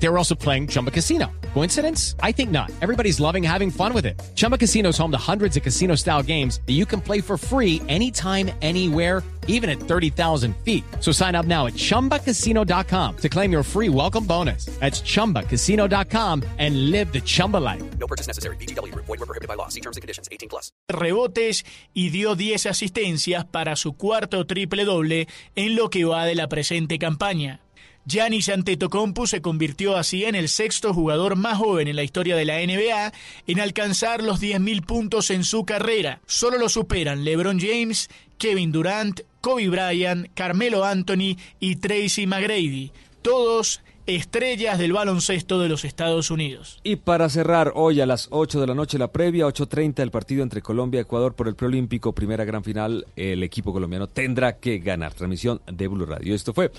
They were also playing Chumba Casino. Coincidence? I think not. Everybody's loving having fun with it. Chumba Casino is home to hundreds of casino style games that you can play for free anytime, anywhere, even at 30,000 feet. So sign up now at chumbacasino.com to claim your free welcome bonus. That's chumbacasino.com and live the Chumba life. No purchase necessary. BGW. Void were prohibited by law. See terms and conditions. 18 plus. rebotes y dio 10 asistencias para su cuarto triple doble en lo que va de la presente campaña. Giannis Antetokounmpo se convirtió así en el sexto jugador más joven en la historia de la NBA en alcanzar los 10.000 puntos en su carrera. Solo lo superan LeBron James, Kevin Durant, Kobe Bryant, Carmelo Anthony y Tracy McGrady. Todos estrellas del baloncesto de los Estados Unidos. Y para cerrar, hoy a las 8 de la noche la previa, 8.30 el partido entre Colombia y Ecuador por el preolímpico, primera gran final, el equipo colombiano tendrá que ganar. Transmisión de Blue Radio. Esto fue,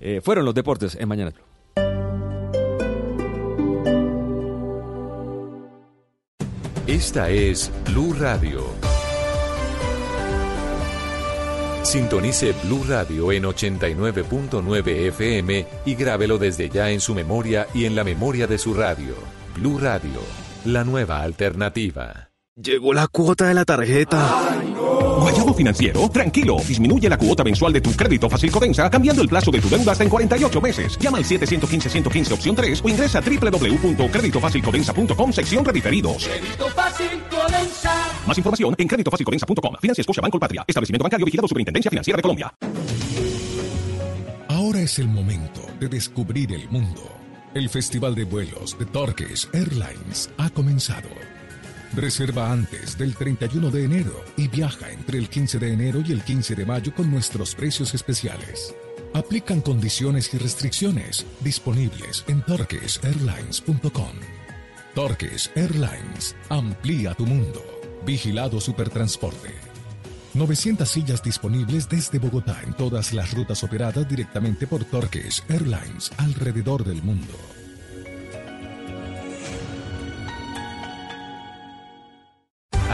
eh, fueron los deportes en Mañana Blue. Esta es Blue Radio. Sintonice Blue Radio en 89.9 FM y grábelo desde ya en su memoria y en la memoria de su radio. Blue Radio, la nueva alternativa. Llegó la cuota de la tarjeta. Guayabo Financiero, tranquilo, disminuye la cuota mensual de tu crédito fácil Codensa cambiando el plazo de tu deuda hasta en 48 meses. Llama al 715-115 opción 3 o ingresa a www.creditofacilcodensa.com sección referidos. Crédito fácil Codensa. Más información en creditofacilcodensa.com. Financia Banco Patria. Establecimiento bancario vigilado Superintendencia Financiera de Colombia. Ahora es el momento de descubrir el mundo. El Festival de Vuelos de Turkish Airlines ha comenzado. Reserva antes del 31 de enero y viaja entre el 15 de enero y el 15 de mayo con nuestros precios especiales. Aplican condiciones y restricciones disponibles en turkishairlines.com. Turkish Airlines, amplía tu mundo. Vigilado Supertransporte. 900 sillas disponibles desde Bogotá en todas las rutas operadas directamente por Turkish Airlines alrededor del mundo.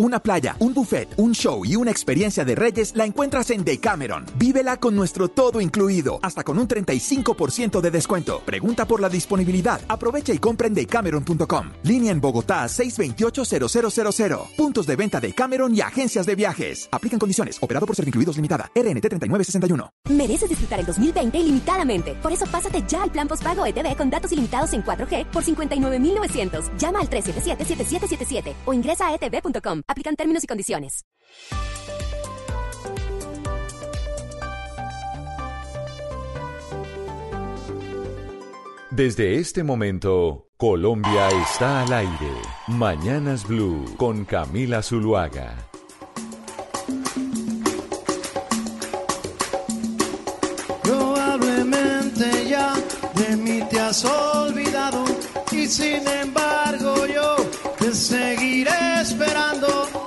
Una playa, un buffet, un show y una experiencia de Reyes la encuentras en Decameron. Vívela con nuestro todo incluido, hasta con un 35% de descuento. Pregunta por la disponibilidad. Aprovecha y compra en decameron.com. Línea en Bogotá 628-0000. Puntos de venta de Cameron y agencias de viajes. Aplican condiciones. Operado por Servincluidos Limitada. RNT 3961. Mereces disfrutar el 2020 ilimitadamente. Por eso pásate ya al plan postpago ETV con datos ilimitados en 4G por 59,900. Llama al 377-7777 o ingresa a etv.com. Aplican términos y condiciones. Desde este momento, Colombia está al aire. Mañanas Blue con Camila Zuluaga. Probablemente ya de mí te has olvidado y sin embargo yo te seguiré esperando.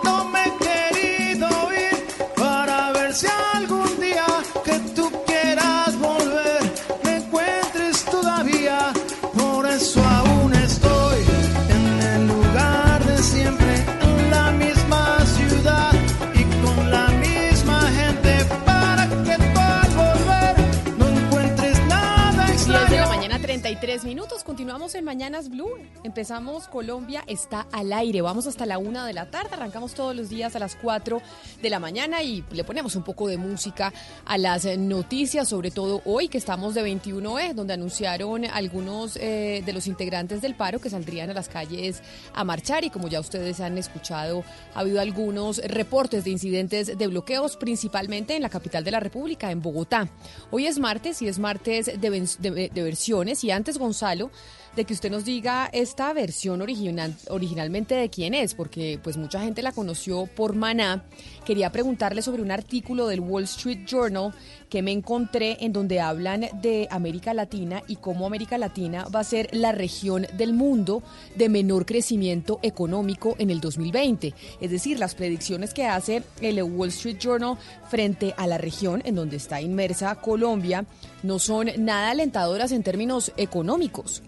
33 minutos. Continuamos en Mañanas Blue. Empezamos Colombia está al aire. Vamos hasta la una de la tarde. Arrancamos todos los días a las 4 de la mañana y le ponemos un poco de música a las eh, noticias, sobre todo hoy que estamos de 21E, donde anunciaron algunos eh, de los integrantes del paro que saldrían a las calles a marchar. Y como ya ustedes han escuchado, ha habido algunos reportes de incidentes de bloqueos, principalmente en la capital de la República, en Bogotá. Hoy es martes y es martes de- de versiones. Y antes, Gonzalo, de que usted nos diga esta versión original, originalmente de quién es, porque pues mucha gente la conoció por Maná. Quería preguntarle sobre un artículo del Wall Street Journal que me encontré en donde hablan de América Latina y cómo América Latina va a ser la región del mundo de menor crecimiento económico en el 2020. Es decir, las predicciones que hace el Wall Street Journal frente a la región en donde está inmersa Colombia no son nada alentadoras en términos económicos.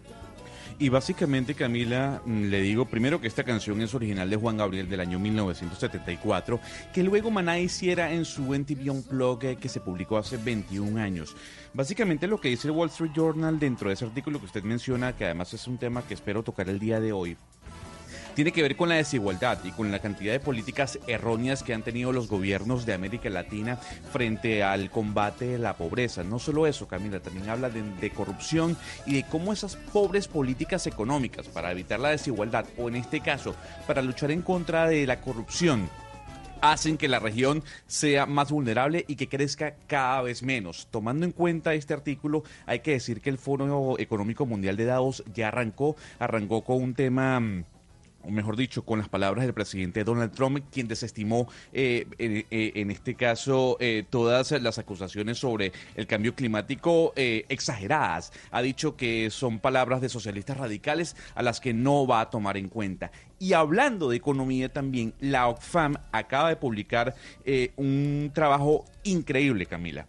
Y básicamente, Camila, mm, le digo primero que esta canción es original de Juan Gabriel del año 1974, que luego Maná hiciera en su NTV Unplugged que se publicó hace 21 años. Básicamente lo que dice el Wall Street Journal dentro de ese artículo que usted menciona, que además es un tema que espero tocar el día de hoy, tiene que ver con la desigualdad y con la cantidad de políticas erróneas que han tenido los gobiernos de América Latina frente al combate de la pobreza. No solo eso, Camila, también habla de, corrupción y de cómo esas pobres políticas económicas para evitar la desigualdad o en este caso para luchar en contra de la corrupción hacen que la región sea más vulnerable y que crezca cada vez menos. Tomando en cuenta este artículo, hay que decir que el Foro Económico Mundial de Davos ya arrancó, arrancó con un tema... o mejor dicho, con las palabras del presidente Donald Trump, quien desestimó eh, en, eh, en este caso eh, todas las acusaciones sobre el cambio climático eh, exageradas. Ha dicho que son palabras de socialistas radicales a las que no va a tomar en cuenta. Y hablando de economía también, la Oxfam acaba de publicar un trabajo increíble, Camila.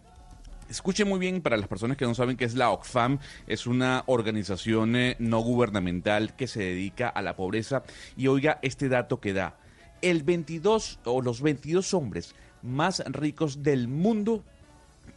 Escuchen muy bien para las personas que no saben qué es la Oxfam, es una organización eh, no gubernamental que se dedica a la pobreza y oiga este dato que da. El 22 o los 22 hombres más ricos del mundo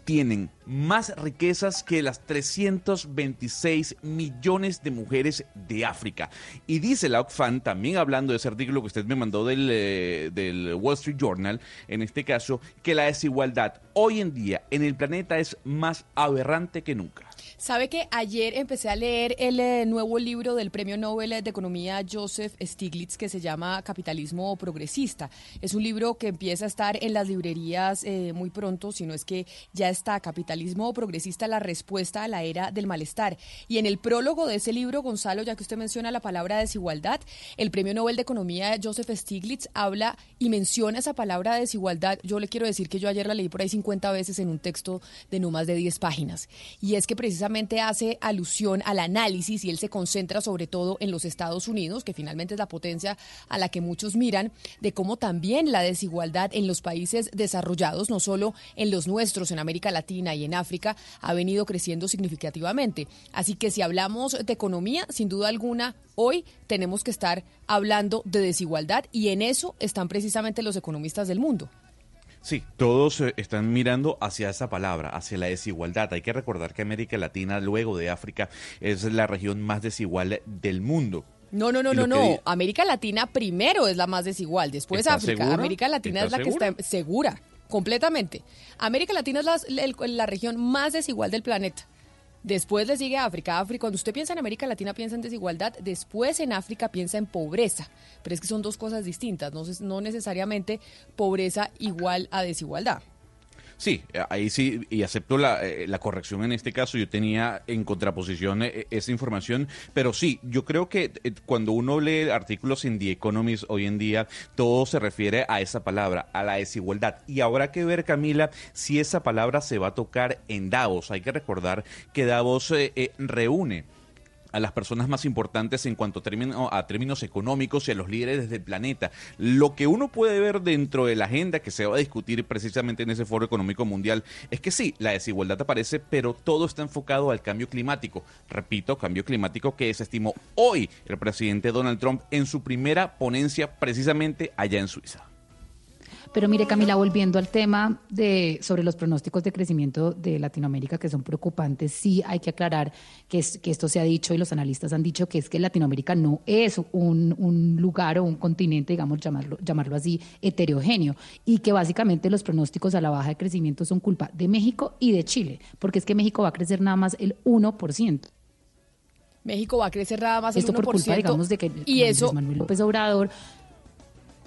tienen más riquezas que las 326 millones de mujeres de África. Y dice la Oxfam, también hablando de ese artículo que usted me mandó del, eh, del Wall Street Journal, en este caso, que la desigualdad hoy en día en el planeta es más aberrante que nunca. Sabe que ayer empecé a leer el eh, nuevo libro del Premio Nobel de Economía Joseph Stiglitz que se llama Capitalismo Progresista. Es un libro que empieza a estar en las librerías eh, muy pronto, si no es que ya está Capitalismo Progresista, la respuesta a la era del malestar. Y en el prólogo de ese libro, Gonzalo, ya que usted menciona la palabra desigualdad, el Premio Nobel de Economía Joseph Stiglitz habla y menciona esa palabra desigualdad. Yo le quiero decir que yo ayer la leí por ahí 50 veces en un texto de no más de 10 páginas. Y es que precisamente hace alusión al análisis y él se concentra sobre todo en los Estados Unidos, que finalmente es la potencia a la que muchos miran, de cómo también la desigualdad en los países desarrollados, no solo en los nuestros, en América Latina y en África, ha venido creciendo significativamente. Así que si hablamos de economía, sin duda alguna, hoy tenemos que estar hablando de desigualdad y en eso están precisamente los economistas del mundo. Sí, todos eh, están mirando hacia esa palabra, hacia la desigualdad. Hay que recordar que América Latina, luego de África, es la región más desigual del mundo. No, no, no, no, no. América Latina primero es la más desigual, después ¿Estás África. segura? América Latina es la ¿Estás que está segura, completamente. América Latina es la región más desigual del planeta. Después le sigue África. África, cuando usted piensa en América Latina, piensa en desigualdad. Después en África piensa en pobreza. Pero es que son dos cosas distintas. No, no necesariamente pobreza igual a desigualdad. Sí, eh, ahí sí, y acepto la, eh, la corrección en este caso. Yo tenía en contraposición eh, esa información, pero sí, yo creo que cuando uno lee artículos en The Economist hoy en día, todo se refiere a esa palabra, a la desigualdad. Y habrá que ver, Camila, si esa palabra se va a tocar en Davos. Hay que recordar que Davos reúne a las personas más importantes en cuanto a, término- a términos económicos y a los líderes del planeta. Lo que uno puede ver dentro de la agenda que se va a discutir precisamente en ese foro económico mundial es que sí, la desigualdad aparece, pero todo está enfocado al cambio climático. Repito, cambio climático que desestimó hoy el presidente Donald Trump en su primera ponencia precisamente allá en Suiza. Pero mire, Camila, volviendo al tema de sobre los pronósticos de crecimiento de Latinoamérica que son preocupantes, sí hay que aclarar que, es- que esto se ha dicho y los analistas han dicho que es que Latinoamérica no es un, un lugar o un continente, digamos, llamarlo, llamarlo así, heterogéneo, y que básicamente los pronósticos a la baja de crecimiento son culpa de México y de Chile, porque es que México va a crecer nada más el 1%. México va a crecer nada más Esto el 1%. por culpa, digamos, de que y eso, Manuel López Obrador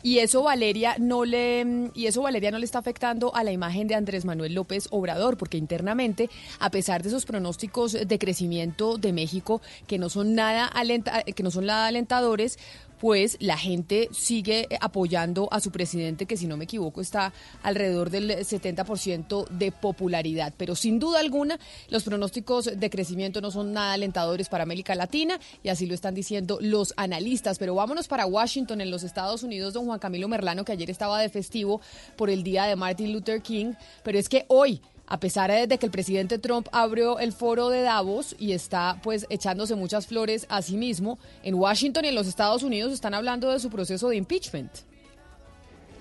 y eso Valeria no le y eso Valeria no le está afectando a la imagen de Andrés Manuel López Obrador, porque internamente, a pesar de esos pronósticos de crecimiento de México que no son nada alenta, que no son nada alentadores, pues la gente sigue apoyando a su presidente, que si no me equivoco está alrededor del 70% de popularidad. Pero sin duda alguna, los pronósticos de crecimiento no son nada alentadores para América Latina y así lo están diciendo los analistas. Pero vámonos para Washington, en los Estados Unidos, don Juan Camilo Merlano, que ayer estaba de festivo por el día de Martin Luther King, pero es que hoy a pesar de que el presidente Trump abrió el foro de Davos y está pues echándose muchas flores a sí mismo, en Washington y en los Estados Unidos están hablando de su proceso de impeachment.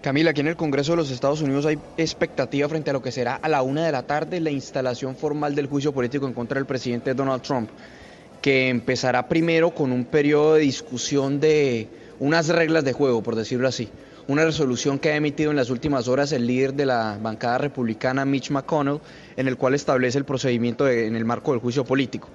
Camila, aquí en el Congreso de los Estados Unidos hay expectativa frente a lo que será a la una de la tarde la instalación formal del juicio político en contra del presidente Donald Trump, que empezará primero con un periodo de discusión de unas reglas de juego, por decirlo así una resolución que ha emitido en las últimas horas el líder de la bancada republicana Mitch McConnell, en el cual establece el procedimiento en el marco del juicio político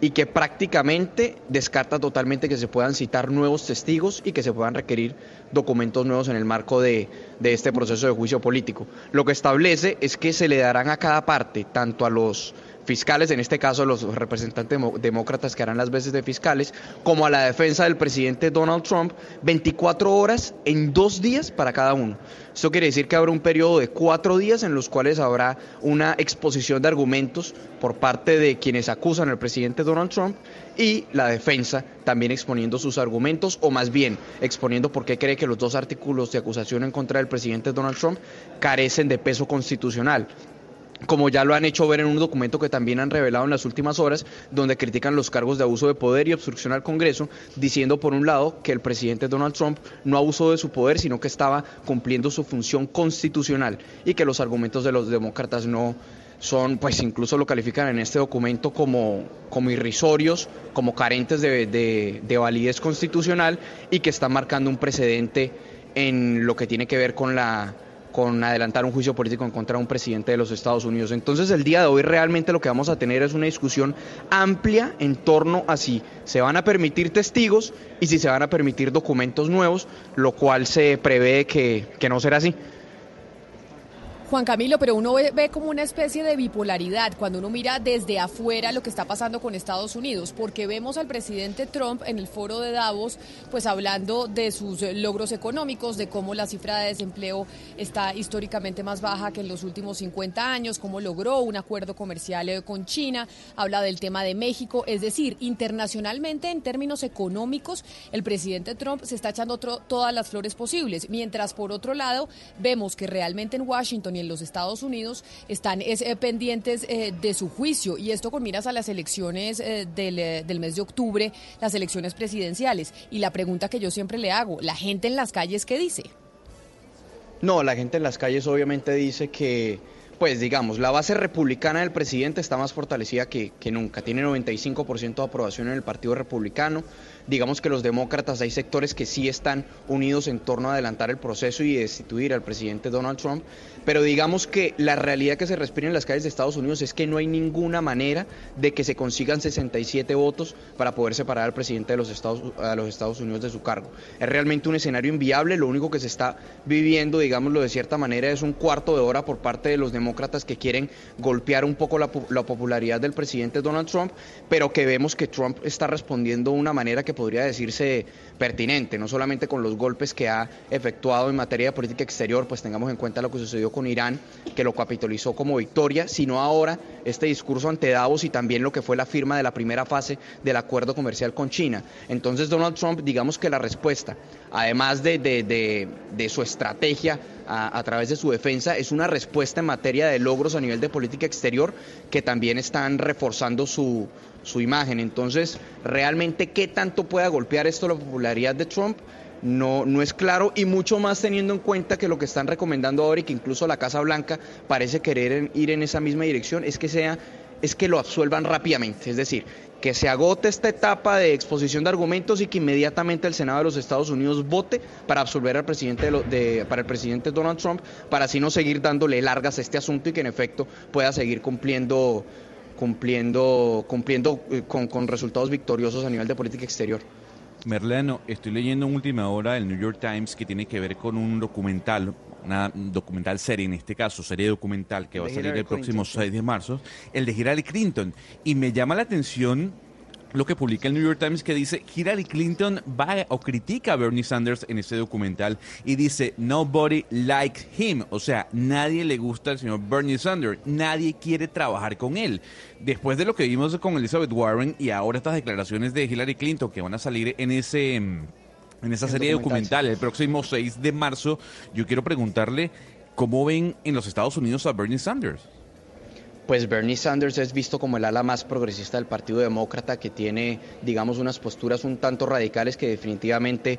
y que prácticamente descarta totalmente que se puedan citar nuevos testigos y que se puedan requerir documentos nuevos en el marco de, de este proceso de juicio político. Lo que establece es que se le darán a cada parte, tanto a los fiscales, en este caso los representantes demócratas que harán las veces de fiscales, como a la defensa del presidente Donald Trump, 24 horas en dos días para cada uno. Esto quiere decir que habrá un periodo de cuatro días en los cuales habrá una exposición de argumentos por parte de quienes acusan al presidente Donald Trump y la defensa también exponiendo sus argumentos o más bien exponiendo por qué cree que los dos artículos de acusación en contra del presidente Donald Trump carecen de peso constitucional como ya lo han hecho ver en un documento que también han revelado en las últimas horas, donde critican los cargos de abuso de poder y obstrucción al Congreso, diciendo por un lado que el presidente Donald Trump no abusó de su poder, sino que estaba cumpliendo su función constitucional y que los argumentos de los demócratas no son, pues incluso lo califican en este documento como, como irrisorios, como carentes de, de validez constitucional y que están marcando un precedente en lo que tiene que ver con la con adelantar un juicio político en contra de un presidente de los Estados Unidos. Entonces el día de hoy realmente lo que vamos a tener es una discusión amplia en torno a si se van a permitir testigos y si se van a permitir documentos nuevos, lo cual se prevé que, que no será así. Juan Camilo, pero uno ve, como una especie de bipolaridad cuando uno mira desde afuera lo que está pasando con Estados Unidos, porque vemos al presidente Trump en el foro de Davos, pues hablando de sus logros económicos, de cómo la cifra de desempleo está históricamente más baja que en los últimos 50 años, cómo logró un acuerdo comercial eh, con China, habla del tema de México, es decir, internacionalmente en términos económicos, el presidente Trump se está echando todas las flores posibles, mientras por otro lado vemos que realmente en Washington y en los Estados Unidos están eh, pendientes eh, de su juicio y esto con miras a las elecciones eh, del, del mes de octubre, las elecciones presidenciales. Y la pregunta que yo siempre le hago, ¿la gente en las calles qué dice? No, la gente en las calles obviamente dice que pues digamos, la base republicana del presidente está más fortalecida que, que nunca. Tiene 95% de aprobación en el Partido Republicano digamos que los demócratas hay sectores que sí están unidos en torno a adelantar el proceso y destituir al presidente Donald Trump, pero digamos que la realidad que se respira en las calles de Estados Unidos es que no hay ninguna manera de que se consigan 67 votos para poder separar al presidente de los Estados, Unidos de su cargo. Es realmente un escenario inviable, lo único que se está viviendo, digámoslo de cierta manera, es un cuarto de hora por parte de los demócratas que quieren golpear un poco la popularidad del presidente Donald Trump, pero que vemos que Trump está respondiendo de una manera que podría decirse pertinente, no solamente con los golpes que ha efectuado en materia de política exterior, pues tengamos en cuenta lo que sucedió con Irán, que lo capitalizó como victoria, sino ahora este discurso ante Davos y también lo que fue la firma de la primera fase del acuerdo comercial con China. Entonces Donald Trump, digamos que la respuesta, además de, de, su estrategia a, a, través de su defensa, es una respuesta en materia de logros a nivel de política exterior que también están reforzando su, su imagen. Entonces, realmente, ¿qué tanto pueda golpear esto la popularidad de Trump? No, no es claro y mucho más teniendo en cuenta que lo que están recomendando ahora y que incluso la Casa Blanca parece querer ir en esa misma dirección es que sea es que lo absuelvan rápidamente, es decir, que se agote esta etapa de exposición de argumentos y que inmediatamente el Senado de los Estados Unidos vote para absolver al presidente de, para el presidente Donald Trump, para así no seguir dándole largas a este asunto y que en efecto pueda seguir cumpliendo cumpliendo, cumpliendo eh, con, con resultados victoriosos a nivel de política exterior. Merlano, estoy leyendo en última hora el New York Times que tiene que ver con un documental, una documental serie en este caso, serie documental que va a salir Hillary el próximo Clinton, sí. 6 de marzo, el de Hillary Clinton. Y me llama la atención lo que publica el New York Times que dice Hillary Clinton va o critica a Bernie Sanders en ese documental y dice nobody likes him, o sea, nadie le gusta al señor Bernie Sanders, nadie quiere trabajar con él. Después de lo que vimos con Elizabeth Warren y ahora estas declaraciones de Hillary Clinton que van a salir en ese mm, en esa serie documental. documental el próximo 6 de marzo, yo quiero preguntarle cómo ven en los Estados Unidos a Bernie Sanders. Pues Bernie Sanders es visto como el ala más progresista del Partido Demócrata que tiene, digamos, unas posturas un tanto radicales que definitivamente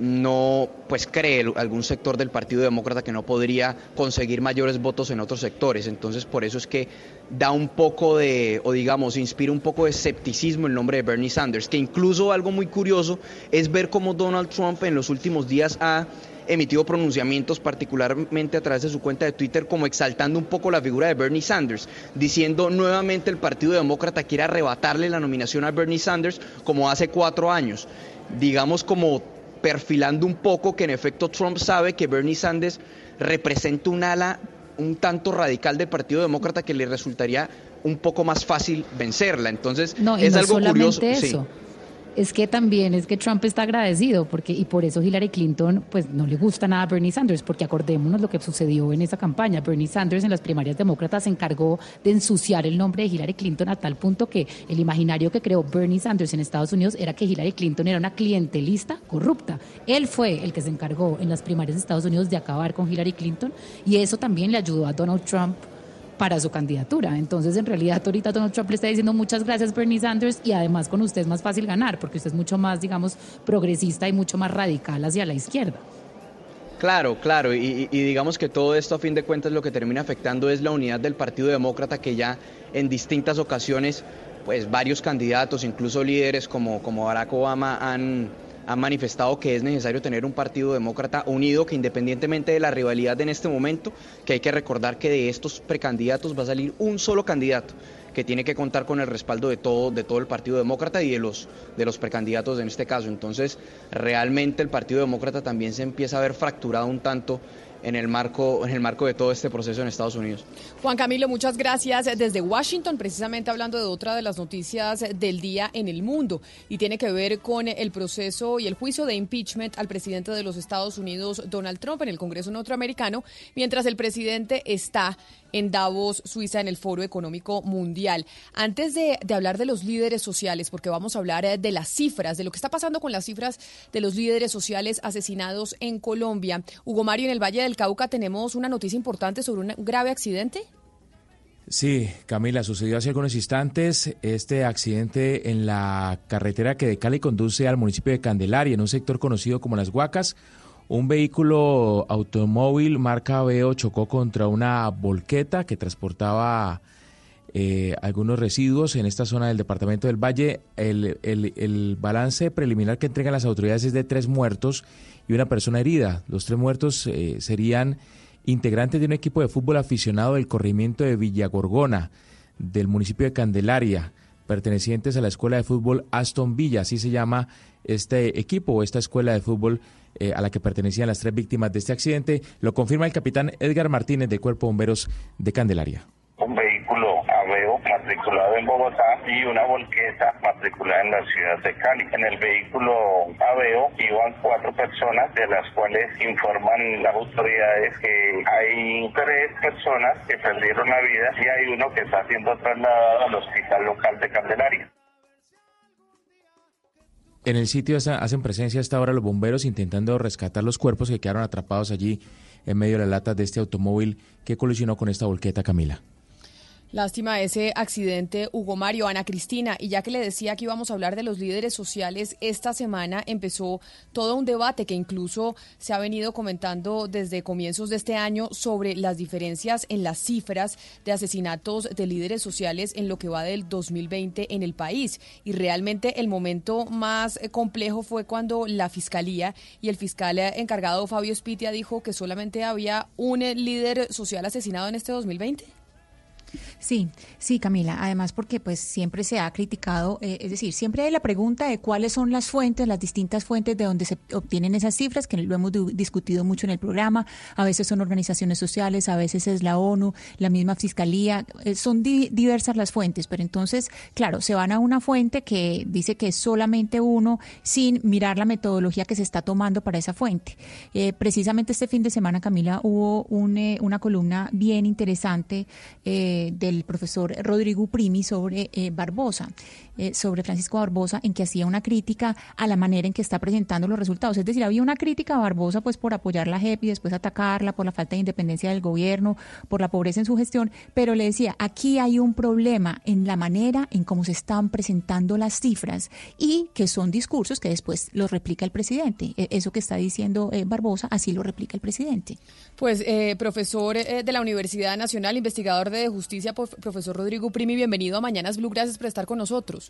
no pues cree algún sector del Partido Demócrata que no podría conseguir mayores votos en otros sectores. Entonces, por eso es que da un poco de, o digamos, inspira un poco de escepticismo el nombre de Bernie Sanders, que incluso algo muy curioso es ver cómo Donald Trump en los últimos días ha emitido pronunciamientos particularmente a través de su cuenta de Twitter como exaltando un poco la figura de Bernie Sanders, diciendo nuevamente el Partido Demócrata quiere arrebatarle la nominación a Bernie Sanders como hace cuatro años, digamos como perfilando un poco que en efecto Trump sabe que Bernie Sanders representa un ala un tanto radical del Partido Demócrata que le resultaría un poco más fácil vencerla. Entonces No, y es no algo solamente curioso. eso. sí. Es que también es que Trump está agradecido porque y por eso Hillary Clinton pues no le gusta nada a Bernie Sanders porque acordémonos lo que sucedió en esa campaña. Bernie Sanders en las primarias demócratas se encargó de ensuciar el nombre de Hillary Clinton a tal punto que el imaginario que creó Bernie Sanders en Estados Unidos era que Hillary Clinton era una clientelista corrupta. Él fue el que se encargó en las primarias de Estados Unidos de acabar con Hillary Clinton y eso también le ayudó a Donald Trump para su candidatura. Entonces, en realidad, ahorita Donald Trump le está diciendo muchas gracias, Bernie Sanders, y además con usted es más fácil ganar, porque usted es mucho más, digamos, progresista y mucho más radical hacia la izquierda. Claro, claro, y, digamos que todo esto a fin de cuentas lo que termina afectando es la unidad del Partido Demócrata que ya en distintas ocasiones, pues varios candidatos, incluso líderes como, como Barack Obama han, han manifestado que es necesario tener un Partido Demócrata unido, que independientemente de la rivalidad en este momento, que hay que recordar que de estos precandidatos va a salir un solo candidato que tiene que contar con el respaldo de todo, de todo el Partido Demócrata y de los, de los precandidatos en este caso. Entonces, realmente el Partido Demócrata también se empieza a ver fracturado un tanto en el marco, en el marco de todo este proceso en Estados Unidos. Juan Camilo, muchas gracias desde Washington, precisamente hablando de otra de las noticias del día en el mundo y tiene que ver con el proceso y el juicio de impeachment al presidente de los Estados Unidos, Donald Trump, en el Congreso norteamericano, mientras el presidente está en Davos, Suiza, en el Foro Económico Mundial. Antes de, hablar de los líderes sociales, porque vamos a hablar eh, de las cifras, de lo que está pasando con las cifras de los líderes sociales asesinados en Colombia. Hugo Mario, en el Valle del Cauca tenemos una noticia importante sobre un grave accidente. Sí, Camila, sucedió hace algunos instantes este accidente en la carretera que de Cali conduce al municipio de Candelaria, en un sector conocido como Las Huacas. Un vehículo automóvil marca Veo chocó contra una volqueta que transportaba eh, algunos residuos en esta zona del departamento del Valle. El, el- el balance preliminar que entregan las autoridades es de tres muertos y una persona herida. Los tres muertos eh, serían integrantes de un equipo de fútbol aficionado del corrimiento de Villagorgona, del municipio de Candelaria, pertenecientes a la escuela de fútbol Aston Villa, así se llama este equipo o esta escuela de fútbol eh, a la que pertenecían las tres víctimas de este accidente. Lo confirma el capitán Edgar Martínez del Cuerpo de Bomberos de Candelaria. un vehículo Aveo matriculado en Bogotá y una volqueta matriculada en la ciudad de Cali. En el vehículo Aveo iban cuatro personas, de las cuales informan las autoridades que hay tres personas que perdieron la vida y hay uno que está siendo trasladado al hospital local de Candelaria. En el sitio hacen presencia hasta ahora los bomberos intentando rescatar los cuerpos que quedaron atrapados allí en medio de las latas de este automóvil que colisionó con esta volqueta, Camila. Lástima ese accidente, Hugo Mario, Ana Cristina. Y ya que le decía que íbamos a hablar de los líderes sociales, esta semana empezó todo un debate que incluso se ha venido comentando desde comienzos de este año sobre las diferencias en las cifras de asesinatos de líderes sociales en lo que va del 2020 en el país. Y realmente el momento más eh, complejo fue cuando la fiscalía y el fiscal eh, encargado Fabio Spitia dijo que solamente había un eh, líder social asesinado en este 2020. Sí, sí, Camila. Además, porque pues siempre se ha criticado, eh, es decir, siempre hay la pregunta de cuáles son las fuentes, las distintas fuentes de donde se obtienen esas cifras, que lo hemos discutido mucho en el programa. A veces son organizaciones sociales, a veces es la ONU, la misma fiscalía. Eh, son diversas las fuentes, pero entonces, claro, se van a una fuente que dice que es solamente uno, sin mirar la metodología que se está tomando para esa fuente. Eh, precisamente este fin de semana, Camila, hubo una columna bien interesante de el profesor Rodrigo Primi sobre eh, Barbosa, eh, sobre Francisco Barbosa, en que hacía una crítica a la manera en que está presentando los resultados. Es decir, había una crítica a Barbosa pues por apoyar la JEP y después atacarla por la falta de independencia del gobierno, por la pobreza en su gestión, pero le decía, aquí hay un problema en la manera en cómo se están presentando las cifras y que son discursos que después los replica el presidente. E, eso que está diciendo eh, Barbosa, así lo replica el presidente. Pues, profesor de la Universidad Nacional, investigador de justicia profesor Rodrigo Primi, bienvenido a Mañanas Blue, gracias por estar con nosotros.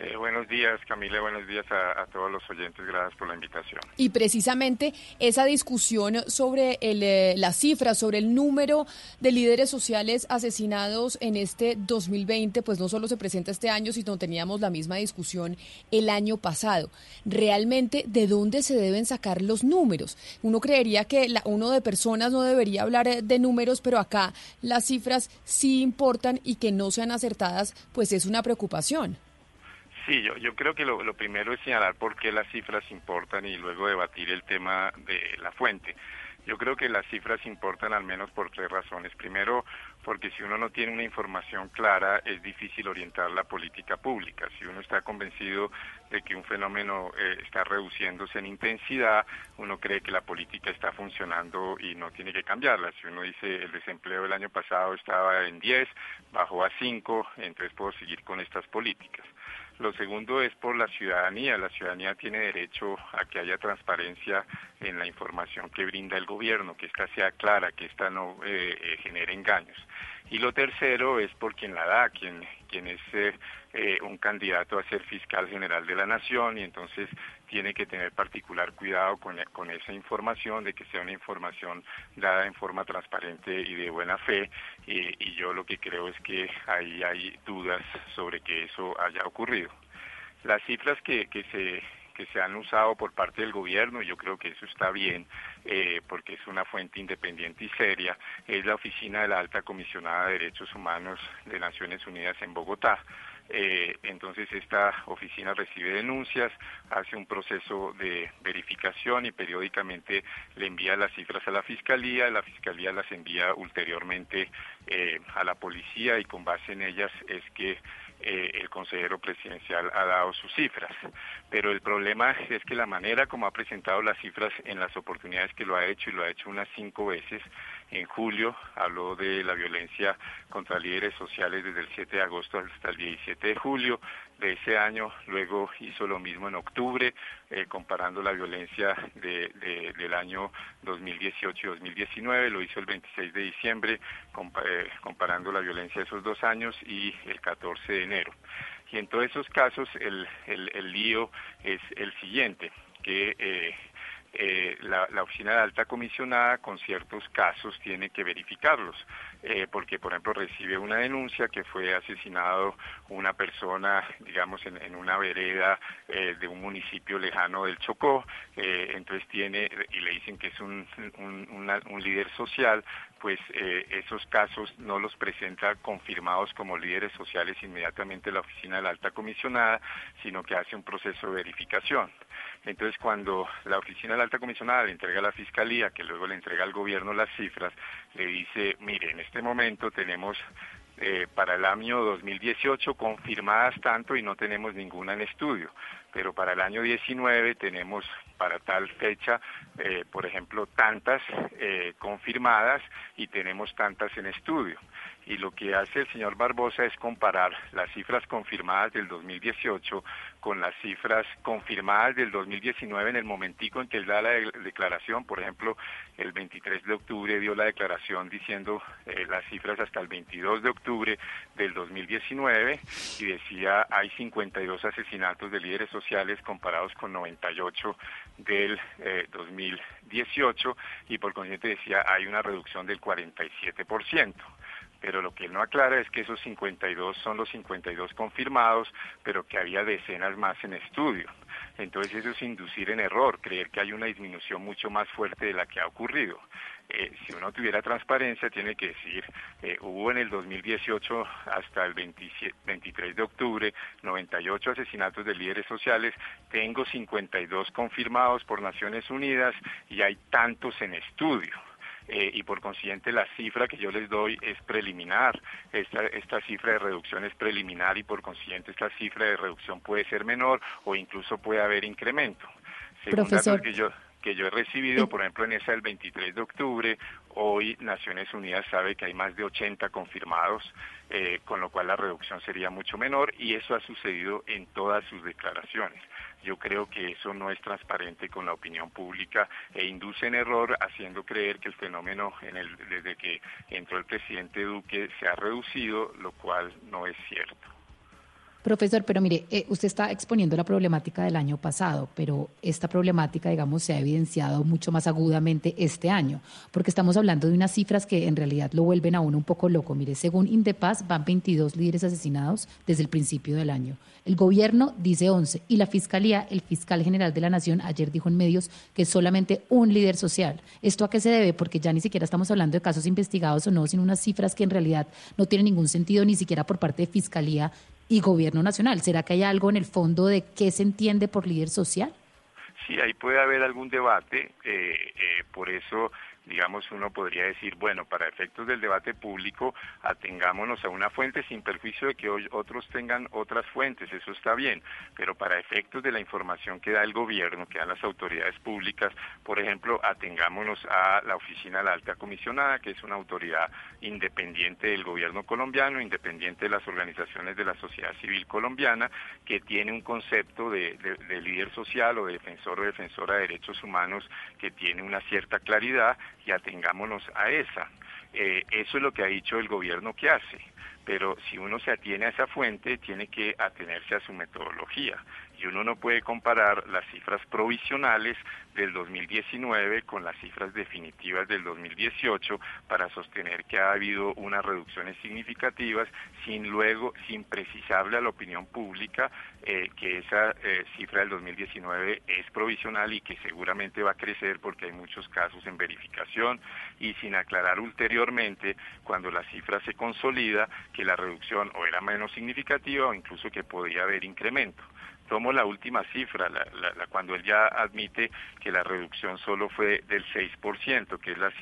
Eh, buenos días, Camila, buenos días a, todos los oyentes, gracias por la invitación. Y precisamente esa discusión sobre el, eh, las cifras, sobre el número de líderes sociales asesinados en este 2020, pues no solo se presenta este año, sino teníamos la misma discusión el año pasado. Realmente, ¿de dónde se deben sacar los números? Uno creería que la, uno de personas no debería hablar eh, de números, pero acá las cifras sí importan y que no sean acertadas, pues es una preocupación. Sí, yo, creo que lo, lo, primero es señalar por qué las cifras importan y luego debatir el tema de la fuente. Yo creo que las cifras importan al menos por tres razones. Primero, porque si uno no tiene una información clara, es difícil orientar la política pública. Si uno está convencido de que un fenómeno eh, está reduciéndose en intensidad, uno cree que la política está funcionando y no tiene que cambiarla. Si uno dice el desempleo del año pasado estaba en 10, bajó a 5, entonces puedo seguir con estas políticas. Lo segundo es por la ciudadanía. La ciudadanía tiene derecho a que haya transparencia en la información que brinda el gobierno, que ésta sea clara, que ésta no eh, eh, genere engaños. Y lo tercero es por quien la da, quien, quien es eh, un candidato a ser fiscal general de la nación y entonces tiene que tener particular cuidado con, esa información, de que sea una información dada en forma transparente y de buena fe. y yo lo que creo es que ahí hay dudas sobre que eso haya ocurrido. Las cifras que, se han usado por parte del gobierno, yo creo que eso está bien, eh, porque es una fuente independiente y seria, es la Oficina de la Alta Comisionada de Derechos Humanos de Naciones Unidas en Bogotá. Eh, entonces esta oficina recibe denuncias, hace un proceso de verificación y periódicamente le envía las cifras a la fiscalía, la fiscalía las envía ulteriormente eh, a la policía y con base en ellas es que eh, el consejero presidencial ha dado sus cifras. Pero el problema es que la manera como ha presentado las cifras en las oportunidades que lo ha hecho, y lo ha hecho unas cinco veces, en julio habló de la violencia contra líderes sociales desde el 7 de agosto hasta el 17 de julio de ese año, luego hizo lo mismo en octubre, eh, comparando la violencia de, del año 2018 y 2019, lo hizo el 26 de diciembre, eh, comparando la violencia de esos dos años y el 14 de enero. Y en todos esos casos el, el, el lío es el siguiente, que eh, eh, la, oficina de alta comisionada con ciertos casos tiene que verificarlos, eh, porque por ejemplo recibe una denuncia que fue asesinado una persona, digamos, en, una vereda eh, de un municipio lejano del Chocó, entonces tiene, y le dicen que es un, un líder social, pues esos casos no los presenta confirmados como líderes sociales inmediatamente la oficina de la alta comisionada, sino que hace un proceso de verificación. Entonces, cuando la oficina de la alta comisionada le entrega a la fiscalía, que luego le entrega al gobierno las cifras, le dice, mire, en este momento tenemos eh, para el año 2018 confirmadas tanto y no tenemos ninguna en estudio, pero para el año 19 tenemos para tal fecha, eh, por ejemplo, tantas eh, confirmadas y tenemos tantas en estudio y lo que hace el señor Barbosa es comparar las cifras confirmadas del 2018 con las cifras confirmadas del 2019 en el momentico en que él da la declaración. Por ejemplo, el 23 de octubre dio la declaración diciendo eh, las cifras hasta el 22 de octubre del 2019 y decía hay 52 asesinatos de líderes sociales comparados con 98 del 2018 eh, y por consiguiente decía hay una reducción del 47%. Pero lo que él no aclara es que esos 52 son los 52 confirmados, pero que había decenas más en estudio. Entonces eso es inducir en error, creer que hay una disminución mucho más fuerte de la que ha ocurrido. Eh, si uno tuviera transparencia, tiene que decir, eh, hubo en el 2018 hasta el 23 de octubre 98 asesinatos de líderes sociales, tengo 52 confirmados por Naciones Unidas y hay tantos en estudio. Eh, y por consiguiente la cifra que yo les doy es preliminar. Esta, esta cifra de reducción es preliminar y por consiguiente esta cifra de reducción puede ser menor o incluso puede haber incremento. Según datos que yo que yo he recibido, por ejemplo, en esa del 23 de octubre, hoy Naciones Unidas sabe que hay más de 80 confirmados, eh, con lo cual la reducción sería mucho menor y eso ha sucedido en todas sus declaraciones. Yo creo que eso no es transparente con la opinión pública e induce en error haciendo creer que el fenómeno desde que entró el presidente Duque se ha reducido, lo cual no es cierto. Profesor, pero mire, eh, usted está exponiendo la problemática del año pasado, pero esta problemática, digamos, se ha evidenciado mucho más agudamente este año, porque estamos hablando de unas cifras que en realidad lo vuelven a uno un poco loco. Mire, según Indepaz, van 22 líderes asesinados desde el principio del año. El gobierno dice 11 y la fiscalía, el fiscal general de la Nación, ayer dijo en medios que es solamente un líder social. ¿Esto a qué se debe? Porque ya ni siquiera estamos hablando de casos investigados o no, sino unas cifras que en realidad no tienen ningún sentido ni siquiera por parte de fiscalía y gobierno nacional. ¿Será que hay algo en el fondo de qué se entiende por líder social? Sí, ahí puede haber algún debate, eh, eh, por eso digamos, uno podría decir, bueno, para efectos del debate público, atengámonos a una fuente sin perjuicio de que otros tengan otras fuentes, eso está bien, pero para efectos de la información que da el gobierno, que dan las autoridades públicas, por ejemplo, atengámonos a la Oficina de la Alta Comisionada, que es una autoridad independiente del gobierno colombiano, independiente de las organizaciones de la sociedad civil colombiana, que tiene un concepto de, de líder social o de defensor o defensora de derechos humanos que tiene una cierta claridad y atengámonos a esa. Eh, eso es lo que ha dicho el gobierno que hace, pero si uno se atiene a esa fuente, tiene que atenerse a su metodología. Y uno no puede comparar las cifras provisionales del 2019 con las cifras definitivas del 2018 para sostener que ha habido unas reducciones significativas sin luego, sin precisarle a la opinión pública eh, que esa eh, cifra del 2019 es provisional y que seguramente va a crecer porque hay muchos casos en verificación. Y sin aclarar ulteriormente cuando la cifra se consolida que la reducción o era menos significativa o incluso que podía haber incremento. Tomo la última cifra, la, cuando él ya admite que la reducción solo fue del 6%, que es la,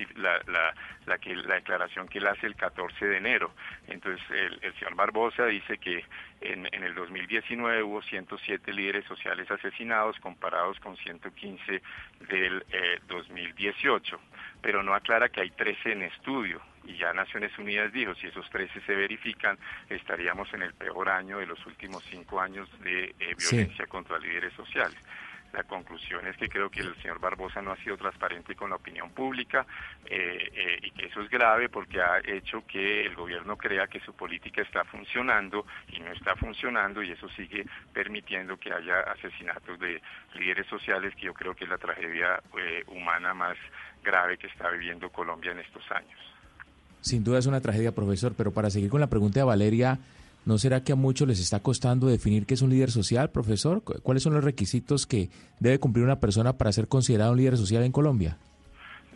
la, que, la declaración que él hace el 14 de enero. Entonces, el, señor Barbosa dice que en, en, el 2019 hubo 107 líderes sociales asesinados comparados con 115 del 2018, eh, pero no aclara que hay 13 en estudio y ya Naciones Unidas dijo, si esos 13 se verifican, estaríamos en el peor año de los últimos cinco años de eh, violencia contra líderes sociales. La conclusión es que creo que el señor Barbosa no ha sido transparente con la opinión pública eh, eh, y que eso es grave porque ha hecho que el gobierno crea que su política está funcionando y no está funcionando y eso sigue permitiendo que haya asesinatos de líderes sociales que yo creo que es la tragedia humana más grave que está viviendo Colombia en estos años. Sin duda es una tragedia, profesor, pero para seguir con la pregunta de Valeria, ¿no será que a muchos les está costando definir qué es un líder social, profesor? ¿Cuáles son los requisitos que debe cumplir una persona para ser considerado un líder social en Colombia?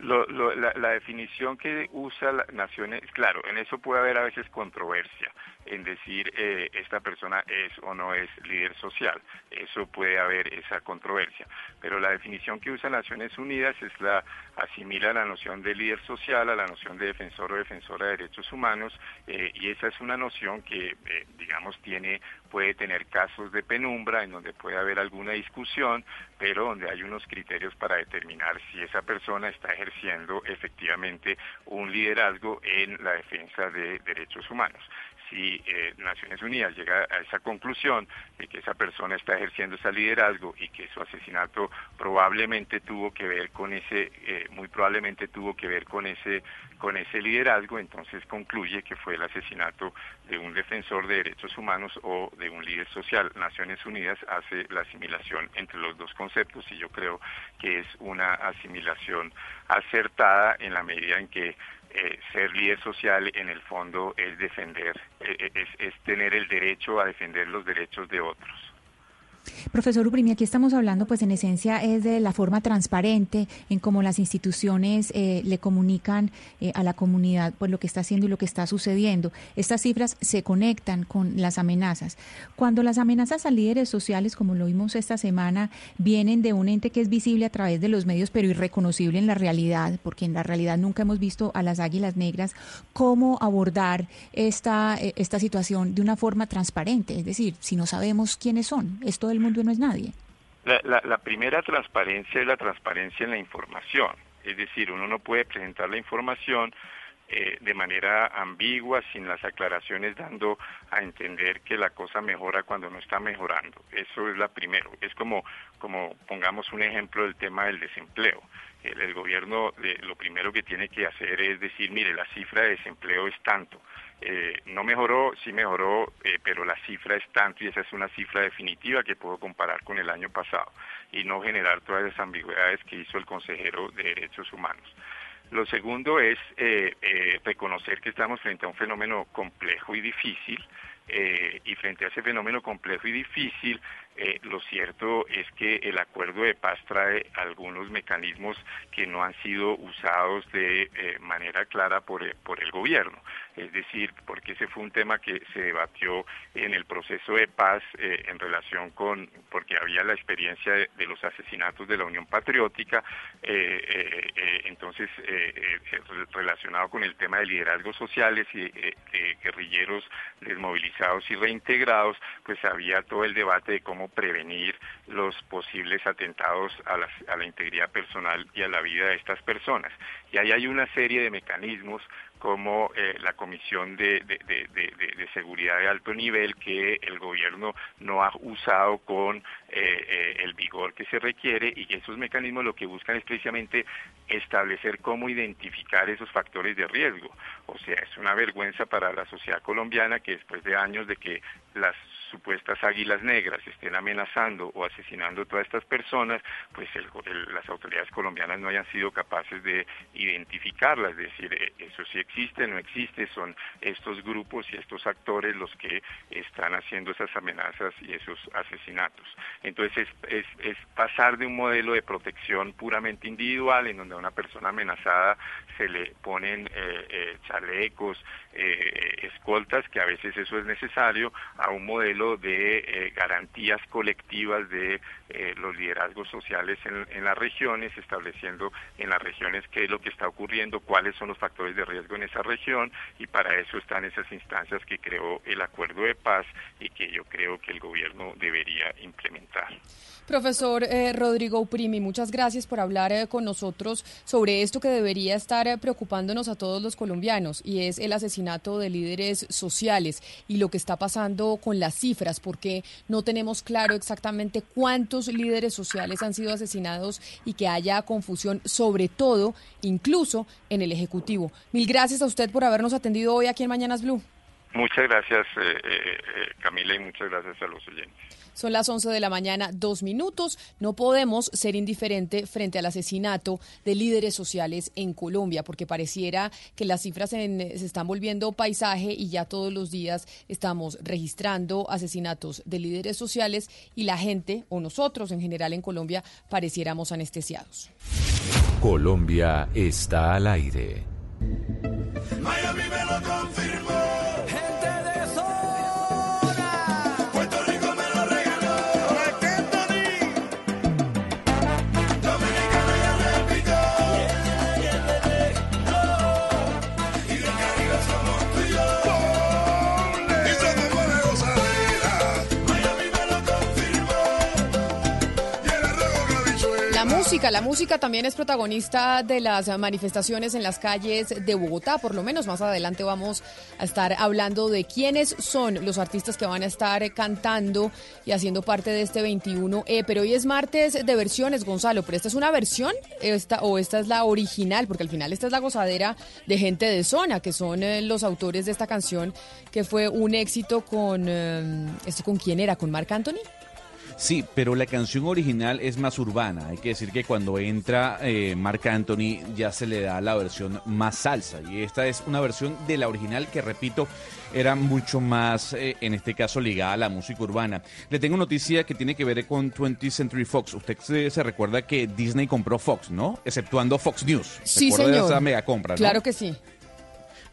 la, definición que usa la Naciones, claro, en eso puede haber a veces controversia, en decir eh, esta persona es o no es líder social, eso puede haber esa controversia, pero la definición que usa Naciones Unidas es la asimila la noción de líder social a la noción de defensor o defensora de derechos humanos eh, y esa es una noción que, eh, digamos, tiene puede tener casos de penumbra en donde puede haber alguna discusión, pero donde hay unos criterios para determinar si esa persona está ejerciendo efectivamente un liderazgo en la defensa de derechos humanos si eh, Naciones Unidas llega a esa conclusión de que esa persona está ejerciendo ese liderazgo y que su asesinato probablemente tuvo que ver con ese, eh, muy probablemente tuvo que ver con ese, con ese liderazgo, entonces concluye que fue el asesinato de un defensor de derechos humanos o de un líder social. Naciones Unidas hace la asimilación entre los dos conceptos y yo creo que es una asimilación acertada en la medida en que eh, ser líder social en el fondo es defender, eh, es, es tener el derecho a defender los derechos de otros. Profesor Uprimi, aquí estamos hablando, pues en esencia es de la forma transparente en cómo las instituciones eh, le comunican eh, a la comunidad pues lo que está haciendo y lo que está sucediendo. Estas cifras se conectan con las amenazas. Cuando las amenazas a líderes sociales, como lo vimos esta semana, vienen de un ente que es visible a través de los medios, pero irreconocible en la realidad, porque en la realidad nunca hemos visto a las águilas negras, ¿cómo abordar esta, eh, esta situación de una forma transparente? Es decir, si no sabemos quiénes son, esto del mundo no es nadie. La, la, primera transparencia es la transparencia en la información. Es decir, uno no puede presentar la información eh, de manera ambigua, sin las aclaraciones, dando a entender que la cosa mejora cuando no está mejorando. Eso es la primero. Es como, como pongamos un ejemplo del tema del desempleo. El, el gobierno eh, lo primero que tiene que hacer es decir, mire, la cifra de desempleo es tanto eh, no mejoró, sí mejoró, eh, pero la cifra es tanto y esa es una cifra definitiva que puedo comparar con el año pasado y no generar todas esas ambigüedades que hizo el consejero de Derechos Humanos. Lo segundo es eh, reconocer que estamos frente a un fenómeno complejo y difícil y frente a ese fenómeno complejo y difícil eh, lo cierto es que el acuerdo de paz trae algunos mecanismos que no han sido usados de eh, manera clara por, eh, por, el gobierno. Es decir, porque ese fue un tema que se debatió en el proceso de paz en relación con, porque había la experiencia de, de los asesinatos de la Unión Patriótica, entonces relacionado con el tema de liderazgos sociales y guerrilleros desmovilizados y reintegrados, pues había todo el debate de cómo prevenir los posibles atentados a la, a la integridad personal y a la vida de estas personas. Y ahí hay una serie de mecanismos como eh, la Comisión de, de, Seguridad de Alto Nivel que el gobierno no ha usado con eh, eh, el vigor que se requiere y que esos mecanismos lo que buscan es precisamente establecer cómo identificar esos factores de riesgo. O sea, es una vergüenza para la sociedad colombiana que después de años de que las supuestas águilas negras estén amenazando o asesinando a todas estas personas, pues las autoridades colombianas no hayan sido capaces de identificarlas, es decir, eso sí existe, no existe, son estos grupos y estos actores los que están haciendo esas amenazas y esos asesinatos. Entonces es, pasar de un modelo de protección puramente individual, en donde a una persona amenazada se le ponen eh, eh, chalecos, eh, escoltas, que a veces eso es necesario, a un modelo de garantías colectivas de los liderazgos sociales en, en las regiones, estableciendo en las regiones qué es lo que está ocurriendo, cuáles son los factores de riesgo en esa región y para eso están esas instancias que creó el acuerdo de paz y que yo creo que el gobierno debería implementar. Profesor eh, Rodrigo Uprimi, muchas gracias por hablar eh, con nosotros sobre esto que debería estar eh, preocupándonos a todos los colombianos y es el asesinato de líderes sociales y lo que está pasando con las cifras, porque no tenemos claro exactamente cuántos líderes sociales han sido asesinados y que haya confusión, sobre todo, incluso en el Ejecutivo. Mil gracias a usted por habernos atendido hoy aquí en Mañanas Blue. Muchas gracias, Camila, y muchas gracias a los oyentes. Son las 11 de la mañana, dos minutos. No podemos ser indiferente frente al asesinato de líderes sociales en Colombia, porque pareciera que las cifras se están volviendo paisaje y ya todos los días estamos registrando asesinatos de líderes sociales y la gente, o nosotros en general en Colombia, pareciéramos anestesiados. Colombia está al aire. Miami me lo confirmó. La música también es protagonista de las manifestaciones en las calles de Bogotá, por lo menos más adelante vamos a estar hablando de quiénes son los artistas que van a estar cantando y haciendo parte de este 21E, pero hoy es martes de versiones, Gonzalo, pero esta es una versión esta, o esta es la original, porque al final esta es la gozadera de gente de zona, que son eh, los autores de esta canción, que fue un éxito con, eh, ¿esto con quién era? ¿Con Marc Anthony? Sí, pero la canción original es más urbana. Hay que decir que cuando entra eh, Marc Anthony ya se le da la versión más salsa. Y esta es una versión de la original que, repito, era mucho más, eh, en este caso, ligada a la música urbana. Le tengo noticia que tiene que ver con 20th Century Fox. Usted se, se recuerda que Disney compró Fox, ¿no? Exceptuando Fox News. Sí, ¿Recuerda señor. esa mega compra, no? Claro que sí.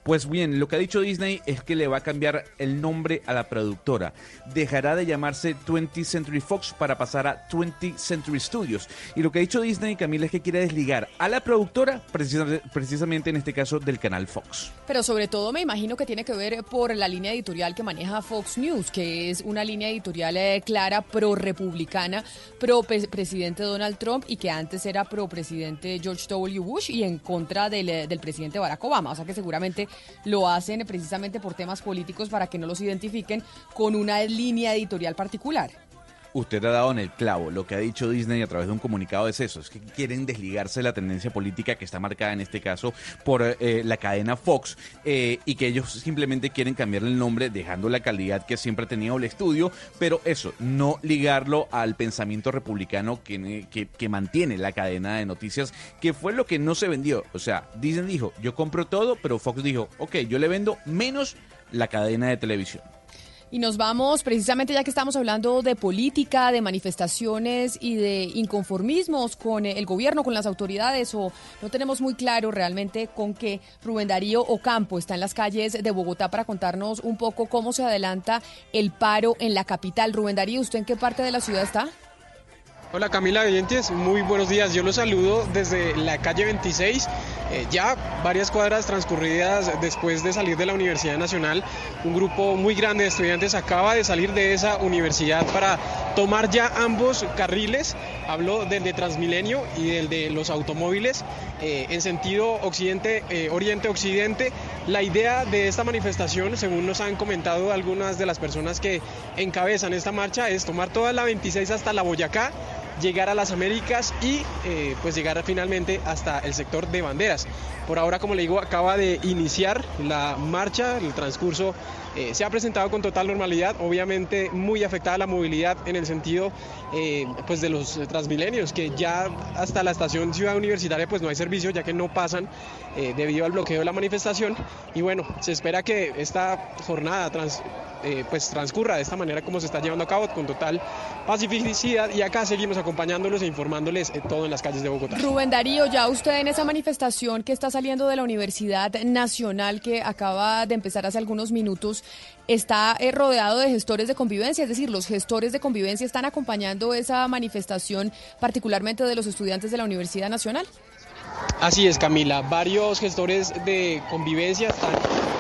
Pues bien, lo que ha dicho Disney es que le va a cambiar el nombre a la productora. Dejará de llamarse 20th Century Fox para pasar a 20th Century Studios. Y lo que ha dicho Disney, Camila, es que quiere desligar a la productora, precisa- precisamente en este caso, del canal Fox. Pero sobre todo me imagino que tiene que ver por la línea editorial que maneja Fox News, que es una línea editorial eh, clara, pro-republicana, pro-presidente Donald Trump y que antes era pro-presidente George W. Bush y en contra del, eh, del presidente Barack Obama. O sea que seguramente lo hacen precisamente por temas políticos para que no los identifiquen con una línea editorial particular. Usted ha dado en el clavo. Lo que ha dicho Disney a través de un comunicado es eso, es que quieren desligarse de la tendencia política que está marcada en este caso por eh, la cadena Fox eh, y que ellos simplemente quieren cambiarle el nombre dejando la calidad que siempre ha tenido el estudio, pero eso, no ligarlo al pensamiento republicano que, que, que mantiene la cadena de noticias, que fue lo que no se vendió. O sea, Disney dijo, yo compro todo, pero Fox dijo, ok, yo le vendo menos la cadena de televisión. Y nos vamos, precisamente ya que estamos hablando de política, de manifestaciones y de inconformismos con el gobierno, con las autoridades, o no tenemos muy claro realmente con qué Rubén Darío Ocampo está en las calles de Bogotá para contarnos un poco cómo se adelanta el paro en la capital. Rubén Darío, ¿usted en qué parte de la ciudad está? Hola Camila Oyentes, muy buenos días. Yo los saludo desde la calle 26. Eh, ya varias cuadras transcurridas después de salir de la Universidad Nacional, un grupo muy grande de estudiantes acaba de salir de esa universidad para tomar ya ambos carriles. Hablo del de Transmilenio y del de los automóviles eh, en sentido occidente, eh, oriente-occidente. La idea de esta manifestación, según nos han comentado algunas de las personas que encabezan esta marcha, es tomar toda la 26 hasta la Boyacá llegar a las Américas y eh, pues llegar finalmente hasta el sector de banderas. Por ahora, como le digo, acaba de iniciar la marcha, el transcurso eh, se ha presentado con total normalidad, obviamente muy afectada la movilidad en el sentido eh, pues de los transmilenios, que ya hasta la estación Ciudad Universitaria pues no hay servicio ya que no pasan eh, debido al bloqueo de la manifestación y bueno, se espera que esta jornada pues transcurra de esta manera como se está llevando a cabo con total pacificidad y acá seguimos acompañándolos e informándoles todo en las calles de Bogotá. Rubén Darío, ya usted en esa manifestación que está saliendo de la Universidad Nacional que acaba de empezar hace algunos minutos, está eh, rodeado de gestores de convivencia, es decir, los gestores de convivencia están acompañando esa manifestación, particularmente de los estudiantes de la Universidad Nacional. Así es, Camila. Varios gestores de convivencia están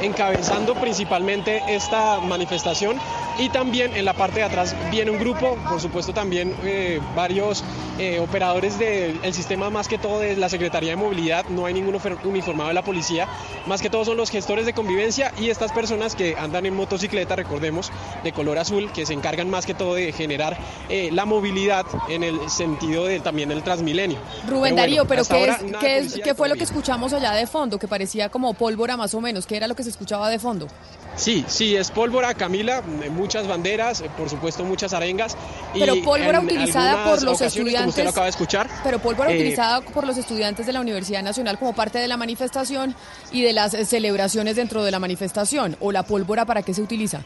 encabezando principalmente esta manifestación y también en la parte de atrás viene un grupo, por supuesto también eh, varios eh, operadores del sistema, más que todo de la Secretaría de Movilidad, no hay ningún ofer- uniformado de la policía, más que todo son los gestores de convivencia y estas personas que andan en motocicleta, recordemos, de color azul, que se encargan más que todo de generar eh, la movilidad en el sentido de también el Transmilenio. Rubén bueno, Darío, pero ¿qué, es- qué, es- qué fue lo que escuchamos allá de fondo? Que parecía como pólvora más o menos. ¿Qué era lo que se escuchaba de fondo? Sí, sí, es pólvora, Camila, muchas banderas, eh, por supuesto muchas arengas. y Pero pólvora utilizada por los como estudiantes. usted lo acaba de escuchar. Pero pólvora eh, utilizada por los estudiantes de la Universidad Nacional como parte de la manifestación y de las celebraciones dentro de la manifestación. ¿O la pólvora para qué se utiliza?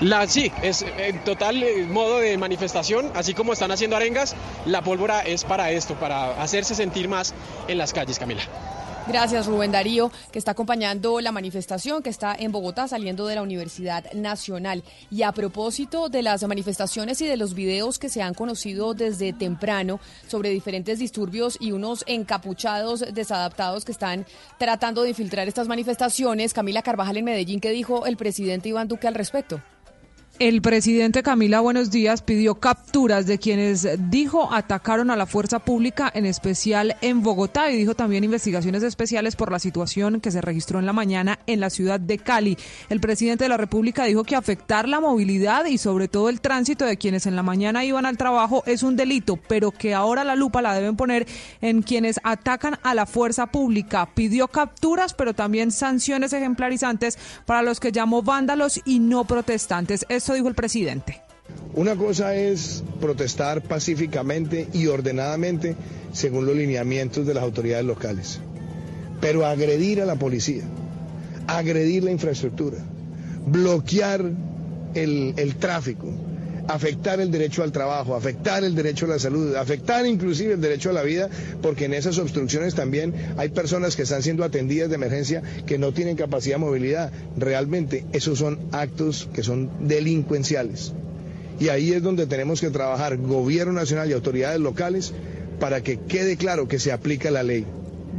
La, sí, es en total eh, modo de manifestación, así como están haciendo arengas, la pólvora es para esto, para hacerse sentir más en las calles, Camila. Gracias, Rubén Darío, que está acompañando la manifestación que está en Bogotá saliendo de la Universidad Nacional. Y a propósito de las manifestaciones y de los videos que se han conocido desde temprano sobre diferentes disturbios y unos encapuchados desadaptados que están tratando de infiltrar estas manifestaciones, Camila Carvajal en Medellín, ¿qué dijo el presidente Iván Duque al respecto? El presidente Camila Buenos Días pidió capturas de quienes dijo atacaron a la fuerza pública, en especial en Bogotá, y dijo también investigaciones especiales por la situación que se registró en la mañana en la ciudad de Cali. El presidente de la República dijo que afectar la movilidad y sobre todo el tránsito de quienes en la mañana iban al trabajo es un delito, pero que ahora la lupa la deben poner en quienes atacan a la fuerza pública. Pidió capturas, pero también sanciones ejemplarizantes para los que llamó vándalos y no protestantes. Esto dijo el presidente. Una cosa es protestar pacíficamente y ordenadamente según los lineamientos de las autoridades locales, pero agredir a la policía, agredir la infraestructura, bloquear el, el tráfico, afectar el derecho al trabajo, afectar el derecho a la salud, afectar inclusive el derecho a la vida, porque en esas obstrucciones también hay personas que están siendo atendidas de emergencia que no tienen capacidad de movilidad. Realmente esos son actos que son delincuenciales. Y ahí es donde tenemos que trabajar gobierno nacional y autoridades locales para que quede claro que se aplica la ley.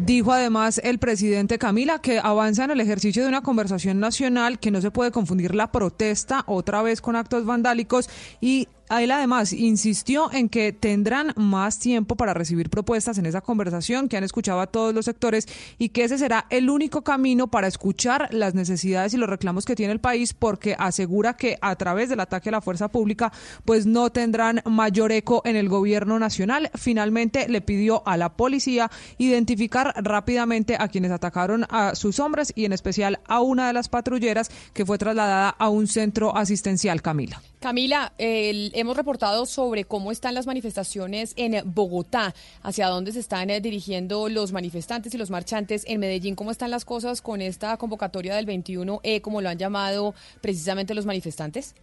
Dijo además el presidente Camila que avanza en el ejercicio de una conversación nacional, que no se puede confundir la protesta otra vez con actos vandálicos y él además insistió en que tendrán más tiempo para recibir propuestas en esa conversación, que han escuchado a todos los sectores y que ese será el único camino para escuchar las necesidades y los reclamos que tiene el país, porque asegura que a través del ataque a la fuerza pública, pues no tendrán mayor eco en el gobierno nacional. Finalmente le pidió a la policía identificar rápidamente a quienes atacaron a sus hombres y en especial a una de las patrulleras que fue trasladada a un centro asistencial, Camila. Camila, el, hemos reportado sobre cómo están las manifestaciones en Bogotá, hacia dónde se están eh, dirigiendo los manifestantes y los marchantes en Medellín. ¿Cómo están las cosas con esta convocatoria del 21E, como lo han llamado precisamente los manifestantes?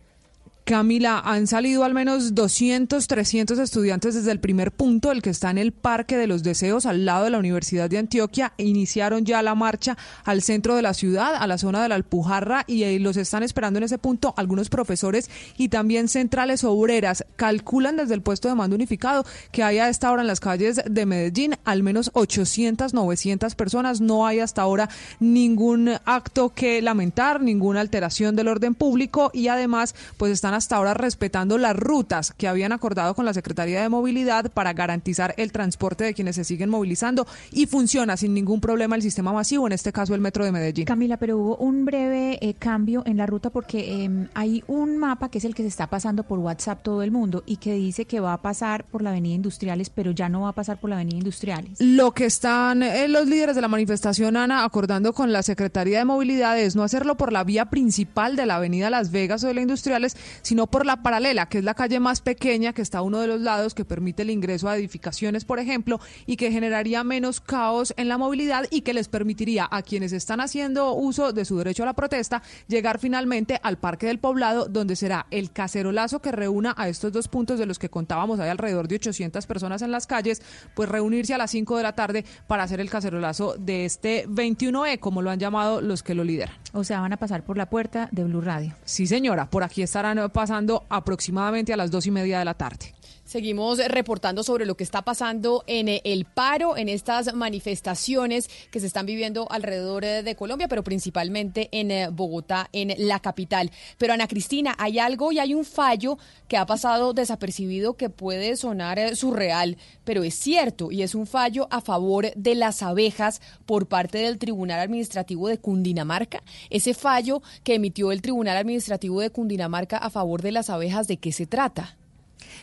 Camila, han salido al menos 200, 300 estudiantes desde el primer punto, el que está en el Parque de los Deseos, al lado de la Universidad de Antioquia. Iniciaron ya la marcha al centro de la ciudad, a la zona de la Alpujarra, y ahí los están esperando en ese punto algunos profesores y también centrales obreras. Calculan desde el puesto de mando unificado que hay a esta hora en las calles de Medellín al menos 800, 900 personas. No hay hasta ahora ningún acto que lamentar, ninguna alteración del orden público y además pues están hasta ahora respetando las rutas que habían acordado con la Secretaría de Movilidad para garantizar el transporte de quienes se siguen movilizando y funciona sin ningún problema el sistema masivo, en este caso el metro de Medellín. Camila, pero hubo un breve eh, cambio en la ruta porque eh, hay un mapa que es el que se está pasando por WhatsApp todo el mundo y que dice que va a pasar por la Avenida Industriales, pero ya no va a pasar por la Avenida Industriales. Lo que están eh, los líderes de la manifestación, Ana, acordando con la Secretaría de Movilidad es no hacerlo por la vía principal de la Avenida Las Vegas o de la Industriales, sino por la paralela, que es la calle más pequeña que está a uno de los lados, que permite el ingreso a edificaciones, por ejemplo, y que generaría menos caos en la movilidad y que les permitiría a quienes están haciendo uso de su derecho a la protesta llegar finalmente al Parque del Poblado, donde será el cacerolazo que reúna a estos dos puntos de los que contábamos, hay alrededor de 800 personas en las calles, pues reunirse a las 5 de la tarde para hacer el cacerolazo de este 21E, como lo han llamado los que lo lideran. O sea, van a pasar por la puerta de Blue Radio. Sí, señora, por aquí estarán pasando aproximadamente a las dos y media de la tarde. Seguimos reportando sobre lo que está pasando en el paro, en estas manifestaciones que se están viviendo alrededor de Colombia, pero principalmente en Bogotá, en la capital. Pero Ana Cristina, hay algo y hay un fallo que ha pasado desapercibido que puede sonar surreal, pero es cierto y es un fallo a favor de las abejas por parte del Tribunal Administrativo de Cundinamarca. Ese fallo que emitió el Tribunal Administrativo de Cundinamarca a favor de las abejas, ¿de qué se trata?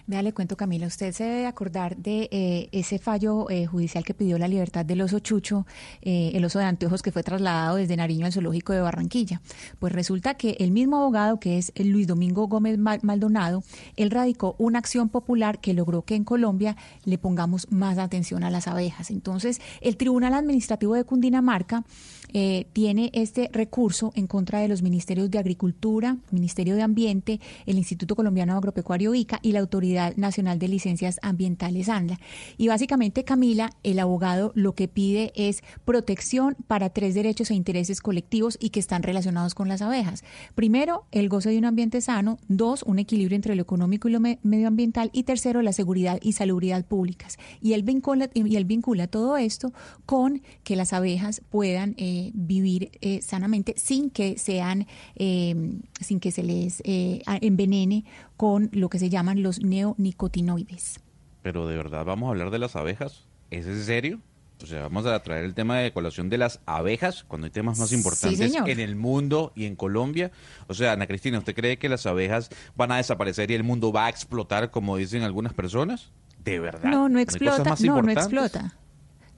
Vea, le cuento, Camila, usted se debe acordar de eh, ese fallo eh, judicial que pidió la libertad del oso Chucho, eh, el oso de anteojos que fue trasladado desde Nariño al zoológico de Barranquilla. Pues resulta que el mismo abogado, que es Luis Domingo Gómez Maldonado, él radicó una acción popular que logró que en Colombia le pongamos más atención a las abejas. Entonces, el Tribunal Administrativo de Cundinamarca tiene este recurso en contra de los ministerios de Agricultura, Ministerio de Ambiente, el Instituto Colombiano Agropecuario ICA y la Autoridad Nacional de Licencias Ambientales ANLA. Y básicamente, Camila, el abogado lo que pide es protección para tres derechos e intereses colectivos y que están relacionados con las abejas. Primero, el goce de un ambiente sano. Dos, un equilibrio entre lo económico y lo medioambiental. Y tercero, la seguridad y salubridad públicas. Y él vincula, y él vincula todo esto con que las abejas puedan eh, vivir eh, sanamente sin que sean, eh, sin que se les envenene con lo que se llaman los neonicotinoides. Pero de verdad, ¿vamos a hablar de las abejas? ¿Es en serio? O sea, vamos a traer el tema de colación de las abejas cuando hay temas más importantes en el mundo y en Colombia. O sea, Ana Cristina, ¿usted cree que las abejas van a desaparecer y el mundo va a explotar como dicen algunas personas? ¿De verdad? No, no explota. No, no explota.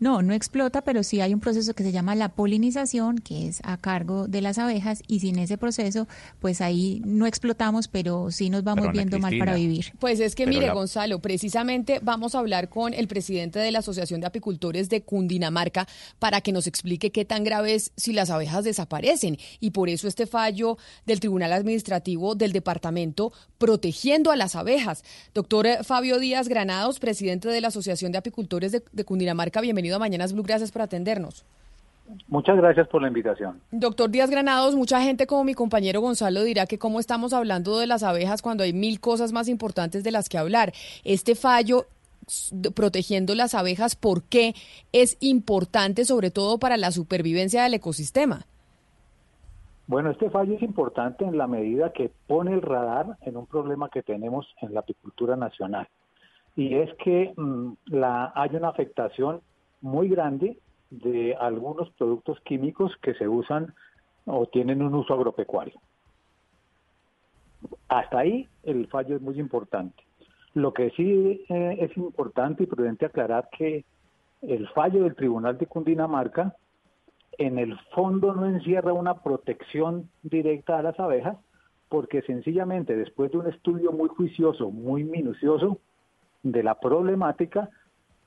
No, no explota, pero sí hay un proceso que se llama la polinización, que es a cargo de las abejas, y sin ese proceso, pues ahí no explotamos, pero sí nos vamos viendo mal para vivir. Pues es que mire, Gonzalo, precisamente vamos a hablar con el presidente de la Asociación de Apicultores de Cundinamarca para que nos explique qué tan grave es si las abejas desaparecen. Y por eso este fallo del Tribunal Administrativo del Departamento protegiendo a las abejas. Doctor Fabio Díaz Granados, presidente de la Asociación de Apicultores de, de Cundinamarca, bienvenido a Mañanas Blue, gracias por atendernos. Muchas gracias por la invitación. Doctor Díaz Granados, mucha gente como mi compañero Gonzalo dirá que cómo estamos hablando de las abejas cuando hay mil cosas más importantes de las que hablar. Este fallo protegiendo las abejas, ¿por qué es importante sobre todo para la supervivencia del ecosistema? Bueno, este fallo es importante en la medida que pone el radar en un problema que tenemos en la apicultura nacional. Y es que mm, la, hay una afectación muy grande de algunos productos químicos que se usan o tienen un uso agropecuario. Hasta ahí el fallo es muy importante. Lo que sí eh, es importante y prudente aclarar que el fallo del Tribunal de Cundinamarca en el fondo no encierra una protección directa a las abejas, porque sencillamente después de un estudio muy juicioso, muy minucioso de la problemática,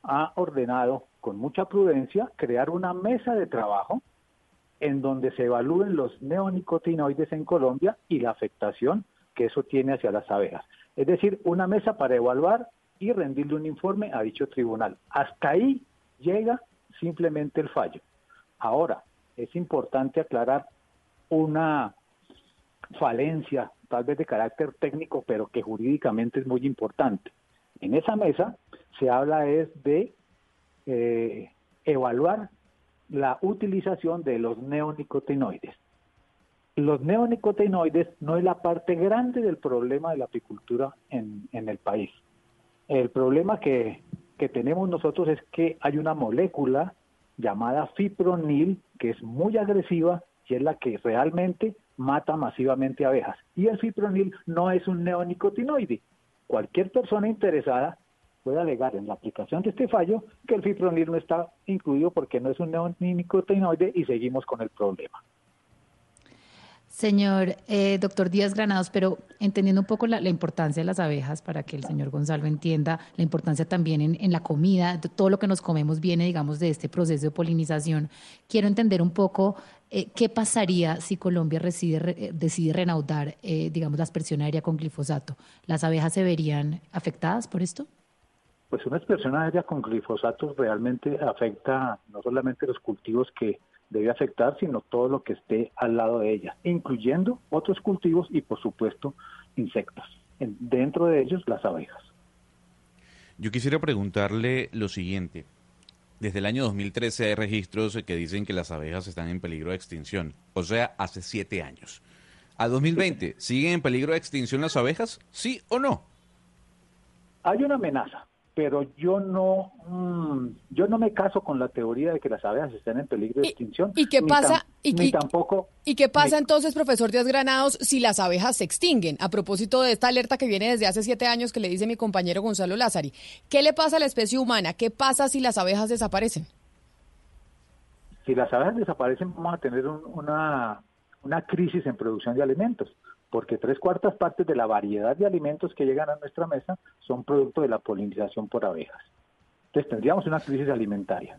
ha ordenado con mucha prudencia crear una mesa de trabajo en donde se evalúen los neonicotinoides en Colombia y la afectación que eso tiene hacia las abejas. Es decir, una mesa para evaluar y rendirle un informe a dicho tribunal. Hasta ahí llega simplemente el fallo. Ahora, es importante aclarar una falencia, tal vez de carácter técnico, pero que jurídicamente es muy importante. En esa mesa se habla es de eh, evaluar la utilización de los neonicotinoides. Los neonicotinoides no es la parte grande del problema de la apicultura en, en el país. El problema que, que tenemos nosotros es que hay una molécula llamada fipronil, que es muy agresiva y es la que realmente mata masivamente abejas. Y el fipronil no es un neonicotinoide. Cualquier persona interesada puede alegar en la aplicación de este fallo que el fipronil no está incluido porque no es un neonicotinoide y seguimos con el problema. Señor eh, doctor Díaz Granados, pero entendiendo un poco la, importancia de las abejas para que el señor Gonzalo entienda la importancia también en, la comida, todo lo que nos comemos viene, digamos, de este proceso de polinización. Quiero entender un poco eh, qué pasaría si Colombia decide, decide renaudar, eh, digamos, la aspersión aérea con glifosato. ¿Las abejas se verían afectadas por esto? Pues una aspersión aérea con glifosato realmente afecta no solamente los cultivos que debe afectar, sino todo lo que esté al lado de ella, incluyendo otros cultivos y, por supuesto, insectos. dentro de ellos, las abejas. Yo quisiera preguntarle lo siguiente. Desde el año 2013 hay registros que dicen que las abejas están en peligro de extinción, o sea, hace siete años. ¿A 2020 siguen en peligro de extinción las abejas? ¿Sí o no? Hay una amenaza, pero yo no mm, yo no me caso con la teoría de que las abejas estén en peligro de extinción. ¿Y, qué pasa? y, tampoco. ¿Y qué pasa entonces, profesor Díaz Granados, si las abejas se extinguen? A propósito de esta alerta que viene desde hace siete años que le dice mi compañero Gonzalo Lázari, ¿qué le pasa a la especie humana? ¿Qué pasa si las abejas desaparecen? Si las abejas desaparecen, vamos a tener una, una crisis en producción de alimentos porque tres cuartas partes de la variedad de alimentos que llegan a nuestra mesa son producto de la polinización por abejas. Entonces tendríamos una crisis alimentaria.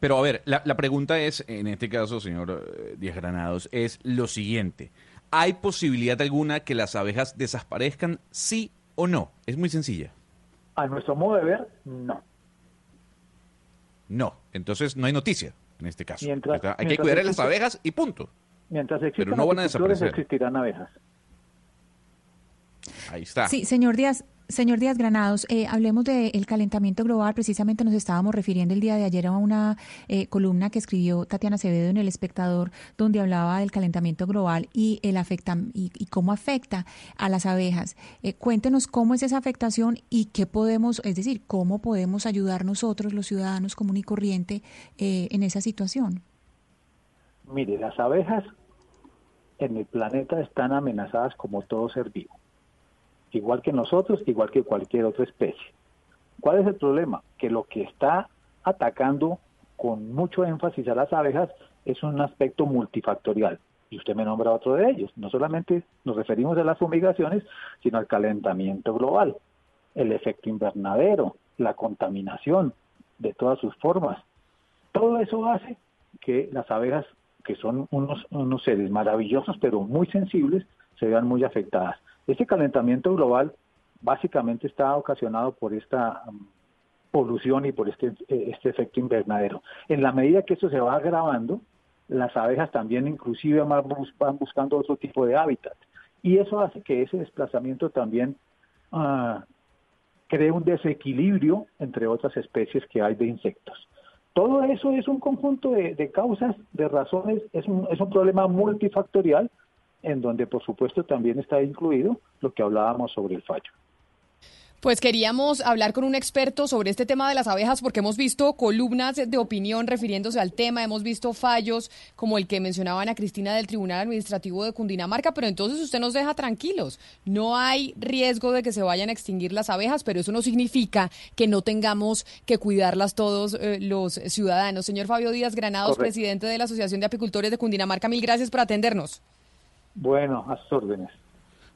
Pero a ver, la, pregunta es, en este caso, señor eh, Díaz Granados, es lo siguiente. ¿Hay posibilidad alguna que las abejas desaparezcan, sí o no? Es muy sencilla. A nuestro modo de ver, no. No, entonces no hay noticia en este caso. hay que cuidar a las abejas y punto. Mientras existan Pero no van a desaparecer. existirán abejas. Ahí está. Sí, señor Díaz, Señor Díaz Granados, eh, hablemos del calentamiento global. Precisamente nos estábamos refiriendo el día de ayer a una eh, columna que escribió Tatiana Acevedo en El Espectador, donde hablaba del calentamiento global y, el afecta, y, cómo afecta a las abejas. Eh, cuéntenos cómo es esa afectación y qué podemos, es decir, cómo podemos ayudar nosotros, los ciudadanos común y corriente, en esa situación. Mire, las abejas en el planeta están amenazadas como todo ser vivo igual que nosotros, igual que cualquier otra especie. ¿Cuál es el problema? Que lo que está atacando con mucho énfasis a las abejas es un aspecto multifactorial. Y usted me nombra otro de ellos. No solamente nos referimos a las fumigaciones, sino al calentamiento global, el efecto invernadero, la contaminación de todas sus formas. Todo eso hace que las abejas, que son unos, unos seres maravillosos pero muy sensibles, se vean muy afectadas. Este calentamiento global básicamente está ocasionado por esta um, polución y por este, este efecto invernadero. En la medida que esto se va agravando, las abejas también inclusive van buscando otro tipo de hábitat. Y eso hace que ese desplazamiento también uh, cree un desequilibrio entre otras especies que hay de insectos. Todo eso es un conjunto de, de causas, de razones, es un, es un problema multifactorial en donde por supuesto también está incluido lo que hablábamos sobre el fallo. Pues queríamos hablar con un experto sobre este tema de las abejas porque hemos visto columnas de opinión refiriéndose al tema, hemos visto fallos como el que mencionaba Ana Cristina del Tribunal Administrativo de Cundinamarca, pero entonces usted nos deja tranquilos. No hay riesgo de que se vayan a extinguir las abejas, pero eso no significa que no tengamos que cuidarlas todos eh, los ciudadanos. Señor Fabio Díaz Granados, presidente de la Asociación de Apicultores de Cundinamarca, mil gracias por atendernos. Bueno, a sus órdenes.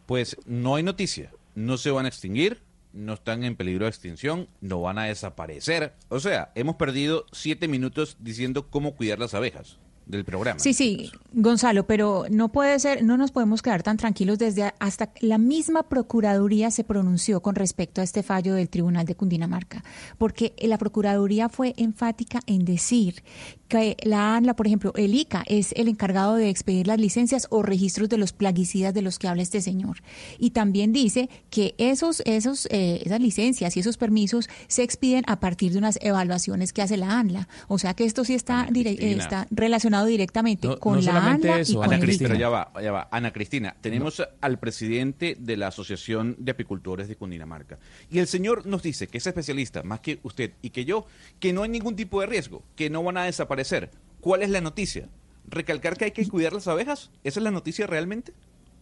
Pues no hay noticia, no se van a extinguir, no están en peligro de extinción, no van a desaparecer. O sea, hemos perdido siete minutos diciendo cómo cuidar las abejas del programa. Sí, sí, Gonzalo, pero no puede ser, no nos podemos quedar tan tranquilos desde hasta la misma Procuraduría se pronunció con respecto a este fallo del Tribunal de Cundinamarca, porque la Procuraduría fue enfática en decir que la ANLA, por ejemplo, el ICA es el encargado de expedir las licencias o registros de los plaguicidas de los que habla este señor. Y también dice que esos, esos, eh, esas licencias y esos permisos se expiden a partir de unas evaluaciones que hace la ANLA. O sea que esto sí está, está relacionado directamente con la ANLA y con Ana Cristina, ICA. ya va, ya va. Ana Cristina, tenemos al presidente de la Asociación de Apicultores de Cundinamarca. Y el señor nos dice que es especialista, más que usted y que yo, que no hay ningún tipo de riesgo, que no van a desaparecer. ¿Cuál es la noticia? ¿Recalcar que hay que cuidar las abejas? ¿Esa es la noticia realmente?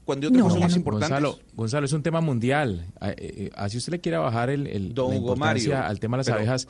Cuando hay otras cosas más importantes. Gonzalo, Gonzalo, es un tema mundial. A- eh, eh, Así usted le quiera bajar el, el- Don la Hugo importancia Mario, al tema de las pero- abejas.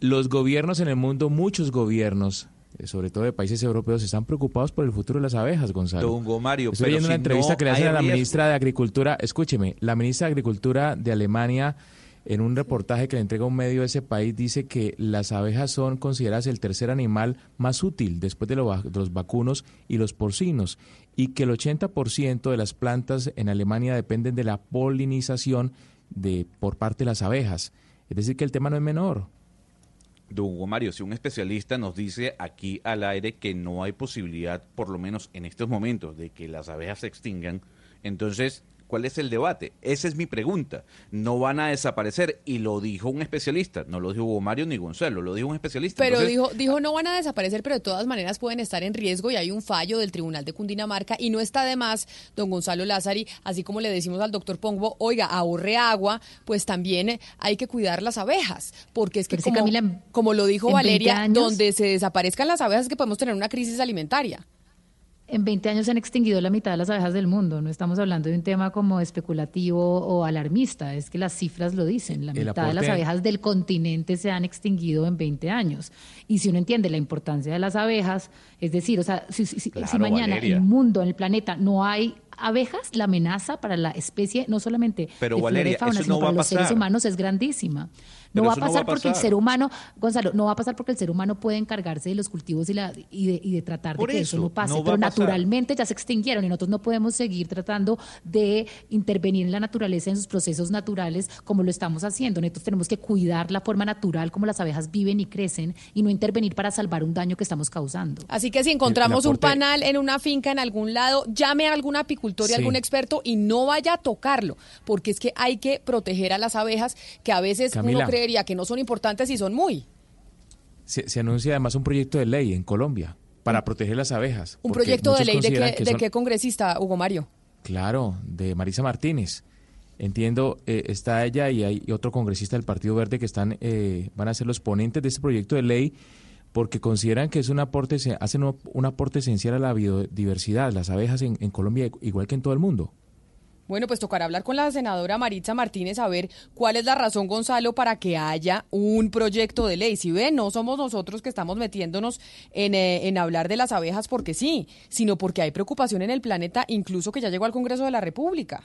Los gobiernos en el mundo, muchos gobiernos, sobre todo de países europeos, están preocupados por el futuro de las abejas, Gonzalo. Don Hugo Mario, Estoy leyendo una entrevista no que le hacen a la riesgo. ministra de Agricultura. Escúcheme, la ministra de Agricultura de Alemania, en un reportaje que le entrega un medio de ese país, dice que las abejas son consideradas el tercer animal más útil después de, lo de los vacunos y los porcinos, y que el 80% de las plantas en Alemania dependen de la polinización de, por parte de las abejas. Es decir, que el tema no es menor. Don Hugo Mario, si un especialista nos dice aquí al aire que no hay posibilidad, por lo menos en estos momentos, de que las abejas se extingan, entonces, ¿cuál es el debate? Esa es mi pregunta. No van a desaparecer y lo dijo un especialista, no lo dijo Hugo Mario ni Gonzalo, lo dijo un especialista. Pero Entonces, dijo, dijo no van a desaparecer, pero de todas maneras pueden estar en riesgo y hay un fallo del Tribunal de Cundinamarca y no está de más, don Gonzalo Lázari, así como le decimos al doctor Pongo, oiga, ahorre agua, pues también hay que cuidar las abejas, porque es que como, Camila, como lo dijo en 20 Valeria, años- donde se desaparezcan las abejas es que podemos tener una crisis alimentaria. En 20 años se han extinguido la mitad de las abejas del mundo. No estamos hablando de un tema como especulativo o alarmista, es que las cifras lo dicen. La El mitad de las abejas del continente se han extinguido en 20 años. Y si uno entiende la importancia de las abejas, es decir, o sea, si, si- si- Claro, si mañana Valeria. en el mundo, en el planeta, no hay abejas, la amenaza para la especie, no solamente Pero, de flora Valeria, fauna, eso sino no para va a los seres pasar. humanos es grandísima. No va a eso no va pasar a porque el ser humano, Gonzalo, no va a pasar porque el ser humano puede encargarse de los cultivos y, la, y, de, y de tratar Por de que eso, eso, no pase. no pero naturalmente ya se extinguieron y nosotros no podemos seguir tratando de intervenir en la naturaleza en sus procesos naturales como lo estamos haciendo. Nosotros tenemos que cuidar la forma natural como las abejas viven y crecen y no intervenir para salvar un daño que estamos causando. Así que si encontramos un aporte- panal en una finca en algún lado, llame a algún apicultor y Sí. algún experto y no vaya a tocarlo, porque es que hay que proteger a las abejas que a veces Camila. uno que no son importantes y son muy. Se, se anuncia además un proyecto de ley en Colombia para proteger las abejas. Un proyecto de ley de qué, que de qué congresista, Hugo Mario. Claro, de Marisa Martínez. Entiendo, eh, está ella y hay otro congresista del Partido Verde que están eh, van a ser los ponentes de este proyecto de ley porque consideran que es un aporte, se- hacen un, un aporte esencial a la biodiversidad, las abejas en, en Colombia igual que en todo el mundo. Bueno, pues tocará hablar con la senadora Maritza Martínez a ver cuál es la razón, Gonzalo, para que haya un proyecto de ley. Si ven, no somos nosotros que estamos metiéndonos en, eh, en hablar de las abejas porque sí, sino porque hay preocupación en el planeta, incluso que ya llegó al Congreso de la República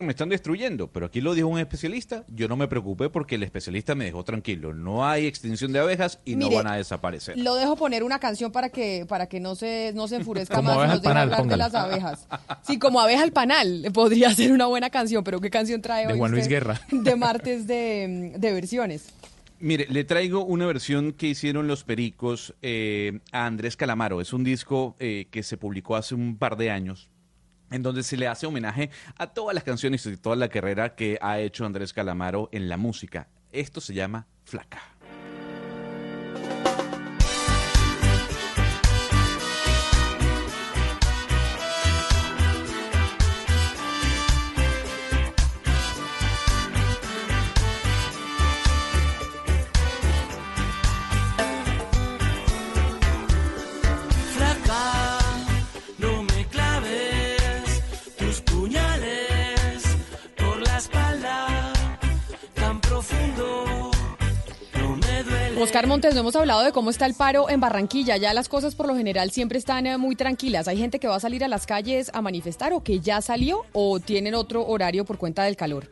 me están destruyendo, pero aquí lo dijo un especialista, yo no me preocupé porque el especialista me dejó tranquilo, no hay extinción de abejas y no van a desaparecer. Lo dejo poner una canción para que para que no se no se enfurezca más y nos deje hablar de las abejas. Sí, como abeja al panal, podría ser una buena canción, pero ¿qué canción trae de hoy? Juan Luis Guerra. De martes de, versiones. Mire, le traigo una versión que hicieron los Pericos eh, a Andrés Calamaro. Es un disco eh, que se publicó hace un par de años en donde se le hace homenaje a todas las canciones y toda la carrera que ha hecho Andrés Calamaro en la música. Esto se llama Flaca. Oscar Montes, no hemos hablado de cómo está el paro en Barranquilla. Ya las cosas por lo general siempre están eh, muy tranquilas. ¿Hay gente que va a salir a las calles a manifestar o que ya salió o tienen otro horario por cuenta del calor?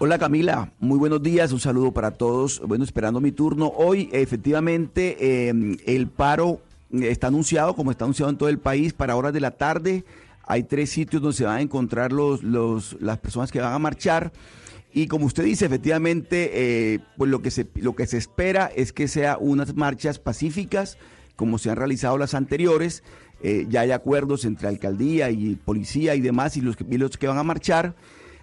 Hola Camila, muy buenos días, un saludo para todos. Bueno, esperando mi turno. Hoy efectivamente em, el paro está anunciado, como está anunciado en todo el país, para horas de la tarde. Hay tres sitios donde se van a encontrar los, los, las personas que van a marchar. Y como usted dice, efectivamente, eh, pues lo que, se, lo que se espera es que sea unas marchas pacíficas, como se han realizado las anteriores. Eh, ya hay acuerdos entre alcaldía y policía y demás, y los, que, los que van a marchar.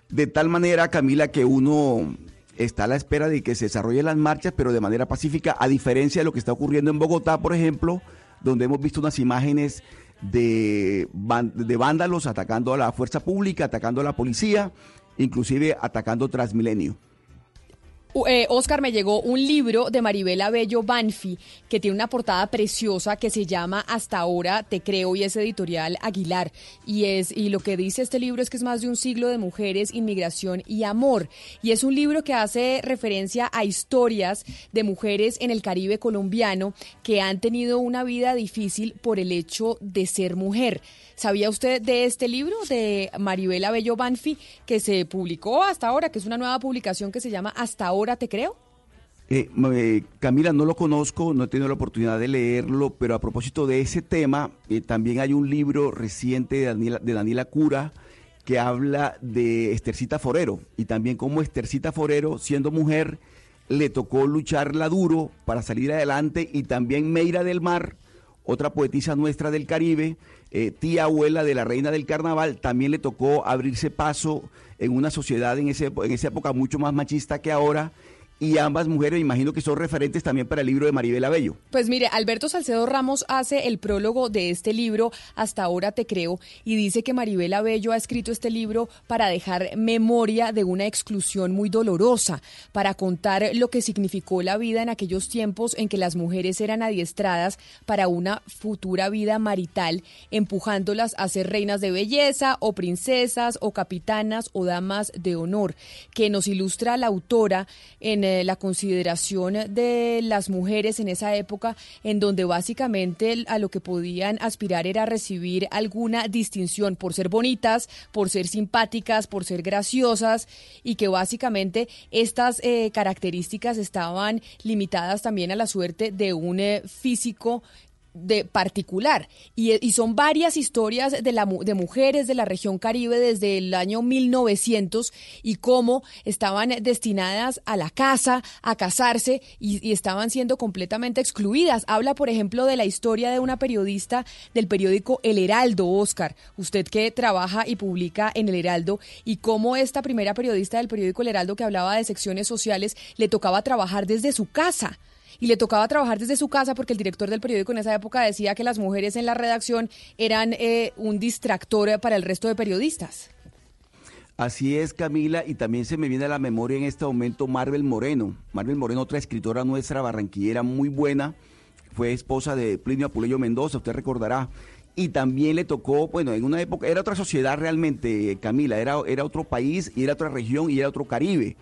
De tal manera, Camila, que uno está a la espera de que se desarrollen las marchas, pero de manera pacífica, a diferencia de lo que está ocurriendo en Bogotá, por ejemplo, donde hemos visto unas imágenes de, de vándalos atacando a la fuerza pública, atacando a la policía inclusive atacando Transmilenio. Eh, Oscar, me llegó un libro de Maribela Bello Banfi que tiene una portada preciosa que se llama Hasta ahora te creo y es editorial Aguilar. Y, es, y lo que dice este libro es que es más de un siglo de mujeres, inmigración y amor. Y es un libro que hace referencia a historias de mujeres en el Caribe colombiano que han tenido una vida difícil por el hecho de ser mujer. ¿Sabía usted de este libro de Maribela Bello Banfi que se publicó hasta ahora, que es una nueva publicación que se llama Hasta ahora te creo? Eh, eh, Camila, no lo conozco, no he tenido la oportunidad de leerlo, pero a propósito de ese tema, eh, también hay un libro reciente de Daniela, de Daniela Cura que habla de Estercita Forero y también cómo Estercita Forero, siendo mujer, le tocó lucharla duro para salir adelante y también Meira del Mar, otra poetisa nuestra del Caribe, eh, tía abuela de la reina del carnaval, también le tocó abrirse paso en una sociedad en, ese, en esa época mucho más machista que ahora y ambas mujeres imagino que son referentes también para el libro de Maribel Abello. Pues mire, Alberto Salcedo Ramos hace el prólogo de este libro, Hasta ahora te creo, y dice que Maribel Abello ha escrito este libro para dejar memoria de una exclusión muy dolorosa, para contar lo que significó la vida en aquellos tiempos en que las mujeres eran adiestradas para una futura vida marital, empujándolas a ser reinas de belleza o princesas o capitanas o damas de honor, que nos ilustra la autora en la consideración de las mujeres en esa época, en donde básicamente a lo que podían aspirar era recibir alguna distinción por ser bonitas, por ser simpáticas, por ser graciosas, y que básicamente estas eh, características estaban limitadas también a la suerte de un eh, físico de particular. Y, y, son varias historias de, la, de mujeres de la región caribe desde el año 1900 y cómo estaban destinadas a la casa, a casarse y, estaban siendo completamente excluidas. Habla, por ejemplo, de la historia de una periodista del periódico El Heraldo, Oscar, usted que trabaja y publica en El Heraldo, y cómo esta primera periodista del periódico El Heraldo que hablaba de secciones sociales le tocaba trabajar desde su casa y le tocaba trabajar desde su casa porque el director del periódico en esa época decía que las mujeres en la redacción eran eh, un distractor para el resto de periodistas. Así es, Camila, y también se me viene a la memoria en este momento Marvel Moreno. Marvel Moreno, otra escritora nuestra, barranquillera muy buena, fue esposa de Plinio Apuleyo Mendoza, usted recordará, y también le tocó, bueno, en una época, era otra sociedad realmente, Camila, era, era otro país y era otra región y era otro Caribe.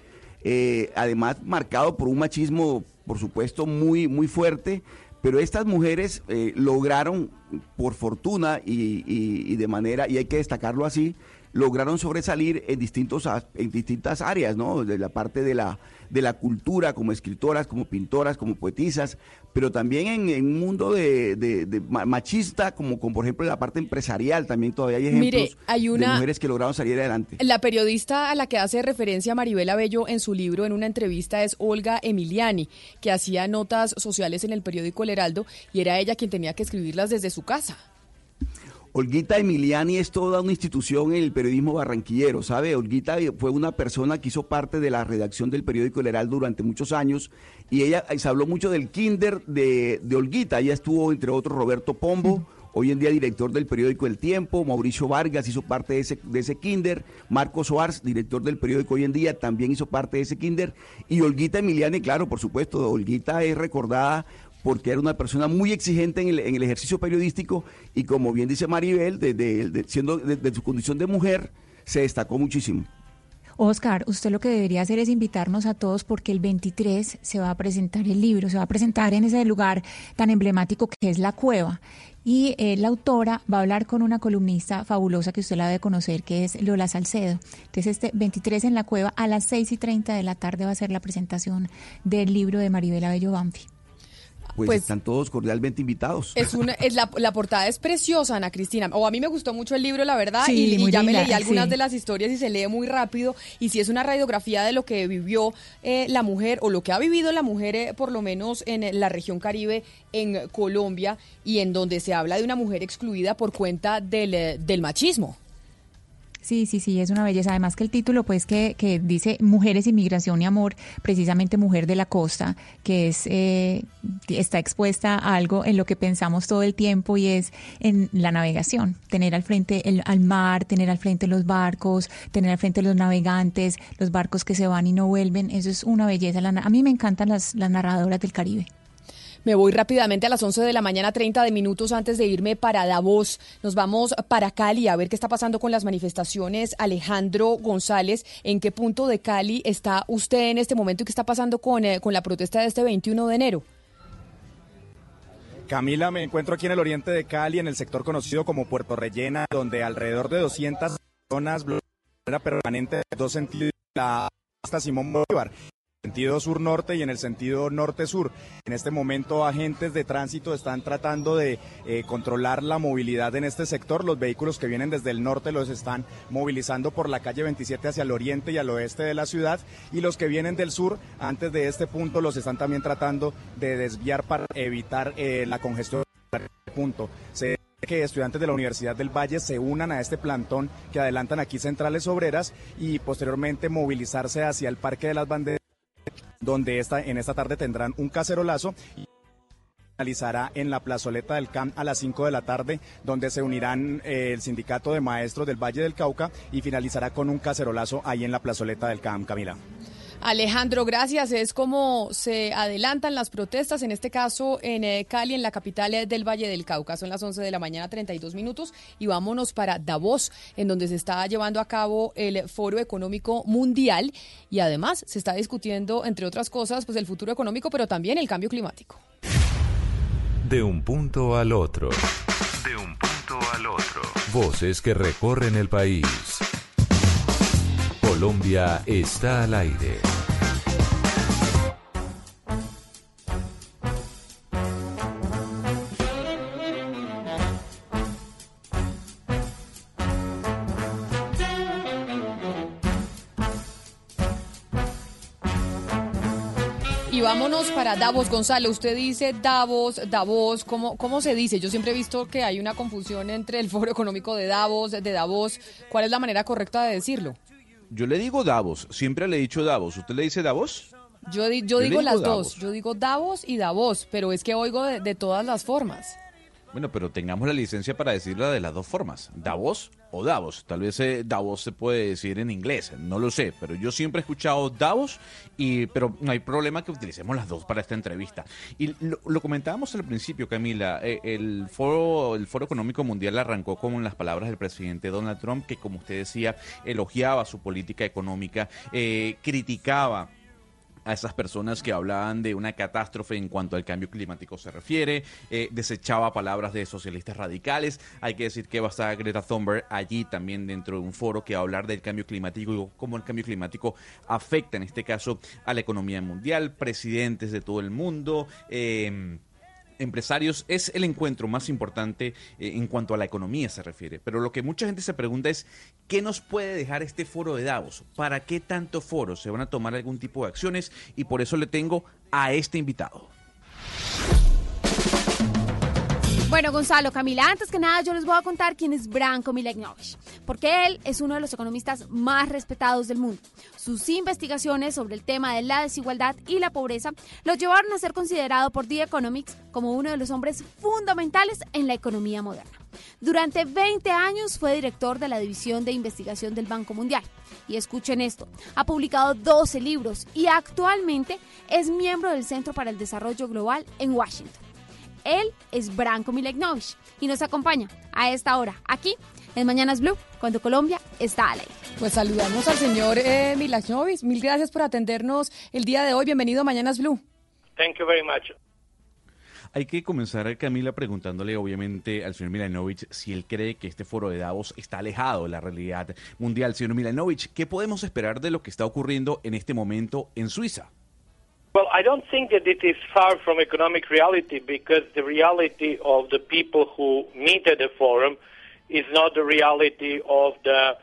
Eh, además marcado por un machismo, por supuesto, muy, muy fuerte, pero estas mujeres eh, lograron, por fortuna y, y, de manera, y hay que destacarlo así, lograron sobresalir en, distintos, en distintas áreas, ¿no? De la parte de la, de la cultura, como escritoras, como pintoras, como poetisas, pero también en, un mundo de, machista, como, como por ejemplo en la parte empresarial, también todavía hay ejemplos hay una, de mujeres que lograron salir adelante. La periodista a la que hace referencia Maribela Bello en su libro, en una entrevista, es Olga Emiliani, que hacía notas sociales en el periódico El Heraldo y era ella quien tenía que escribirlas desde su casa. Olguita Emiliani es toda una institución en el periodismo barranquillero, ¿sabe? Olguita fue una persona que hizo parte de la redacción del periódico El Heraldo durante muchos años y ella se habló mucho del kinder de, de Olguita. Ella estuvo, entre otros, Roberto Pombo. Hoy en día director del periódico El Tiempo, Mauricio Vargas hizo parte de ese, de ese kinder, Marcos Soares, director del periódico Hoy en día, también hizo parte de ese kinder, y Olguita Emiliani, claro, por supuesto, Olguita es recordada porque era una persona muy exigente en el, ejercicio periodístico y como bien dice Maribel, de, siendo de, su condición de mujer, se destacó muchísimo. Oscar, usted lo que debería hacer es invitarnos a todos porque el 23 se va a presentar el libro, se va a presentar en ese lugar tan emblemático que es la cueva. Y eh, la autora va a hablar con una columnista fabulosa que usted la debe conocer, que es Lola Salcedo. Entonces, este 23 en la cueva, a las 6 y 30 de la tarde va a ser la presentación del libro de Maribela Bello Banfi. Pues, pues, están todos cordialmente invitados. Es una, es la, portada es preciosa, Ana Cristina. O a mí me gustó mucho el libro, la verdad, y, ya me leí algunas de las historias y se lee muy rápido. Y si es una radiografía de lo que vivió eh, la mujer o lo que ha vivido la mujer, eh, por lo menos en la región Caribe, en Colombia, y en donde se habla de una mujer excluida por cuenta del, eh, del machismo. Sí, sí, sí, es una belleza. Además que el título, pues, que, que dice Mujeres, Inmigración y Amor, precisamente Mujer de la Costa, que es eh, está expuesta a algo en lo que pensamos todo el tiempo y es en la navegación. Tener al frente el, al mar, tener al frente los barcos, tener al frente los navegantes, los barcos que se van y no vuelven. Eso es una belleza. a mí me encantan las, las narradoras del Caribe. Me voy rápidamente a las 11 de la mañana, 30 de minutos antes de irme para Davos. Nos vamos para Cali a ver qué está pasando con las manifestaciones. Alejandro González, ¿en qué punto de Cali está usted en este momento y qué está pasando con, eh, con la protesta de este 21 de enero? Camila, me encuentro aquí en el oriente de Cali, en el sector conocido como Puerto Rellena, donde alrededor de 200 personas bloquean permanente de dos sentidos hasta Simón Bolívar sentido sur-norte y en el sentido norte-sur. En este momento agentes de tránsito están tratando de eh, controlar la movilidad en este sector. Los vehículos que vienen desde el norte los están movilizando por la calle 27 hacia el oriente y al oeste de la ciudad y los que vienen del sur antes de este punto los están también tratando de desviar para evitar eh, la congestión. Punto. Se que estudiantes de la Universidad del Valle se unan a este plantón que adelantan aquí centrales obreras y posteriormente movilizarse hacia el Parque de las Banderas donde esta, en esta tarde tendrán un cacerolazo y finalizará en la plazoleta del CAM a las 5 de la tarde, donde se unirán eh, el sindicato de maestros del Valle del Cauca y finalizará con un cacerolazo ahí en la plazoleta del CAM, Camila. Alejandro, gracias. Es como se adelantan las protestas, en este caso en eh, Cali, en la capital eh, del Valle del Cauca. Son las 11 de la mañana, 32 minutos, y vámonos para Davos, en donde se está llevando a cabo el Foro Económico Mundial y además se está discutiendo, entre otras cosas, pues el futuro económico, pero también el cambio climático. De un punto al otro. De un punto al otro. Voces que recorren el país. Colombia está al aire. Y vámonos para Davos, Gonzalo. Usted dice Davos, Davos, ¿cómo, ¿cómo se dice? Yo siempre he visto que hay una confusión entre el Foro Económico de Davos, de Davos. ¿Cuál es la manera correcta de decirlo? Yo le digo Davos, siempre le he dicho Davos. ¿Usted le dice Davos? Yo, yo, digo las dos, yo digo Davos y Davos, pero es que oigo de, todas las formas. Bueno, pero tengamos la licencia para decirla de las dos formas, Davos o Davos. Tal vez eh, Davos se puede decir en inglés, no lo sé, pero yo siempre he escuchado Davos, y, pero no hay problema que utilicemos las dos para esta entrevista. Y lo, lo comentábamos al principio, Camila, eh, el, foro, el Foro Económico Mundial arrancó con las palabras del presidente Donald Trump, que como usted decía, elogiaba su política económica, eh, criticaba a esas personas que hablaban de una catástrofe en cuanto al cambio climático se refiere, eh, desechaba palabras de socialistas radicales. Hay que decir que va a estar Greta Thunberg allí también dentro de un foro que va a hablar del cambio climático y cómo el cambio climático afecta en este caso a la economía mundial, presidentes de todo el mundo. Eh, empresarios es el encuentro más importante eh, en cuanto a la economía se refiere. Pero lo que mucha gente se pregunta es, ¿qué nos puede dejar este foro de Davos? ¿Para qué tanto foro? ¿Se van a tomar algún tipo de acciones? Y por eso le tengo a este invitado. Bueno, Gonzalo, Camila, antes que nada yo les voy a contar quién es Branko Milanovic, porque él es uno de los economistas más respetados del mundo. Sus investigaciones sobre el tema de la desigualdad y la pobreza lo llevaron a ser considerado por The Economics como uno de los hombres fundamentales en la economía moderna. Durante 20 años fue director de la División de Investigación del Banco Mundial. Y escuchen esto, ha publicado 12 libros y actualmente es miembro del Centro para el Desarrollo Global en Washington. Él es Branko Milanovic y nos acompaña a esta hora aquí en Mañanas Blue cuando Colombia está al aire. Pues saludamos al señor eh, Milanovic. Mil gracias por atendernos el día de hoy. Bienvenido a Mañanas Blue. Thank you very much. Hay que comenzar, Camila, preguntándole obviamente al señor Milanovic si él cree que este foro de Davos está alejado de la realidad mundial. Señor Milanovic, ¿qué podemos esperar de lo que está ocurriendo en este momento en Suiza? Well, I don't think that it is far from economic reality because the reality of the people who meet at the forum is not the reality of the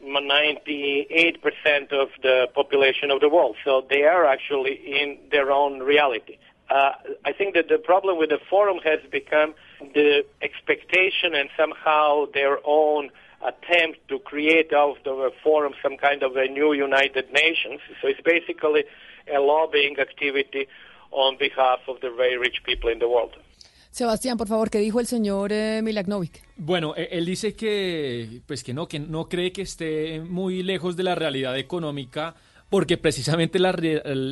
98% of the population of the world. So they are actually in their own reality. Uh, I think that the problem with the forum has become the expectation and somehow their own attempt to create out of a forum some kind of a new United Nations. So it's basically a lobbying activity on behalf of the very rich people in the world. Sebastián, por favor, ¿qué dijo el señor eh, Milanovic? Bueno, e- él dice que, pues que no, que no cree que esté muy lejos de la realidad económica, porque precisamente la,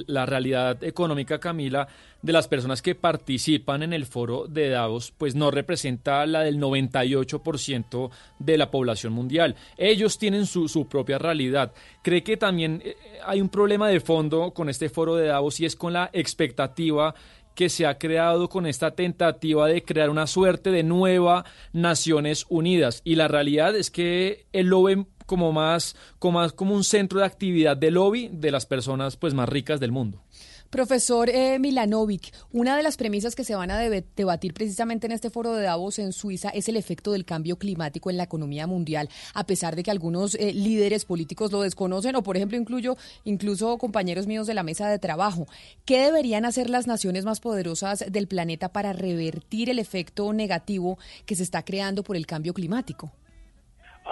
la realidad económica, Camila, de las personas que participan en el foro de Davos, pues no representa la del 98% de la población mundial. Ellos tienen su, su propia realidad. Cree que también eh, hay un problema de fondo con este foro de Davos y es con la expectativa que se ha creado con esta tentativa de crear una suerte de nueva Naciones Unidas. Y la realidad es que él lo ve como más, como más como un centro de actividad de lobby de las personas pues más ricas del mundo. Profesor eh, Milanovic, una de las premisas que se van a debatir precisamente en este foro de Davos en Suiza es el efecto del cambio climático en la economía mundial, a pesar de que algunos eh, líderes políticos lo desconocen o, por ejemplo, incluyo incluso compañeros míos de la mesa de trabajo. ¿Qué deberían hacer las naciones más poderosas del planeta para revertir el efecto negativo que se está creando por el cambio climático?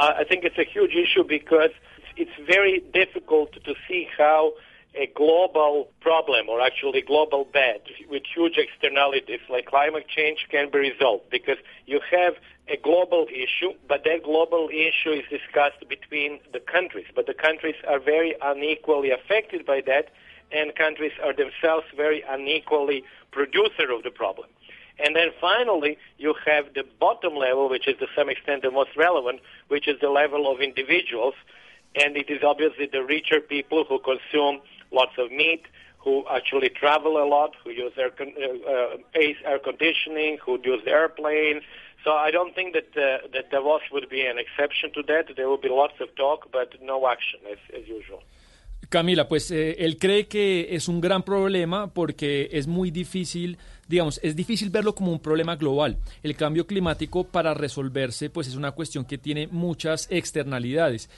I think it's a huge issue because it's very difficult to see how a global problem or actually global bad with huge externalities like climate change can be resolved because you have a global issue, but that global issue is discussed between the countries. But the countries are very unequally affected by that, and countries are themselves very unequally producer of the problem. And then finally, you have the bottom level, which is to some extent the most relevant, which is the level of individuals. And it is obviously the richer people who consume lots of meat, who actually travel a lot, who use air, con- uh, uh, air conditioning, who use airplanes. So I don't think that uh, that Davos would be an exception to that. There will be lots of talk, but no action as, as usual. Camila, pues eh, él cree que es un gran problema porque es muy difícil, digamos, es difícil verlo como un problema global. El cambio climático para resolverse, pues es una cuestión que tiene muchas externalidades.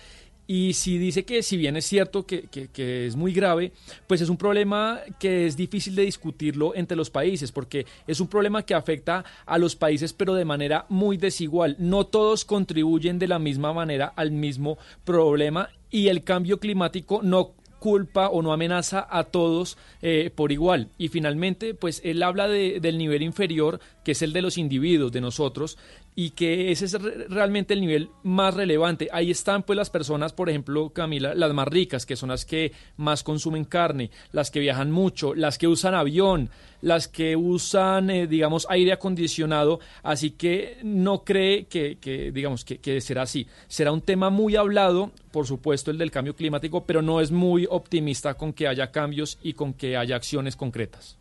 Y si dice que si bien es cierto que, que- es muy grave, pues es un problema que es difícil de discutirlo entre los países, porque es un problema que afecta a los países, pero de manera muy desigual. No todos contribuyen de la misma manera al mismo problema y el cambio climático no culpa o no amenaza a todos eh, por igual. Y finalmente, pues él habla de, del nivel inferior, que es el de los individuos, de nosotros, y que ese es realmente el nivel más relevante. Ahí están pues las personas, por ejemplo, Camila, las más ricas, que son las que más consumen carne, las que viajan mucho, las que usan avión, las que usan, eh, digamos, aire acondicionado, así que no cree que, digamos, que será así. Será un tema muy hablado, por supuesto, el del cambio climático, pero no es muy optimista con que haya cambios y con que haya acciones concretas.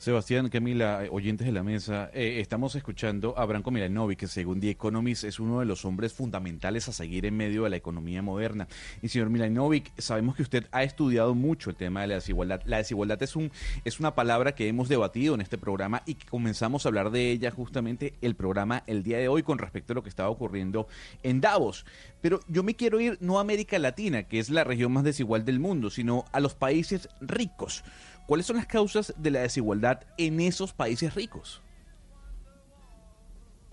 Sebastián, Camila, oyentes de la mesa, eh, estamos escuchando a Branko Milanovic, que según The Economist es uno de los hombres fundamentales a seguir en medio de la economía moderna. Y señor Milanovic, sabemos que usted ha estudiado mucho el tema de la desigualdad. La desigualdad es, un, es una palabra que hemos debatido en este programa y que comenzamos a hablar de ella justamente el programa el día de hoy con respecto a lo que estaba ocurriendo en Davos. Pero yo me quiero ir no a América Latina, que es la región más desigual del mundo, sino a los países ricos. ¿Cuáles son las causas de la desigualdad en esos países ricos?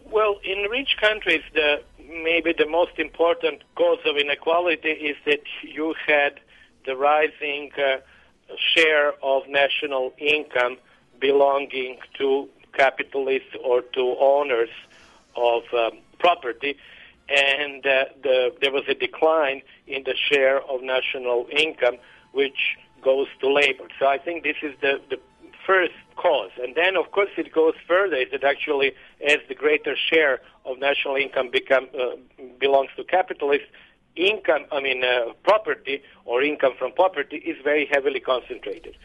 Well, in rich countries, the maybe the most important cause of inequality is that you had the rising uh, share of national income belonging to capitalists or to owners of um, property, and uh, the, there was a decline in the share of national income, which goes to labor. So I think this is the, the first cause. And then, of course, it goes further. It actually, as the greater share of national income become, uh, belongs to capitalists, income, I mean, uh, property or income from property is very heavily concentrated.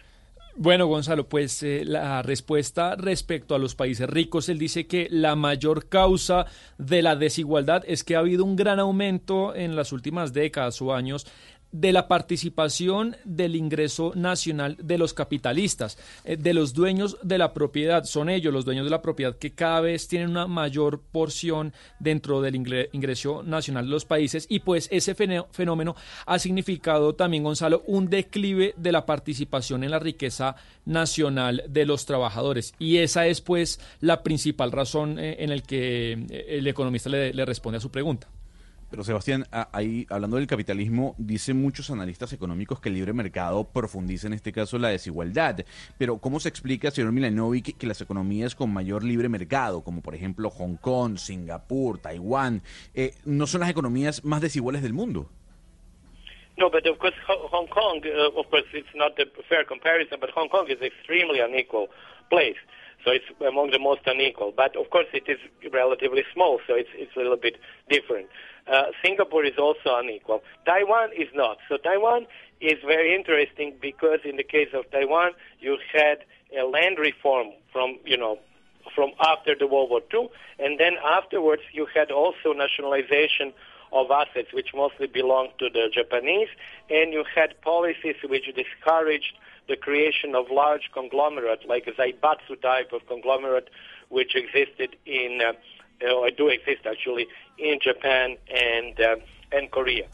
Bueno, Gonzalo, pues eh, la respuesta respecto a los países ricos, él dice que la mayor causa de la desigualdad es que ha habido un gran aumento en las últimas décadas o años de la participación del ingreso nacional de los capitalistas, eh, de los dueños de la propiedad. Son ellos los dueños de la propiedad que cada vez tienen una mayor porción dentro del ingreso nacional de los países y pues ese fenómeno ha significado también, Gonzalo, un declive de la participación en la riqueza nacional de los trabajadores. Y esa es pues la principal razón eh, en la que eh, el economista le responde a su pregunta. Pero Sebastián, ahí hablando del capitalismo, dicen muchos analistas económicos que el libre mercado profundiza en este caso la desigualdad. Pero ¿cómo se explica, señor Milanovic, que las economías con mayor libre mercado, como por ejemplo Hong Kong, Singapur, Taiwán, eh, no son las economías más desiguales del mundo? No, but of course Hong Kong, uh, of course it's not a fair comparison, but Hong Kong is extremely unequal place. So it's among the most unequal. But of course it is relatively small, so it's, it's a little bit different. Uh, Singapore is also unequal. Taiwan is not. So Taiwan is very interesting because in the case of Taiwan, you had a land reform from, you know, from after the World War II, and then afterwards you had also nationalization of assets which mostly belonged to the Japanese, and you had policies which discouraged the creation of large conglomerate like a Zaibatsu type of conglomerate which existed in uh, or do exist actually in Japan and, uh, and Korea.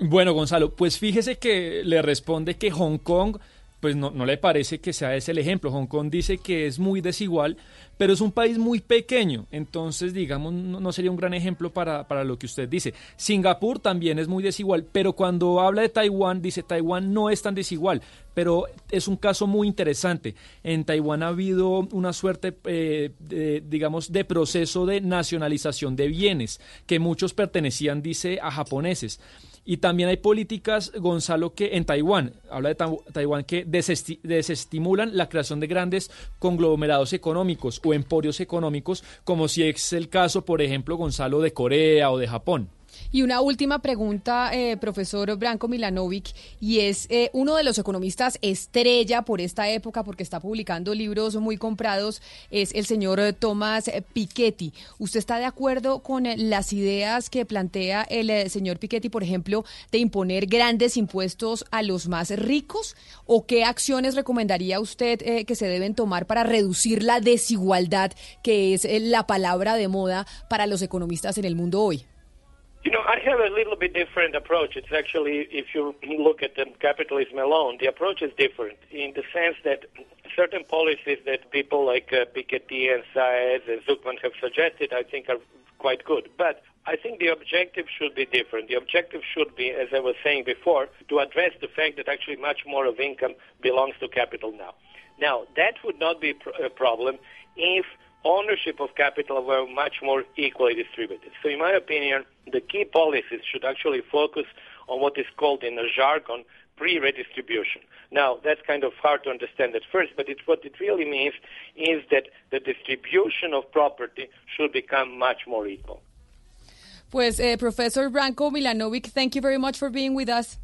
Bueno, Gonzalo, pues fíjese que le responde que Hong Kong pues no, no, le parece que sea ese el ejemplo. Hong Kong dice que es muy desigual, pero es un país muy pequeño, entonces digamos no, sería un gran ejemplo para, para, lo que usted dice. Singapur también es muy desigual, pero cuando habla de Taiwán, dice Taiwán no es tan desigual, pero es un caso muy interesante. En Taiwán ha habido una suerte, eh, de, digamos, de proceso de nacionalización de bienes que muchos pertenecían, dice, a japoneses. Y también hay políticas, Gonzalo, que en Taiwán, habla de Taiwán, que desestimulan la creación de grandes conglomerados económicos o emporios económicos, como si es el caso, por ejemplo, Gonzalo, de Corea o de Japón. Y una última pregunta, eh, profesor Branko Milanovic, y es eh, uno de los economistas estrella por esta época, porque está publicando libros muy comprados, es el señor eh, Tomás Piketty. ¿Usted está de acuerdo con las ideas que plantea el señor Piketty, por ejemplo, de imponer grandes impuestos a los más ricos? ¿O qué acciones recomendaría usted que se deben tomar para reducir la desigualdad, que es la palabra de moda para los economistas en el mundo hoy? You know, I have a little bit different approach. It's actually, if you look at the capitalism alone, the approach is different in the sense that certain policies that people like uh, Piketty and Saez and Zuckman have suggested, I think, are quite good. But I think the objective should be different. The objective should be, as I was saying before, to address the fact that actually much more of income belongs to capital now. Now, that would not be a problem if ownership of capital were much more equally distributed. So in my opinion, the key policies should actually focus on what is called in the jargon pre-redistribution. Now, that's kind of hard to understand at first, but it, what it really means is that the distribution of property should become much more equal. Pues, eh, Professor Branko Milanovic, thank you very much for being with us.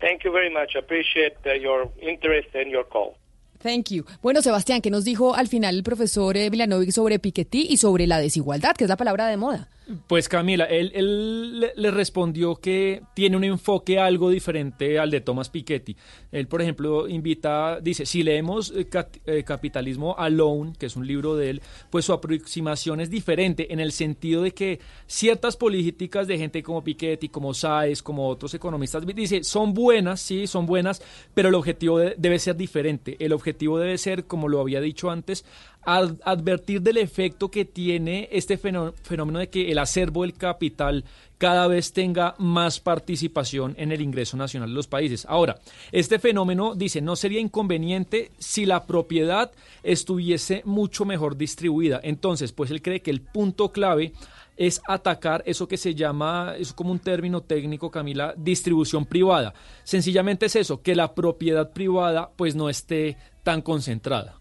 Thank you very much. Appreciate uh, your interest and your call. Thank you. Bueno, Sebastián, ¿qué nos dijo al final el profesor eh, Milanovic sobre Piketty y sobre la desigualdad, que es la palabra de moda? Pues Camila, él, le- respondió que tiene un enfoque algo diferente al de Thomas Piketty. Él, por ejemplo, invita, dice, si leemos eh, eh, Capitalismo Alone, que es un libro de él, pues su aproximación es diferente en el sentido de que ciertas políticas de gente como Piketty, como Saez, como otros economistas, dice, son buenas, sí, son buenas, pero el objetivo de- debe ser diferente. El objetivo debe ser, como lo había dicho antes, ad- advertir del efecto que tiene este fenó- fenómeno de que el acervo del capital cada vez tenga más participación en el ingreso nacional de los países. Ahora, este fenómeno, dice, no sería inconveniente si la propiedad estuviese mucho mejor distribuida. Entonces, pues él cree que el punto clave es atacar eso que se llama, es como un término técnico, Camila, distribución privada. Sencillamente es eso, que la propiedad privada pues no esté tan concentrada.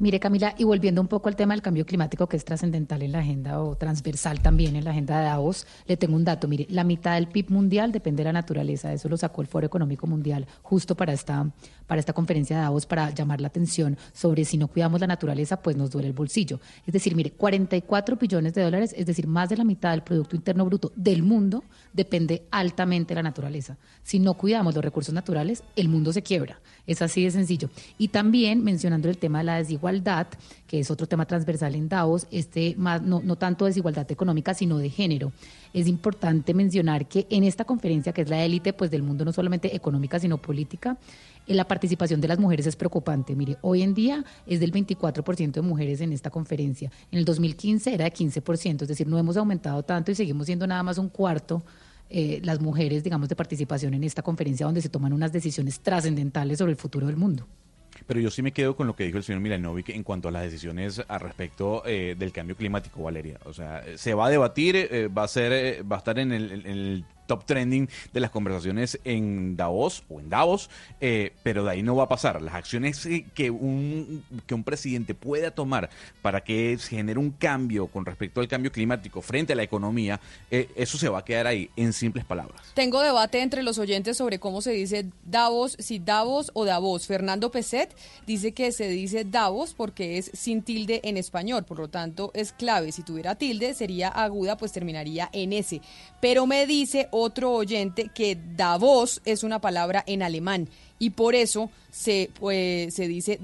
Mire, Camila, y volviendo un poco al tema del cambio climático, que es trascendental en la agenda o transversal también en la agenda de Davos, le tengo un dato. Mire, la mitad del PIB mundial depende de la naturaleza. Eso lo sacó el Foro Económico Mundial justo para esta, para esta conferencia de Davos, para llamar la atención sobre si no cuidamos la naturaleza, pues nos duele el bolsillo. Es decir, mire, 44 billones de dólares, es decir, más de la mitad del Producto Interno Bruto del mundo depende altamente de la naturaleza. Si no cuidamos los recursos naturales, el mundo se quiebra. Es así de sencillo. Y también mencionando el tema de la desigualdad, que es otro tema transversal en Davos, este más, no, no tanto desigualdad económica, sino de género. Es importante mencionar que en esta conferencia, que es la élite pues, del mundo, no solamente económica, sino política, eh, la participación de las mujeres es preocupante. Mire, hoy en día es del 24% de mujeres en esta conferencia. En el 2015 era de 15%, es decir, no hemos aumentado tanto y seguimos siendo nada más un cuarto eh, las mujeres, digamos, de participación en esta conferencia donde se toman unas decisiones trascendentales sobre el futuro del mundo. Pero yo sí me quedo con lo que dijo el señor Milanovic en cuanto a las decisiones al respecto eh, del cambio climático, Valeria. O sea, se va a debatir, eh, va a ser, eh, va a estar en el top trending de las conversaciones en Davos o en Davos, eh, pero de ahí no va a pasar. Las acciones que un, que un presidente pueda tomar para que genere un cambio con respecto al cambio climático frente a la economía, eh, eso se va a quedar ahí en simples palabras. Tengo debate entre los oyentes sobre cómo se dice Davos, si Davos o Davos. Fernando Peset dice que se dice Davos porque es sin tilde en español, por lo tanto es clave. Si tuviera tilde sería aguda, pues terminaría en S. Pero me dice otro oyente que Davos es una palabra en alemán y por eso se, pues, se dice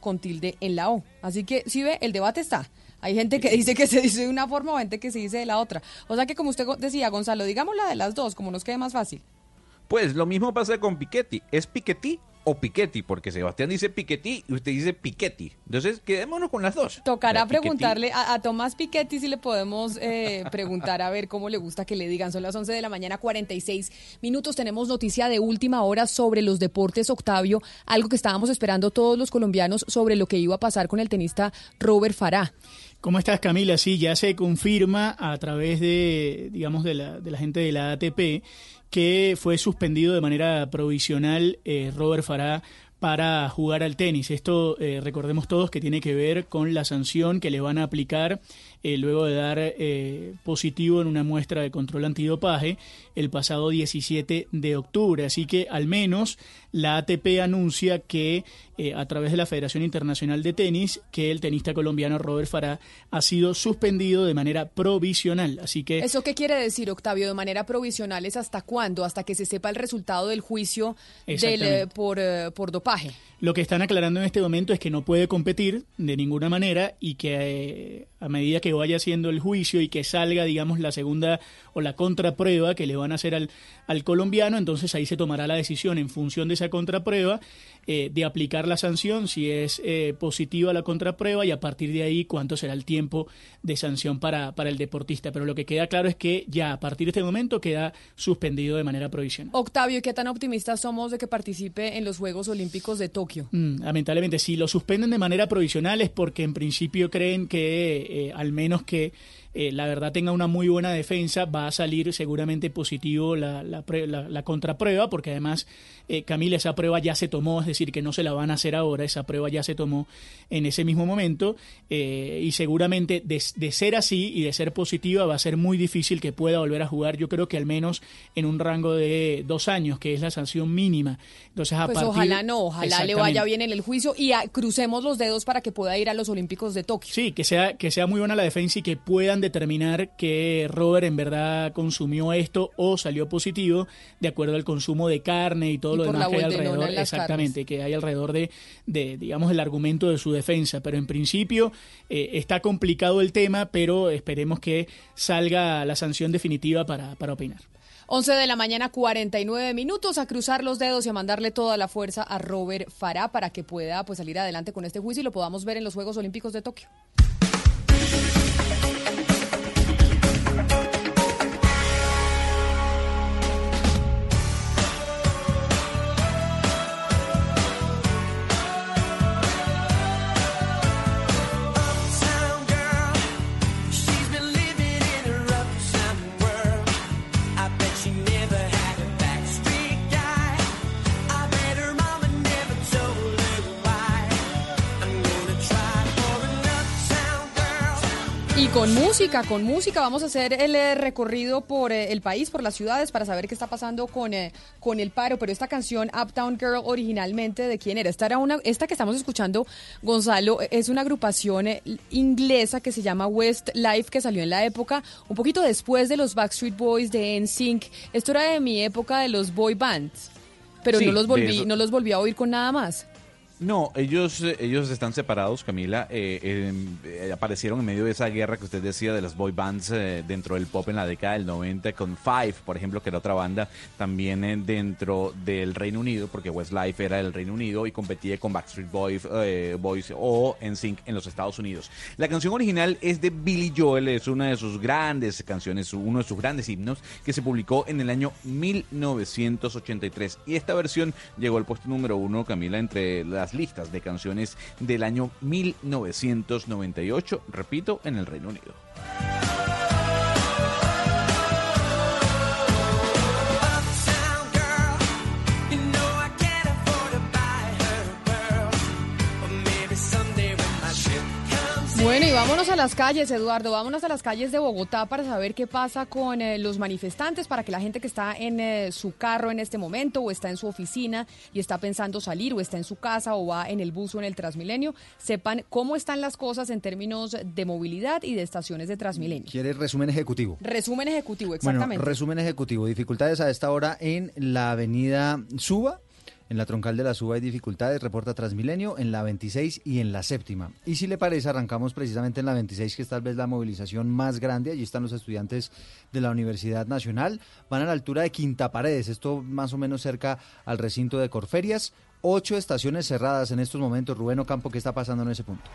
con tilde en la O. Así que, si ve, el debate está. Hay gente que dice que se dice de una forma o gente que se dice de la otra. O sea que como usted decía, Gonzalo, digamos la de las dos, como nos quede más fácil. Pues lo mismo pasa con Piketty. ¿Es Piketty o Piketty? Porque Sebastián dice Piketty y usted dice Piketty. Entonces, quedémonos con las dos. Tocará La preguntarle a, a Tomás Piketty si le podemos eh, preguntar a ver cómo le gusta que le digan. Son las 11 de la mañana, 46 minutos. Tenemos noticia de última hora sobre los deportes, Octavio. Algo que estábamos esperando todos los colombianos sobre lo que iba a pasar con el tenista Robert Farah. ¿Cómo estás, Camila? Sí, ya se confirma a través de, digamos, de la, de la gente de la ATP que fue suspendido de manera provisional eh, Robert Farah para jugar al tenis. Esto, eh, recordemos todos, que tiene que ver con la sanción que le van a aplicar eh, luego de dar eh, positivo en una muestra de control antidopaje el pasado 17 de octubre. Así que al menos la ATP anuncia que eh, a través de la Federación Internacional de Tenis que el tenista colombiano Robert Farah ha sido suspendido de manera provisional. Así que ¿Eso qué quiere decir, Octavio? De manera provisional es hasta cuándo? Hasta que se sepa el resultado del juicio del, eh, por, eh, por dopaje. Lo que están aclarando en este momento es que no puede competir de ninguna manera y que eh, a medida que vaya haciendo el juicio y que salga, digamos, la segunda o la contraprueba que le van a hacer al, al colombiano, entonces ahí se tomará la decisión en función de esa contraprueba eh, de aplicar la sanción si es eh, positiva la contraprueba y a partir de ahí cuánto será el tiempo de sanción para, para el deportista. Pero lo que queda claro es que ya a partir de este momento queda suspendido de manera provisional. Octavio, ¿qué tan optimistas somos de que participe en los Juegos Olímpicos de Tokio? Mm, lamentablemente, si lo suspenden de manera provisional es porque en principio creen que eh, al menos que eh, la verdad tenga una muy buena defensa, va a salir seguramente positivo la, la, la, contraprueba, porque además, eh, Camila, esa prueba ya se tomó, es decir, que no se la van a hacer ahora, esa prueba ya se tomó en ese mismo momento, eh, y seguramente de, de, ser así y de ser positiva va a ser muy difícil que pueda volver a jugar, yo creo que al menos en un rango de dos años, que es la sanción mínima. Entonces, a pues partir, ojalá no, ojalá le vaya bien en el juicio y a, crucemos los dedos para que pueda ir a los Olímpicos de Tokio. Sí, que sea, que sea muy buena la defensa y que puedan determinar que Robert en verdad consumió esto o salió positivo de acuerdo al consumo de carne y todo y lo demás que hay alrededor. Exactamente, carnes. que hay alrededor de, de, digamos, el argumento de su defensa. Pero en principio eh, está complicado el tema, pero esperemos que salga la sanción definitiva para, para opinar. 11 de la mañana, 49 minutos, a cruzar los dedos y a mandarle toda la fuerza a Robert Farah para que pueda pues, salir adelante con este juicio y lo podamos ver en los Juegos Olímpicos de Tokio. Y con música, con música, vamos a hacer el eh, recorrido por eh, el país, por las ciudades, para saber qué está pasando con, eh, con el paro. Pero esta canción, Uptown Girl, originalmente, ¿de quién era? Esta, era una, esta que estamos escuchando, Gonzalo, es una agrupación eh, inglesa que se llama Westlife, que salió en la época, un poquito después de los Backstreet Boys, de NSYNC. Esto era de mi época de los boy bands, pero Sí, no, los volví, no los volví a oír con nada más. No, ellos, eh, ellos están separados, Camila. eh, eh, eh, aparecieron en medio de esa guerra que usted decía de las boy bands eh, dentro del pop en la década del 90 con Five, por ejemplo, que era otra banda también dentro del Reino Unido, porque Westlife era del Reino Unido y competía con Backstreet Boys, Boys o NSYNC en los Estados Unidos. La canción original es de Billy Joel, es una de sus grandes canciones, uno de sus grandes himnos que se publicó en el año 1983 y esta versión llegó al puesto número uno, Camila, entre las listas de canciones del año 1998, repito, en el Reino Unido. Bueno, y vámonos a las calles, Eduardo, vámonos a las calles de Bogotá para saber qué pasa con eh, los manifestantes, para que la gente que está en eh, su carro en este momento o está en su oficina y está pensando salir o está en su casa o va en el bus o en el Transmilenio, sepan cómo están las cosas en términos de movilidad y de estaciones de Transmilenio. ¿Quiere resumen ejecutivo? Resumen ejecutivo, exactamente. Bueno, resumen ejecutivo. Dificultades a esta hora en la avenida Suba. En la troncal de la Suba hay dificultades, reporta Transmilenio, en la 26 y en la séptima. Y si le parece, arrancamos precisamente en la 26, que es tal vez la movilización más grande. Allí están los estudiantes de la Universidad Nacional. Van a la altura de Quinta Paredes, esto más o menos cerca al recinto de Corferias. Ocho estaciones cerradas en estos momentos. Rubén Ocampo, ¿qué está pasando en ese punto?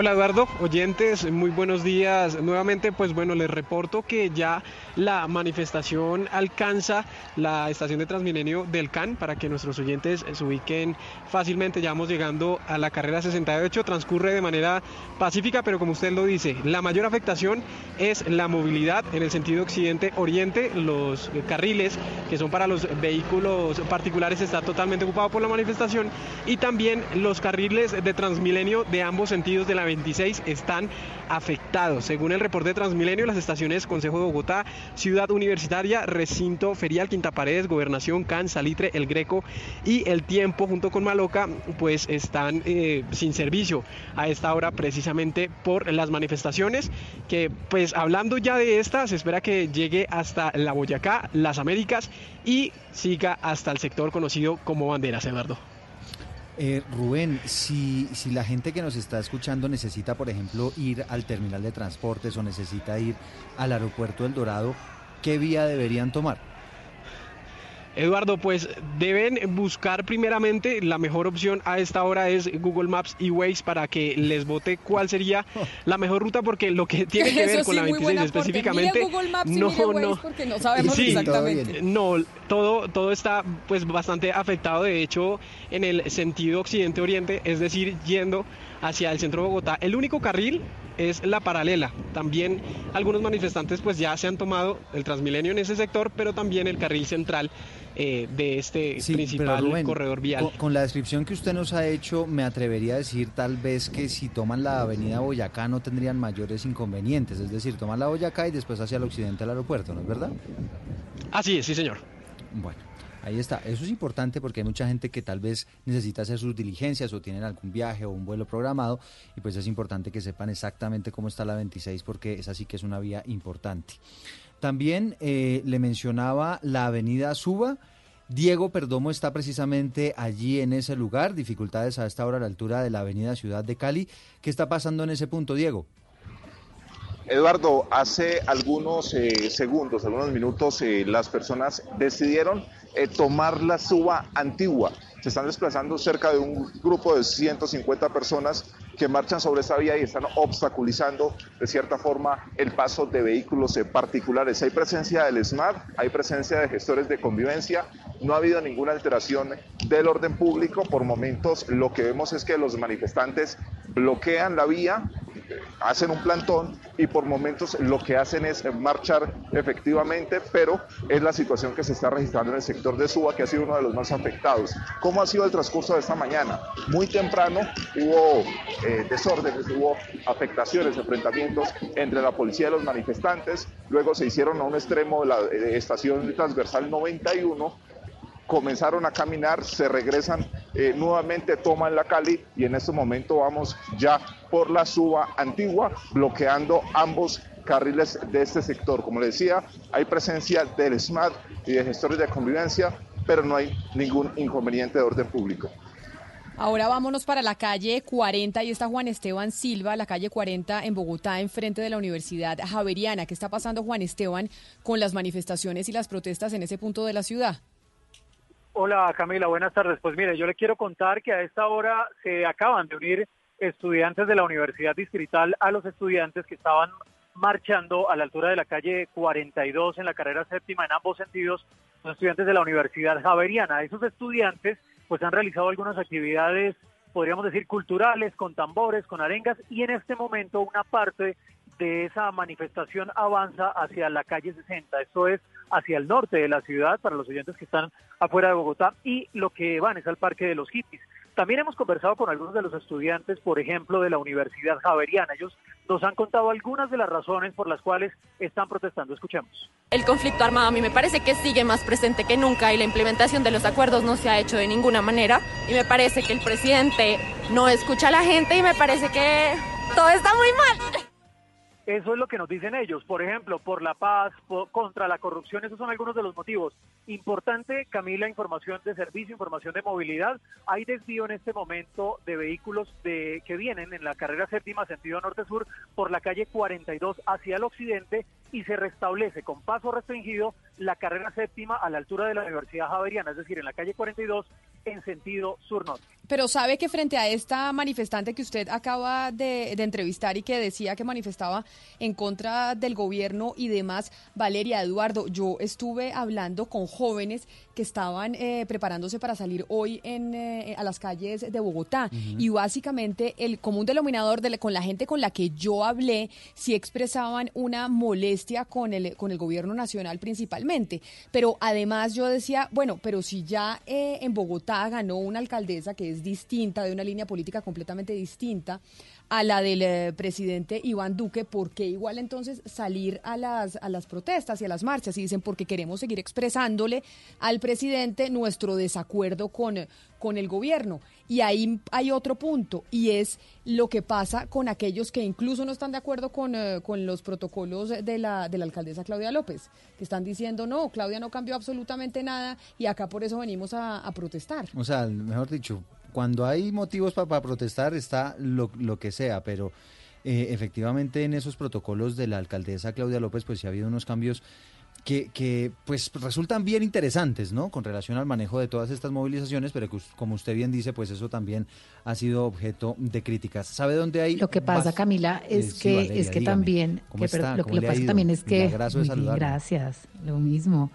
Hola Eduardo, oyentes, muy buenos días. Nuevamente, pues bueno, les reporto que ya la manifestación alcanza la estación de Transmilenio del CAN para que nuestros oyentes se ubiquen fácilmente. Ya vamos llegando a la carrera 68, transcurre de manera pacífica, pero como usted lo dice, la mayor afectación es la movilidad en el sentido occidente-oriente. Los carriles que son para los vehículos particulares están totalmente ocupados por la manifestación y también los carriles de Transmilenio de ambos sentidos de la 26 están afectados. Según el reporte Transmilenio, las estaciones Consejo de Bogotá, Ciudad Universitaria, Recinto Ferial, Quinta Paredes, Gobernación, Can, Salitre, El Greco y El Tiempo, junto con Maloca, pues están eh, sin servicio a esta hora precisamente por las manifestaciones que, pues hablando ya de esta, se espera que llegue hasta la Boyacá, las Américas y siga hasta el sector conocido como Banderas, Eduardo. Eh, Rubén, si, si la gente que nos está escuchando necesita, por ejemplo, ir al terminal de transportes o necesita ir al aeropuerto del Dorado, ¿qué vía deberían tomar? Eduardo, pues deben buscar primeramente la mejor opción a esta hora es Google Maps y Waze para que les vote cuál sería la mejor ruta porque lo que tiene que ver Eso con sí, la muy 26 buen aporte. específicamente Mire Google Maps y no Waze no porque no sabemos Sí, exactamente. No, todo todo está pues bastante afectado de hecho en el sentido occidente oriente, es decir, yendo hacia el centro de Bogotá. El único carril es la paralela. También algunos manifestantes pues ya se han tomado el Transmilenio en ese sector, pero también el carril central eh, de este Sí, principal Rubén, corredor vial. Con, con la descripción que usted nos ha hecho, me atrevería a decir tal vez que si toman la avenida Boyacá no tendrían mayores inconvenientes, es decir, toman la Boyacá y después hacia el occidente al aeropuerto, ¿no es verdad? Así es, sí señor. Bueno, ahí está. Eso es importante porque hay mucha gente que tal vez necesita hacer sus diligencias o tienen algún viaje o un vuelo programado y pues es importante que sepan exactamente cómo está la 26 porque esa sí que es una vía importante. También eh, le mencionaba la avenida Suba. Diego Perdomo está precisamente allí en ese lugar. Dificultades a esta hora a la altura de la avenida Ciudad de Cali. ¿Qué está pasando en ese punto, Diego? Eduardo, hace algunos eh, segundos, algunos minutos, eh, las personas decidieron eh, tomar la suba antigua. Se están desplazando cerca de un grupo de 150 personas que marchan sobre esa vía y están obstaculizando de cierta forma el paso de vehículos eh, particulares. Hay presencia del SMAT, hay presencia de gestores de convivencia, no ha habido ninguna alteración del orden público. Por momentos lo que vemos es que los manifestantes bloquean la vía, hacen un plantón y por momentos lo que hacen es marchar efectivamente, pero es la situación que se está registrando en el sector de Suba, que ha sido uno de los más afectados. ¿Cómo ha sido el transcurso de esta mañana? Muy temprano hubo eh, desórdenes, hubo afectaciones, enfrentamientos entre la policía y los manifestantes, luego se hicieron a un extremo de la eh, estación transversal 91 comenzaron a caminar, se regresan eh, nuevamente, toman la Cali y en este momento vamos ya por la suba antigua, bloqueando ambos carriles de este sector. Como le decía, hay presencia del SMAT y de gestores de convivencia, pero no hay ningún inconveniente de orden público. Ahora vámonos para la calle 40 y está Juan Esteban Silva, la calle 40 en Bogotá, enfrente de la Universidad Javeriana. ¿Qué está pasando, Juan Esteban, con las manifestaciones y las protestas en ese punto de la ciudad? Hola Camila, buenas tardes. Pues mire, yo le quiero contar que a esta hora se acaban de unir estudiantes de la Universidad Distrital a los estudiantes que estaban marchando a la altura de la calle 42 en la carrera séptima en ambos sentidos, son estudiantes de la Universidad Javeriana. Esos estudiantes pues han realizado algunas actividades, podríamos decir, culturales, con tambores, con arengas, y en este momento una parte de esa manifestación avanza hacia la calle 60, esto es hacia el norte de la ciudad para los oyentes que están afuera de Bogotá y lo que van es al Parque de los Hippies. También hemos conversado con algunos de los estudiantes, por ejemplo, de la Universidad Javeriana. Ellos nos han contado algunas de las razones por las cuales están protestando. Escuchemos. El conflicto armado a mí me parece que sigue más presente que nunca y la implementación de los acuerdos no se ha hecho de ninguna manera. Y me parece que el presidente no escucha a la gente y me parece que todo está muy mal. Eso es lo que nos dicen ellos. Por ejemplo, por la paz, por- contra la corrupción, esos son algunos de los motivos. Importante, Camila, información de servicio, información de movilidad. Hay desvío en este momento de vehículos de, que vienen en la carrera séptima, sentido norte-sur, por la calle 42 hacia el occidente y se restablece con paso restringido la carrera séptima a la altura de la Universidad Javeriana, es decir, en la calle 42 en sentido sur-norte. Pero sabe que frente a esta manifestante que usted acaba de, de entrevistar y que decía que manifestaba en contra del gobierno y demás, Valeria Eduardo, yo estuve hablando con jóvenes que estaban eh, preparándose para salir hoy en, eh, a las calles de Bogotá. Y básicamente el común denominador de la- con la gente con la que yo hablé sí expresaban una molestia con el, con el gobierno nacional principalmente. Pero además yo decía, bueno, pero si ya eh, en Bogotá ganó una alcaldesa que es distinta, de una línea política completamente distinta a la del eh, presidente Iván Duque, ¿por qué igual entonces salir a las, a las protestas y a las marchas? Y dicen, porque queremos seguir expresándole al presidente nuestro desacuerdo con, con el gobierno. Y ahí hay otro punto, y es lo que pasa con aquellos que incluso no están de acuerdo con, eh, con los protocolos de la, de la alcaldesa Claudia López, que están diciendo, no, Claudia no cambió absolutamente nada y acá por eso venimos a, a protestar. O sea, mejor dicho, cuando hay motivos para protestar está lo, lo que sea, pero eh, efectivamente en esos protocolos de la alcaldesa Claudia López pues sí ha habido unos cambios que, que, pues resultan bien interesantes, ¿no? Con relación al manejo de todas estas movilizaciones, pero que, como usted bien dice, pues eso también ha sido objeto de críticas. ¿Sabe dónde hay? Lo que pasa, Camila, Eh, es sí, que Valeria, es que dígame, también ¿cómo que, pero lo ¿Cómo que pasa también es que gracias, lo mismo.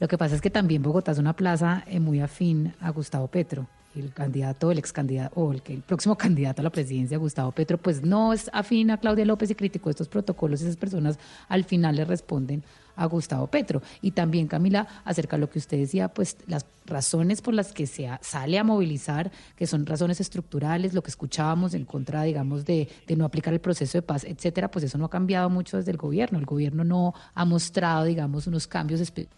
Lo que pasa es que también Bogotá es una plaza eh, muy afín a Gustavo Petro. El candidato, el ex candidato, o el, que- el próximo candidato a la presidencia, Gustavo Petro, pues no es afín a Claudia López y criticó estos protocolos. Esas personas al final le responden a Gustavo Petro. Y también, Camila, acerca de lo que usted decía, pues las razones por las que se sale a movilizar, que son razones estructurales, lo que escuchábamos en contra, digamos, de, de no aplicar el proceso de paz, etcétera, pues eso no ha cambiado mucho desde el gobierno. El gobierno no ha mostrado, digamos, unos cambios espe-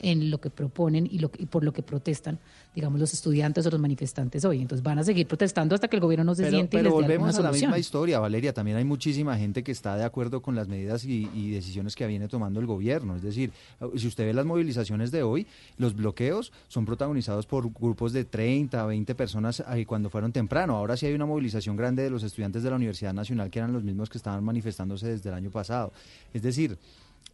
en lo que proponen y, lo, y por lo que protestan, digamos, los estudiantes o los manifestantes hoy. Entonces van a seguir protestando hasta que el gobierno no se Pero, siente y pero les dé volvemos a la misma historia, Valeria. También hay muchísima gente que está de acuerdo con las medidas y, y decisiones que viene tomando el gobierno. Es decir, si usted ve las movilizaciones de hoy, los bloqueos son protagonizados por grupos de 30, 20 personas ahí cuando fueron temprano. Ahora sí hay una movilización grande de los estudiantes de la Universidad Nacional que eran los mismos que estaban manifestándose desde el año pasado. Es decir,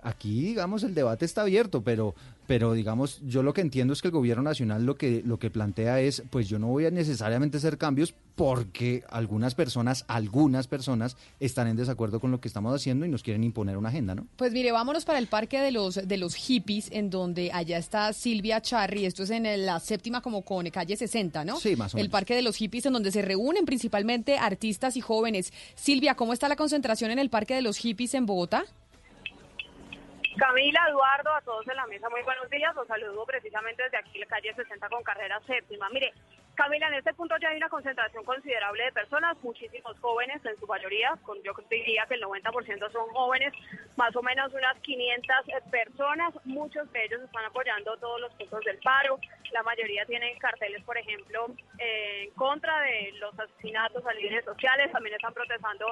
aquí digamos el debate está abierto, pero pero digamos yo lo que entiendo es que el gobierno nacional lo que lo que plantea es pues yo no voy a necesariamente hacer cambios porque algunas personas, algunas personas están en desacuerdo con lo que estamos haciendo y nos quieren imponer una agenda, ¿no? Pues mire, vámonos para el parque de los de los hippies, en donde allá está Silvia Charri, esto es en el- la séptima como con calle 60, ¿no? Sí, más o El menos. parque de los hippies, en donde se reúnen principalmente artistas y jóvenes. Silvia, ¿cómo está la concentración en el parque de los hippies en Bogotá? Camila, Eduardo, a todos en la mesa, muy buenos días. Los saludo precisamente desde aquí, la calle 60 con carrera séptima. Mire, Camila, en este punto ya hay una concentración considerable de personas, muchísimos jóvenes en su mayoría, con, yo diría que el 90% son jóvenes, más o menos unas 500 personas. Muchos de ellos están apoyando todos los puntos del paro. La mayoría tienen carteles, por ejemplo, eh, en contra de los asesinatos a líderes sociales. También están protestando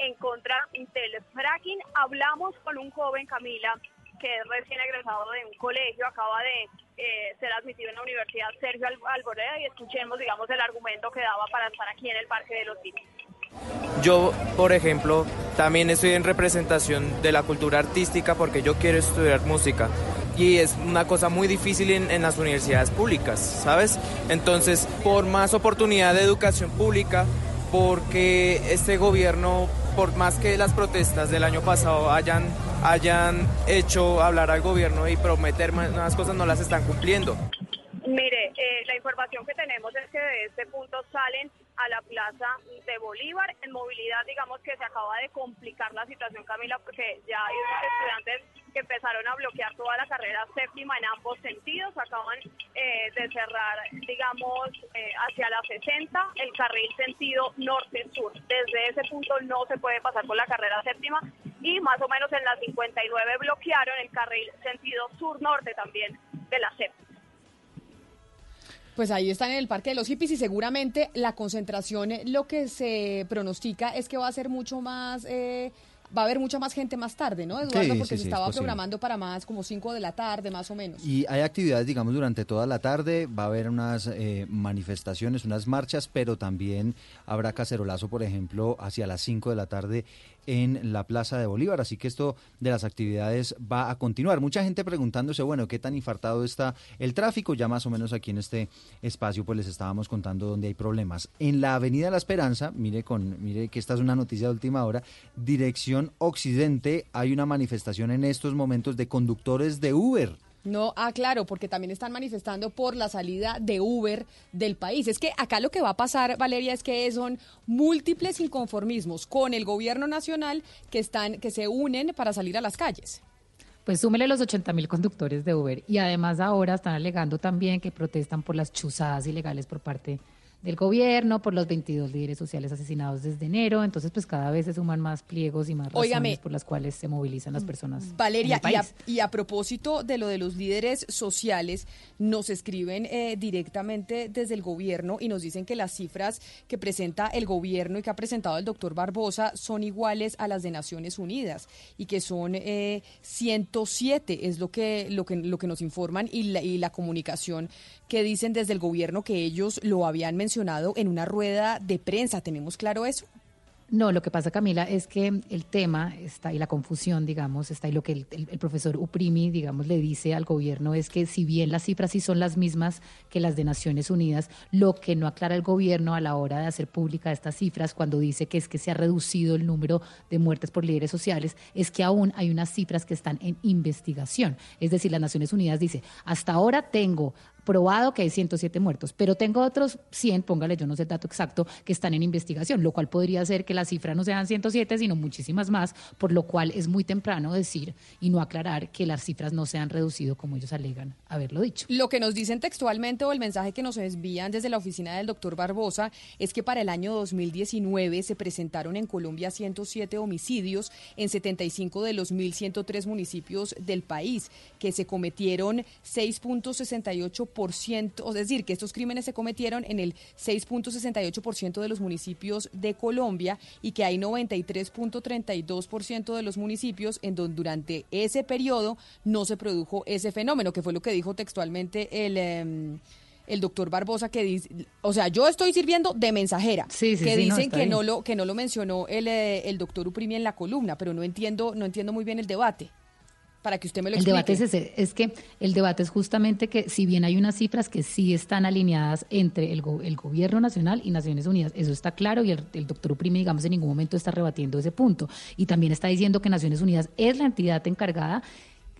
en contra del fracking. Hablamos con un joven, Camila, que es recién egresado de un colegio, acaba de eh, ser admitido en la universidad Sergio Al- Alboreda y escuchemos, digamos, el argumento que daba para estar aquí en el Parque de los Hippies. Yo, por ejemplo, también estoy en representación de la cultura artística porque yo quiero estudiar música y es una cosa muy difícil en, en las universidades públicas, ¿sabes? Entonces, por más oportunidad de educación pública, porque este gobierno, por más que las protestas del año pasado hayan, hayan hecho hablar al gobierno y prometer más cosas, no las están cumpliendo. Mire, eh, la información que tenemos es que de este punto salen a la plaza de Bolívar. En movilidad, digamos que se acaba de complicar la situación, Camila, porque ya hay estudiantes que empezaron a bloquear toda la carrera séptima en ambos sentidos. Acaban eh, de cerrar, digamos, eh, hacia la 60 el carril sentido norte-sur. Desde ese punto no se puede pasar por la carrera séptima y más o menos en la 59 bloquearon el carril sentido sur-norte también de la séptima. Pues ahí están en el Parque de los Hippies y seguramente la concentración, eh, lo que se pronostica es que va a ser mucho más, va a haber mucha más gente más tarde, ¿no, Eduardo? Sí, Porque sí, se sí, estaba programando para más, como 5 de la tarde, más o menos. Y hay actividades, digamos, durante toda la tarde, va a haber unas eh, manifestaciones, unas marchas, pero también habrá cacerolazo, por ejemplo, hacia las 5 de la tarde en la Plaza de Bolívar. Así que esto de las actividades va a continuar. Mucha gente preguntándose, bueno, ¿qué tan infartado está el tráfico? Ya más o menos aquí en este espacio pues les estábamos contando dónde hay problemas. En la Avenida La Esperanza, mire, con, mire que esta es una noticia de última hora, dirección occidente, hay una manifestación en estos momentos de conductores de Uber. No, ah, claro, porque también están manifestando por la salida de Uber del país. Es que acá lo que va a pasar, Valeria, es que son múltiples inconformismos con el gobierno nacional que están, que se unen para salir a las calles. Pues súmele los 80 mil conductores de Uber y además ahora están alegando también que protestan por las chuzadas ilegales por parte del gobierno, por los 22 líderes sociales asesinados desde enero. Entonces, pues cada vez se suman más pliegos y más razones por las cuales se movilizan las personas. Valeria, en el y a, y a propósito de lo de los líderes sociales, nos escriben eh, directamente desde el gobierno y nos dicen que las cifras que presenta el gobierno y que ha presentado el doctor Barbosa son iguales a las de Naciones Unidas y que son eh, 107, es lo que, lo que, lo que nos informan y la, y la comunicación que dicen desde el gobierno que ellos lo habían mencionado en una rueda de prensa. ¿Tenemos claro eso? No, lo que pasa, Camila, es que el tema está y la confusión, digamos, está y lo que el, el, profesor Uprimi, digamos, le dice al gobierno es que si bien las cifras sí son las mismas que las de Naciones Unidas, lo que no aclara el gobierno a la hora de hacer pública estas cifras, cuando dice que es que se ha reducido el número de muertes por líderes sociales, es que aún hay unas cifras que están en investigación. Es decir, las Naciones Unidas dice, hasta ahora tengo probado que hay 107 muertos, pero tengo otros 100, póngale, yo no sé el dato exacto, que están en investigación, lo cual podría ser que la cifra no sean 107, sino muchísimas más, por lo cual es muy temprano decir y no aclarar que las cifras no se han reducido como ellos alegan haberlo dicho. Lo que nos dicen textualmente o el mensaje que nos envían desde la oficina del doctor Barbosa es que para el año 2019 se presentaron en Colombia 107 homicidios en 75 de los 1.103 municipios del país, que se cometieron 6.68 es decir, que estos crímenes se cometieron en el 6.68% de los municipios de Colombia y que hay 93.32% de los municipios en donde durante ese periodo no se produjo ese fenómeno, que fue lo que dijo textualmente el... Em, el doctor Barbosa que dice, o sea, yo estoy sirviendo de mensajera, que dicen que no lo que no lo mencionó el, eh, el doctor Uprimi en la columna, pero no entiendo no entiendo muy bien el debate para que usted me lo explique. El debate es es que el debate es justamente que si bien hay unas cifras que sí están alineadas entre el, el gobierno nacional y Naciones Unidas, eso está claro y el, el doctor Uprime, digamos, en ningún momento está rebatiendo ese punto. Y también está diciendo que Naciones Unidas es la entidad encargada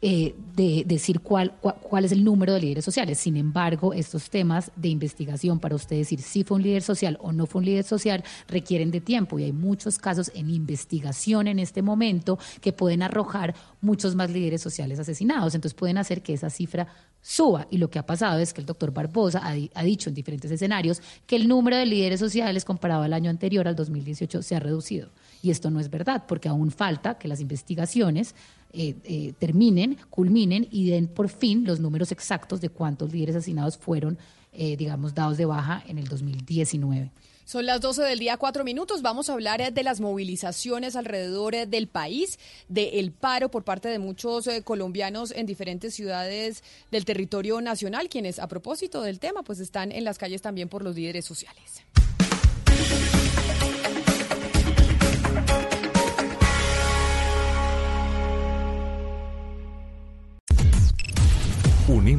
eh, de decir cuál, cuál, es el número de líderes sociales. Sin embargo, estos temas de investigación para usted decir si fue un líder social o no fue un líder social requieren de tiempo y hay muchos casos en investigación en este momento que pueden arrojar muchos más líderes sociales asesinados. Entonces pueden hacer que esa cifra suba. Y lo que ha pasado es que el doctor Barbosa ha, ha dicho en diferentes escenarios que el número de líderes sociales comparado al año anterior, al 2018, se ha reducido. Y esto no es verdad, porque aún falta que las investigaciones eh, eh, terminen, culminen y den por fin los números exactos de cuántos líderes asesinados fueron, eh, digamos, dados de baja en el 2019. Son las 12 del día, cuatro minutos. Vamos a hablar de las movilizaciones alrededor del país, del paro por parte de muchos colombianos en diferentes ciudades del territorio nacional, quienes a propósito del tema, pues están en las calles también por los líderes sociales.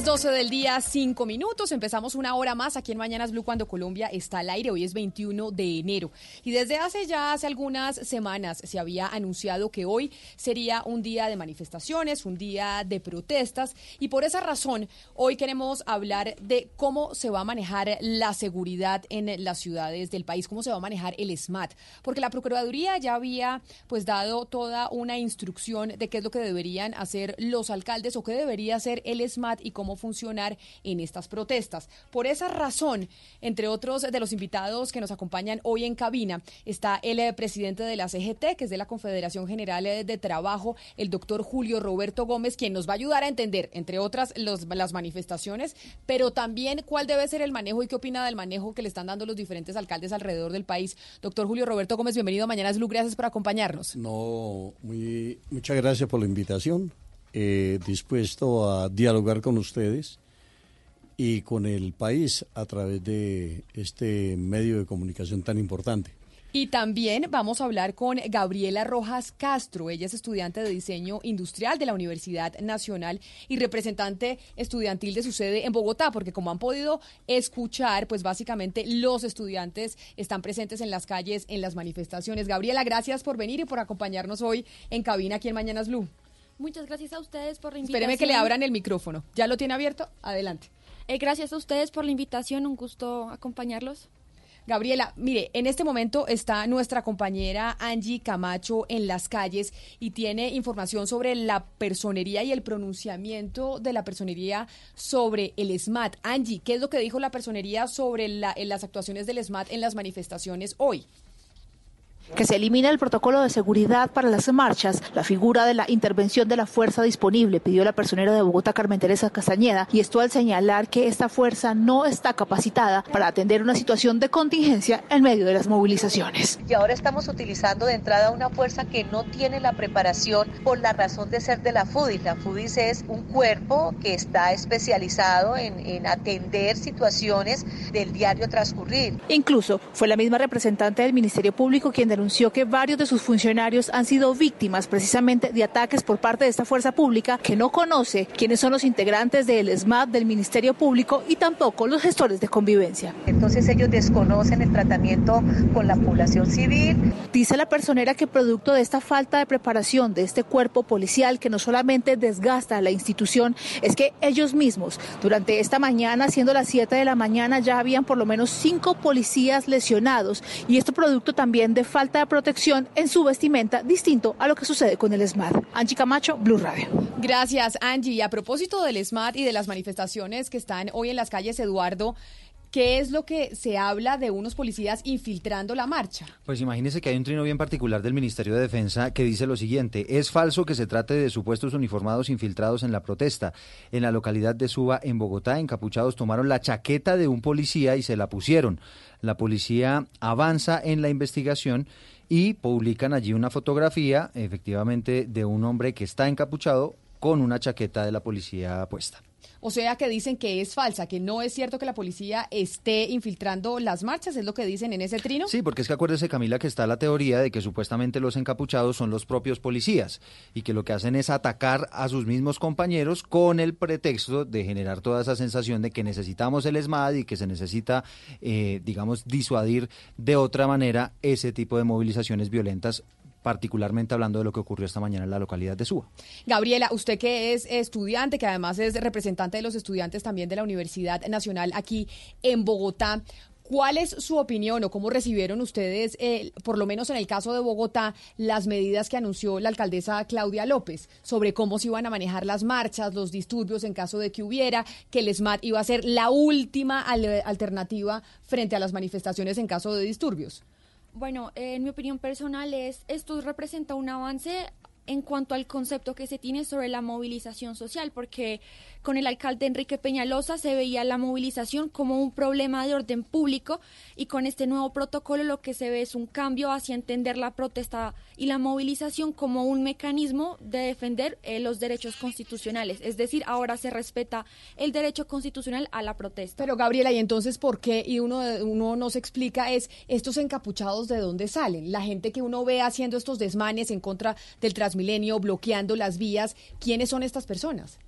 Las 12 del día, 5 minutos. Empezamos una hora más aquí en Mañanas Blue cuando Colombia está al aire. Hoy es 21 de enero. Y desde hace ya hace algunas semanas se había anunciado que hoy sería un día de manifestaciones, un día de protestas. Y por esa razón, hoy queremos hablar de cómo se va a manejar la seguridad en las ciudades del país, cómo se va a manejar el SMAT. Porque la Procuraduría ya había pues dado toda una instrucción de qué es lo que deberían hacer los alcaldes o qué debería hacer el SMAT cómo funcionar en estas protestas. Por esa razón, entre otros de los invitados que nos acompañan hoy en cabina, está el eh, presidente de la CGT, que es de la Confederación General eh, de Trabajo, el doctor Julio Roberto Gómez, quien nos va a ayudar a entender, entre otras, las manifestaciones, pero también cuál debe ser el manejo y qué opina del manejo que le están dando los diferentes alcaldes alrededor del país. Doctor Julio Roberto Gómez, bienvenido a Mañanas Blue, gracias por acompañarnos. No, muy, muchas gracias por la invitación eh, dispuesto a dialogar con ustedes y con el país a través de este medio de comunicación tan importante. Y también vamos a hablar con Gabriela Rojas Castro. Ella es estudiante de diseño industrial de la Universidad Nacional y representante estudiantil de su sede en Bogotá, porque como han podido escuchar, pues básicamente los estudiantes están presentes en las calles, en las manifestaciones. Gabriela, gracias por venir y por acompañarnos hoy en cabina aquí en Mañanas Blue. Muchas gracias a ustedes por la invitación. Espéreme que le abran el micrófono. ¿Ya lo tiene abierto? Adelante. Eh, gracias a ustedes por la invitación. Un gusto acompañarlos. Gabriela, mire, en este momento está nuestra compañera Angie Camacho en las calles y tiene información sobre la personería y el pronunciamiento de la personería sobre el SMAT. Angie, ¿qué es lo que dijo la personería sobre las actuaciones del SMAT en las manifestaciones hoy? Que se elimine el protocolo de seguridad para las marchas, la figura de la intervención de la fuerza disponible, pidió la personera de Bogotá, Carmen Teresa Castañeda, y esto al señalar que esta fuerza no está capacitada para atender una situación de contingencia en medio de las movilizaciones. Y ahora estamos utilizando de entrada una fuerza que no tiene la preparación por la razón de ser de la FUDIS. La FUDIS es un cuerpo que está especializado en, en atender situaciones del diario transcurrir. Incluso fue la misma representante del Ministerio Público quien denunció que varios de sus funcionarios han sido víctimas precisamente de ataques por parte de esta fuerza pública que no conoce quiénes son los integrantes del SMAT del Ministerio Público y tampoco los gestores de convivencia. Entonces ellos desconocen el tratamiento con la población civil. Dice la personera que producto de esta falta de preparación de este cuerpo policial que no solamente desgasta a la institución, es que ellos mismos durante esta mañana, siendo las 7 de la mañana, ya habían por lo menos cinco policías lesionados y esto producto también de falta de protección en su vestimenta, distinto a lo que sucede con el SMAT. Angie Camacho, Blue Radio. Gracias, Angie. Y a propósito del SMAT y de las manifestaciones que están hoy en las calles, Eduardo, ¿Qué es lo que se habla de unos policías infiltrando la marcha? Pues imagínese que hay un trino bien particular del Ministerio de Defensa que dice lo siguiente, es falso que se trate de supuestos uniformados infiltrados en la protesta. En la localidad de Suba, en Bogotá, encapuchados tomaron la chaqueta de un policía y se la pusieron. La policía avanza en la investigación y publican allí una fotografía, efectivamente, de un hombre que está encapuchado con una chaqueta de la policía puesta. O sea, que dicen que es falsa, que no es cierto que la policía esté infiltrando las marchas, es lo que dicen en ese trino. Sí, porque es que acuérdese, Camila, que está la teoría de que supuestamente los encapuchados son los propios policías y que lo que hacen es atacar a sus mismos compañeros con el pretexto de generar toda esa sensación de que necesitamos el ESMAD y que se necesita, eh, digamos, disuadir de otra manera ese tipo de movilizaciones violentas particularmente hablando de lo que ocurrió esta mañana en la localidad de Suba. Gabriela, usted que es estudiante, que además es representante de los estudiantes también de la Universidad Nacional aquí en Bogotá, ¿Cuál es su opinión o cómo recibieron ustedes, eh, por lo menos en el caso de Bogotá, las medidas que anunció la alcaldesa Claudia López sobre cómo se iban a manejar las marchas, los disturbios en caso de que hubiera, que el SMAT iba a ser la última alternativa frente a las manifestaciones en caso de disturbios? Bueno, en mi opinión personal es esto representa un avance en cuanto al concepto que se tiene sobre la movilización social, porque con el alcalde Enrique Peñalosa se veía la movilización como un problema de orden público y con este nuevo protocolo lo que se ve es un cambio hacia entender la protesta y la movilización como un mecanismo de defender eh, los derechos constitucionales. Es decir, ahora se respeta el derecho constitucional a la protesta. Pero Gabriela, ¿y entonces por qué? Y uno, uno nos explica es estos encapuchados de dónde salen. La gente que uno ve haciendo estos desmanes en contra del Transmilenio, bloqueando las vías, ¿quiénes son estas personas?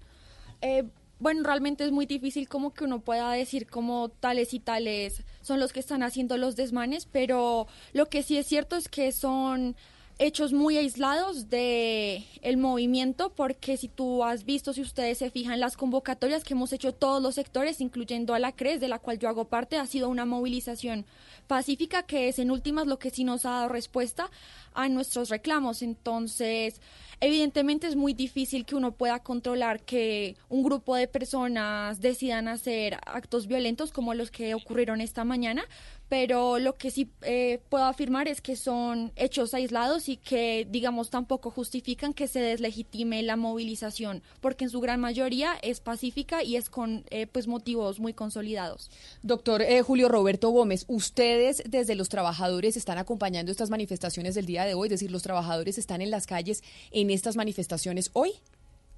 Eh, bueno, realmente es muy difícil como que uno pueda decir como tales y tales son los que están haciendo los desmanes, pero lo que sí es cierto es que son hechos muy aislados de el movimiento porque si tú has visto si ustedes se fijan las convocatorias que hemos hecho todos los sectores incluyendo a la CRES de la cual yo hago parte ha sido una movilización pacífica que es en últimas lo que sí nos ha dado respuesta a nuestros reclamos. Entonces Evidentemente es muy difícil que uno pueda controlar que un grupo de personas decidan hacer actos violentos como los que ocurrieron esta mañana, pero lo que sí eh, puedo afirmar es que son hechos aislados y que, digamos, tampoco justifican que se deslegitime la movilización, porque en su gran mayoría es pacífica y es con eh, pues motivos muy consolidados. Doctor eh, Julio Roberto Gómez, ustedes desde los trabajadores están acompañando estas manifestaciones del día de hoy, es decir, los trabajadores están en las calles en estas manifestaciones hoy.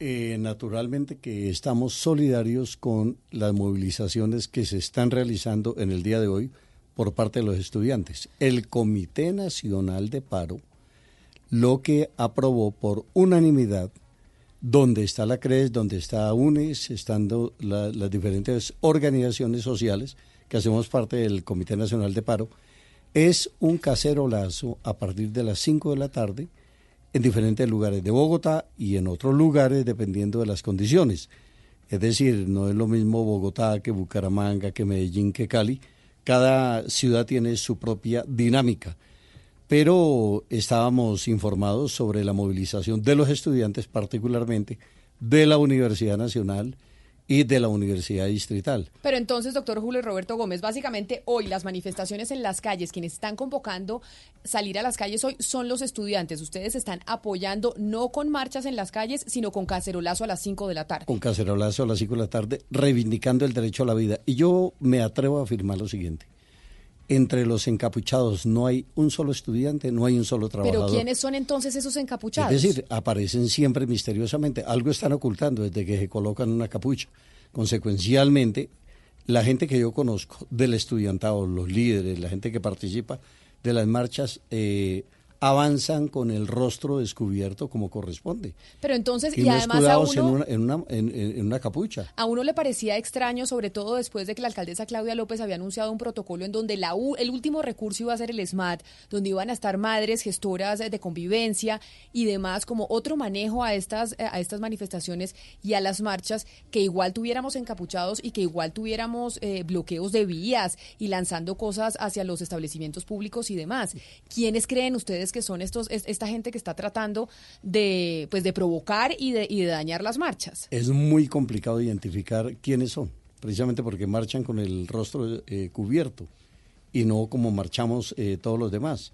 naturalmente que estamos solidarios con las movilizaciones que se están realizando en el día de hoy por parte de los estudiantes. El Comité Nacional de Paro lo que aprobó por unanimidad, donde está la CRES, donde está UNES, estando las diferentes organizaciones sociales que hacemos parte del Comité Nacional de Paro, es un cacerolazo a partir de las 5 de la tarde en diferentes lugares de Bogotá y en otros lugares dependiendo de las condiciones. Es decir, no es lo mismo Bogotá que Bucaramanga, que Medellín, que Cali, cada ciudad tiene su propia dinámica, pero estábamos informados sobre la movilización de los estudiantes particularmente de la Universidad Nacional y de la Universidad Distrital. Pero entonces, doctor Julio Roberto Gómez, básicamente hoy las manifestaciones en las calles, quienes están convocando salir a las calles hoy son los estudiantes. Ustedes están apoyando no con marchas en las calles, sino con cacerolazo a las 5 de la tarde. Con cacerolazo a las 5 de la tarde, reivindicando el derecho a la vida. Y yo me atrevo a afirmar lo siguiente. Entre los encapuchados no hay un solo estudiante, no hay un solo trabajador. Pero ¿quiénes son entonces esos encapuchados? Es decir, aparecen siempre misteriosamente. Algo están ocultando desde que se colocan una capucha. Consecuencialmente, la gente que yo conozco del estudiantado, los líderes, la gente que participa de las marchas, eh, avanzan con el rostro descubierto como corresponde. Pero entonces, y, y, además a uno, en, una, en, una, en, en, una, capucha. A uno le parecía extraño, sobre todo después de que la alcaldesa Claudia López había anunciado un protocolo en donde la U, el último recurso iba a ser el SMAT, donde iban a estar madres, gestoras de convivencia y demás, como otro manejo a estas, a estas manifestaciones y a las marchas, que igual tuviéramos encapuchados y que igual tuviéramos eh, bloqueos de vías y lanzando cosas hacia los establecimientos públicos y demás. ¿Quiénes creen ustedes que son estos esta gente que está tratando de pues de provocar y de, y de dañar las marchas. Es muy complicado identificar quiénes son, precisamente porque marchan con el rostro eh, cubierto y no como marchamos eh, todos los demás.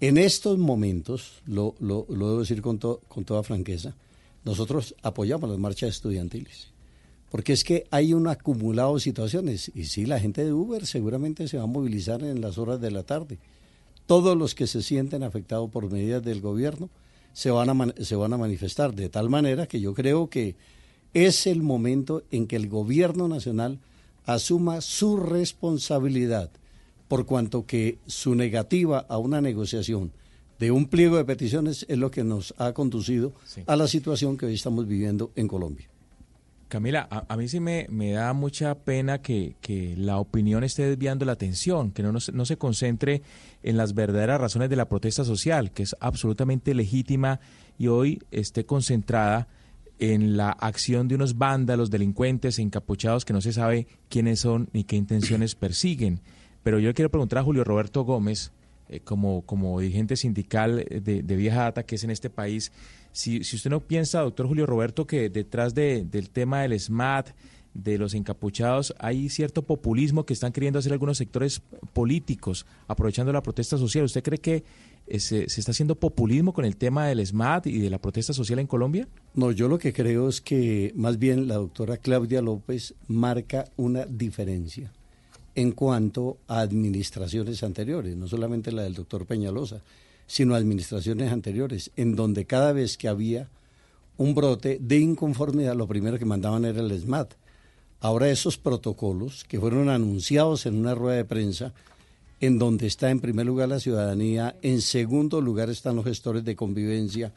En estos momentos, lo, lo, lo debo decir con, to, con toda franqueza, nosotros apoyamos las marchas estudiantiles. Porque es que hay un acumulado de situaciones. Y sí, la gente de Uber seguramente se va a movilizar en las horas de la tarde todos los que se sienten afectados por medidas del gobierno se van, a se van a manifestar de tal manera que yo creo que es el momento en que el gobierno nacional asuma su responsabilidad por cuanto que su negativa a una negociación de un pliego de peticiones es lo que nos ha conducido sí. a la situación que hoy estamos viviendo en Colombia. Camila, a, a, mí sí me, me da mucha pena que, que, la opinión esté desviando la atención, que no, no, no, se concentre en las verdaderas razones de la protesta social, que es absolutamente legítima y hoy esté concentrada en la acción de unos vándalos, delincuentes, encapuchados que no se sabe quiénes son ni qué intenciones persiguen. Pero yo quiero preguntar a Julio Roberto Gómez, eh, como, como dirigente sindical de, de vieja data que es en este país, si, si usted no piensa, doctor Julio Roberto, que detrás de, del tema del SMAT, de los encapuchados, hay cierto populismo que están queriendo hacer algunos sectores políticos, aprovechando la protesta social. ¿Usted cree que eh, se, se, está haciendo populismo con el tema del SMAT y de la protesta social en Colombia? No, yo lo que creo es que más bien la doctora Claudia López marca una diferencia en cuanto a administraciones anteriores, no solamente la del doctor Peñalosa, sino administraciones anteriores, en donde cada vez que había un brote de inconformidad, lo primero que mandaban era el SMAT. Ahora esos protocolos que fueron anunciados en una rueda de prensa, en donde está en primer lugar la ciudadanía, en segundo lugar están los gestores de convivencia,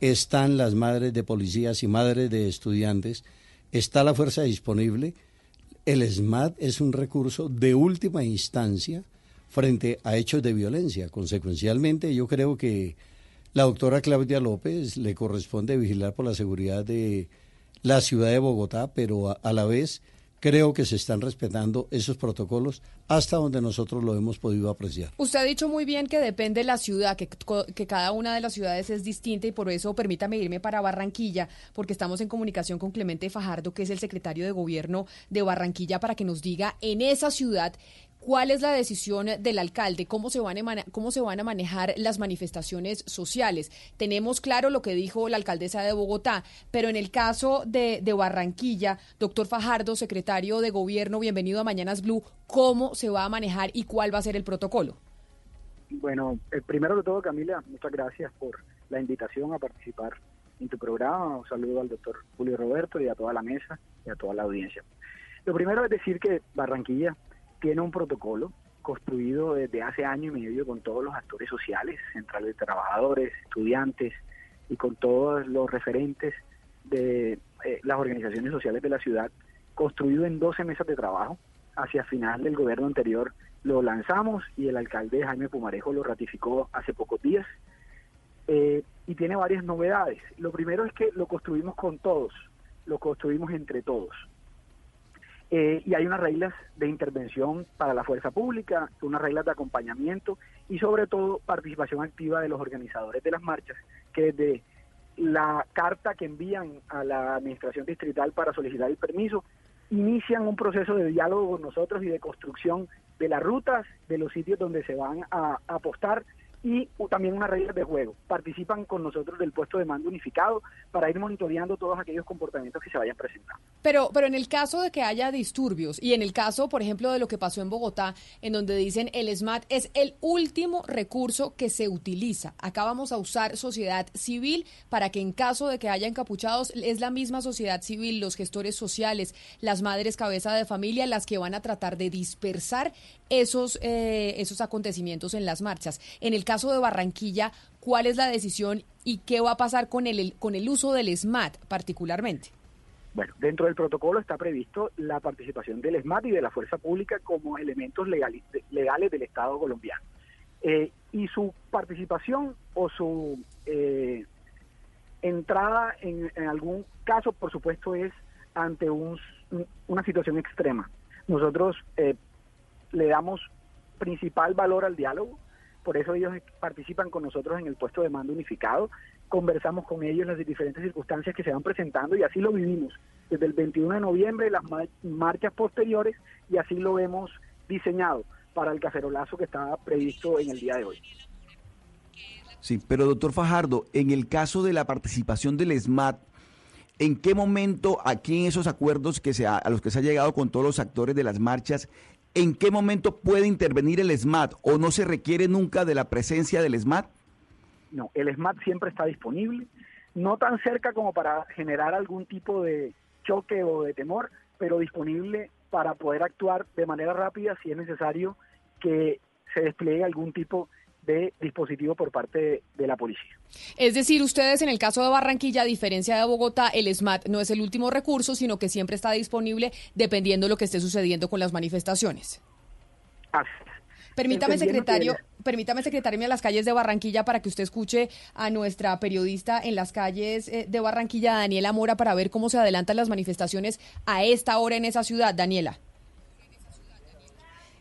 están las madres de policías y madres de estudiantes, está la fuerza disponible. El SMAT es un recurso de última instancia frente a hechos de violencia. Consecuencialmente, yo creo que la doctora Claudia López le corresponde vigilar por la seguridad de la ciudad de Bogotá, pero a, la vez creo que se están respetando esos protocolos hasta donde nosotros lo hemos podido apreciar. Usted ha dicho muy bien que depende de la ciudad, que, que cada una de las ciudades es distinta y por eso permítame irme para Barranquilla, porque estamos en comunicación con Clemente Fajardo, que es el secretario de gobierno de Barranquilla, para que nos diga en esa ciudad ¿Cuál es la decisión del alcalde? ¿Cómo se, van a ¿Cómo se van a manejar las manifestaciones sociales? Tenemos claro lo que dijo la alcaldesa de Bogotá, pero en el caso de, Barranquilla, doctor Fajardo, secretario de Gobierno, bienvenido a Mañanas Blue, ¿cómo se va a manejar y cuál va a ser el protocolo? Bueno, eh, primero de todo, Camila, muchas gracias por la invitación a participar en tu programa. Un saludo al doctor Julio Roberto y a toda la mesa y a toda la audiencia. Lo primero es decir que Barranquilla tiene un protocolo construido desde hace año y medio con todos los actores sociales, centrales de trabajadores, estudiantes y con todos los referentes de eh, las organizaciones sociales de la ciudad, construido en 12 mesas de trabajo. Hacia final del gobierno anterior lo lanzamos y el alcalde Jaime Pumarejo lo ratificó hace pocos días. Eh, y tiene varias novedades. Lo primero es que lo construimos con todos, lo construimos entre todos. Eh, y hay unas reglas de intervención para la fuerza pública, unas reglas de acompañamiento y sobre todo participación activa de los organizadores de las marchas, que desde la carta que envían a la administración distrital para solicitar el permiso, inician un proceso de diálogo con nosotros y de construcción de las rutas, de los sitios donde se van a, apostar y también unas reglas de juego. Participan con nosotros del puesto de mando unificado para ir monitoreando todos aquellos comportamientos que se vayan presentando. Pero, pero en el caso de que haya disturbios y en el caso, por ejemplo, de lo que pasó en Bogotá, en donde dicen el SMAT es el último recurso que se utiliza. Acá vamos a usar sociedad civil para que en caso de que haya encapuchados, es la misma sociedad civil, los gestores sociales, las madres cabeza de familia, las que van a tratar de dispersar esos, eh, esos acontecimientos en las marchas. En el de Barranquilla, ¿cuál es la decisión y qué va a pasar con el, con el uso del SMAT particularmente? Bueno, dentro del protocolo está previsto la participación del SMAT y de la fuerza pública como elementos legales, legales del Estado colombiano. Eh, y su participación o su eh, entrada en, en, algún caso, por supuesto, es ante un, una situación extrema. Nosotros eh, le damos principal valor al diálogo, por eso ellos participan con nosotros en el puesto de mando unificado, conversamos con ellos las diferentes circunstancias que se van presentando y así lo vivimos desde el 21 de noviembre, las marchas posteriores y así lo hemos diseñado para el cacerolazo que estaba previsto en el día de hoy. Sí, pero doctor Fajardo, en el caso de la participación del SMAT, ¿en qué momento aquí en esos acuerdos que se a los que se ha llegado con todos los actores de las marchas, en qué momento puede intervenir el SMAT o no se requiere nunca de la presencia del SMAT? No, el SMAT siempre está disponible, no tan cerca como para generar algún tipo de choque o de temor, pero disponible para poder actuar de manera rápida si es necesario que se despliegue algún tipo de dispositivo por parte de, de, la policía. Es decir, ustedes en el caso de Barranquilla, a diferencia de Bogotá, el SMAT no es el último recurso, sino que siempre está disponible dependiendo de lo que esté sucediendo con las manifestaciones. Así Permítame, secretario, que... permítame, secretario, a las calles de Barranquilla para que usted escuche a nuestra periodista en las calles eh, de Barranquilla, Daniela Mora, para ver cómo se adelantan las manifestaciones a esta hora en esa ciudad. Daniela.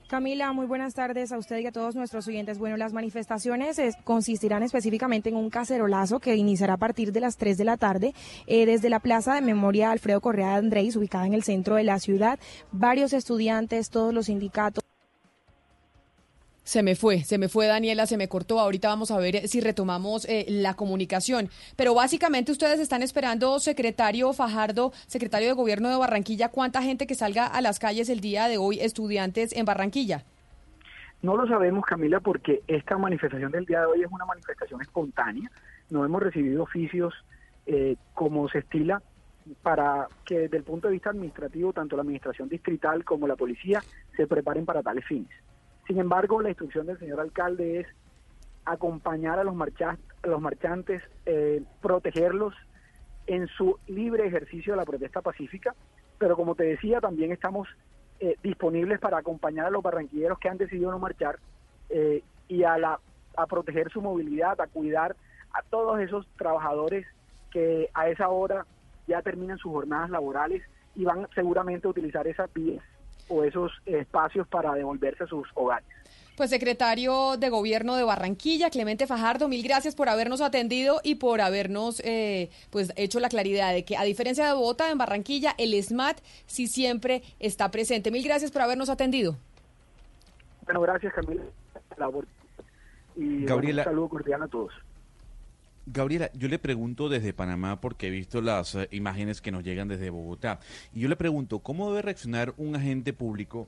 Camila, muy buenas tardes a usted y a todos nuestros oyentes. Bueno, las manifestaciones es, consistirán específicamente en un cacerolazo que iniciará a partir de las 3 de la tarde eh, desde la Plaza de Memoria Alfredo Correa de Andrés, ubicada en el centro de la ciudad. Varios estudiantes, todos los sindicatos. Se me fue, se me fue Daniela, se me cortó. Ahorita vamos a ver si retomamos eh, la comunicación. Pero básicamente ustedes están esperando, secretario Fajardo, secretario de Gobierno de Barranquilla, cuánta gente que salga a las calles el día de hoy, estudiantes en Barranquilla. No lo sabemos, Camila, porque esta manifestación del día de hoy es una manifestación espontánea. No hemos recibido oficios eh, como se estila para que desde el punto de vista administrativo, tanto la administración distrital como la policía se preparen para tales fines. Sin embargo, la instrucción del señor alcalde es acompañar a los, marcha a los marchantes, eh, protegerlos en su libre ejercicio de la protesta pacífica, pero como te decía, también estamos eh, disponibles para acompañar a los barranquilleros que han decidido no marchar eh, y a, la, a proteger su movilidad, a cuidar a todos esos trabajadores que a esa hora ya terminan sus jornadas laborales y van seguramente a utilizar esas vías o esos espacios para devolverse a sus hogares. Pues secretario de Gobierno de Barranquilla, Clemente Fajardo, mil gracias por habernos atendido y por habernos eh, pues hecho la claridad de que a diferencia de Bogotá, en Barranquilla el SMAT sí siempre está presente. Mil gracias por habernos atendido. Bueno, gracias Camila. Y Gabriela, un saludo cordial a todos. Gabriela, yo le pregunto desde Panamá porque he visto las uh, imágenes que nos llegan desde Bogotá. Y yo le pregunto, ¿cómo debe reaccionar un agente público,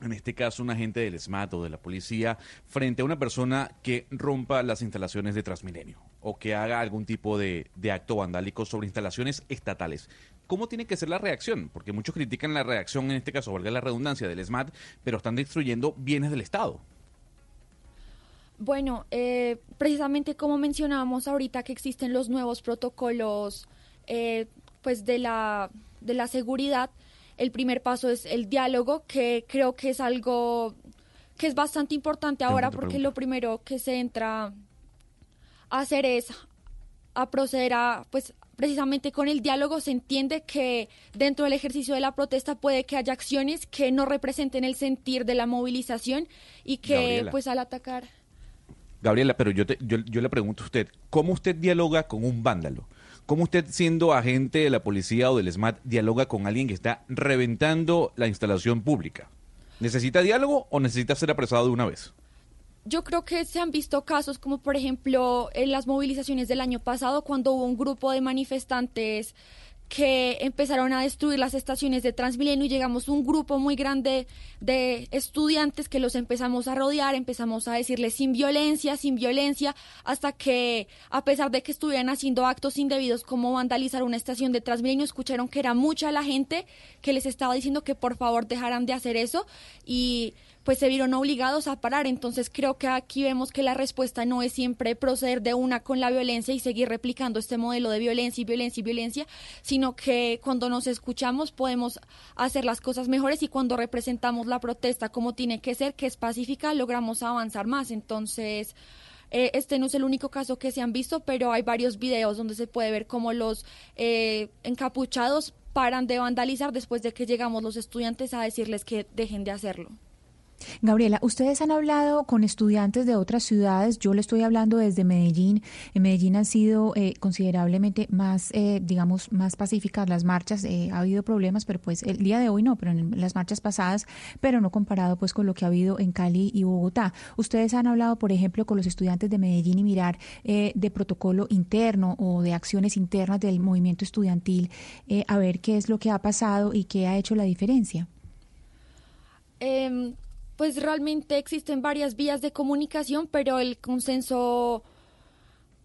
en este caso un agente del SMAT o de la policía, frente a una persona que rompa las instalaciones de Transmilenio o que haga algún tipo de, de acto vandálico sobre instalaciones estatales? ¿Cómo tiene que ser la reacción? Porque muchos critican la reacción, en este caso, valga la redundancia, del SMAT, pero están destruyendo bienes del Estado. Bueno, eh, precisamente como mencionábamos ahorita que existen los nuevos protocolos eh, pues de la, de la seguridad, el primer paso es el diálogo, que creo que es algo que es bastante importante ahora porque lo primero que se entra a hacer es a proceder a, pues precisamente con el diálogo se entiende que dentro del ejercicio de la protesta puede que haya acciones que no representen el sentir de la movilización y que Gabriela. pues al atacar Gabriela, pero yo, te, yo, yo le pregunto a usted, ¿cómo usted dialoga con un vándalo? ¿Cómo usted, siendo agente de la policía o del SMAT, dialoga con alguien que está reventando la instalación pública? ¿Necesita diálogo o necesita ser apresado de una vez? Yo creo que se han visto casos como por ejemplo en las movilizaciones del año pasado cuando hubo un grupo de manifestantes que empezaron a destruir las estaciones de Transmilenio y llegamos un grupo muy grande de estudiantes que los empezamos a rodear, empezamos a decirles sin violencia, sin violencia, hasta que a pesar de que estuvieran haciendo actos indebidos como vandalizar una estación de Transmilenio, escucharon que era mucha la gente que les estaba diciendo que por favor dejaran de hacer eso y pues se vieron obligados a parar. Entonces creo que aquí vemos que la respuesta no es siempre proceder de una con la violencia y seguir replicando este modelo de violencia y violencia y violencia, sino que cuando nos escuchamos podemos hacer las cosas mejores y cuando representamos la protesta como tiene que ser, que es pacífica, logramos avanzar más. Entonces... Eh, este no es el único caso que se han visto, pero hay varios videos donde se puede ver cómo los eh, encapuchados paran de vandalizar después de que llegamos los estudiantes a decirles que dejen de hacerlo. Gabriela, ustedes han hablado con estudiantes de otras ciudades. Yo le estoy hablando desde Medellín. En Medellín han sido eh, considerablemente más, eh, digamos, más pacíficas las marchas. Eh, ha habido problemas, pero pues el día de hoy no, pero en las marchas pasadas, pero no comparado pues con lo que ha habido en Cali y Bogotá. Ustedes han hablado, por ejemplo, con los estudiantes de Medellín y mirar de protocolo interno o de acciones internas del movimiento estudiantil, a ver qué es lo que ha pasado y qué ha hecho la diferencia. Eh, pues realmente existen varias vías de comunicación, pero el consenso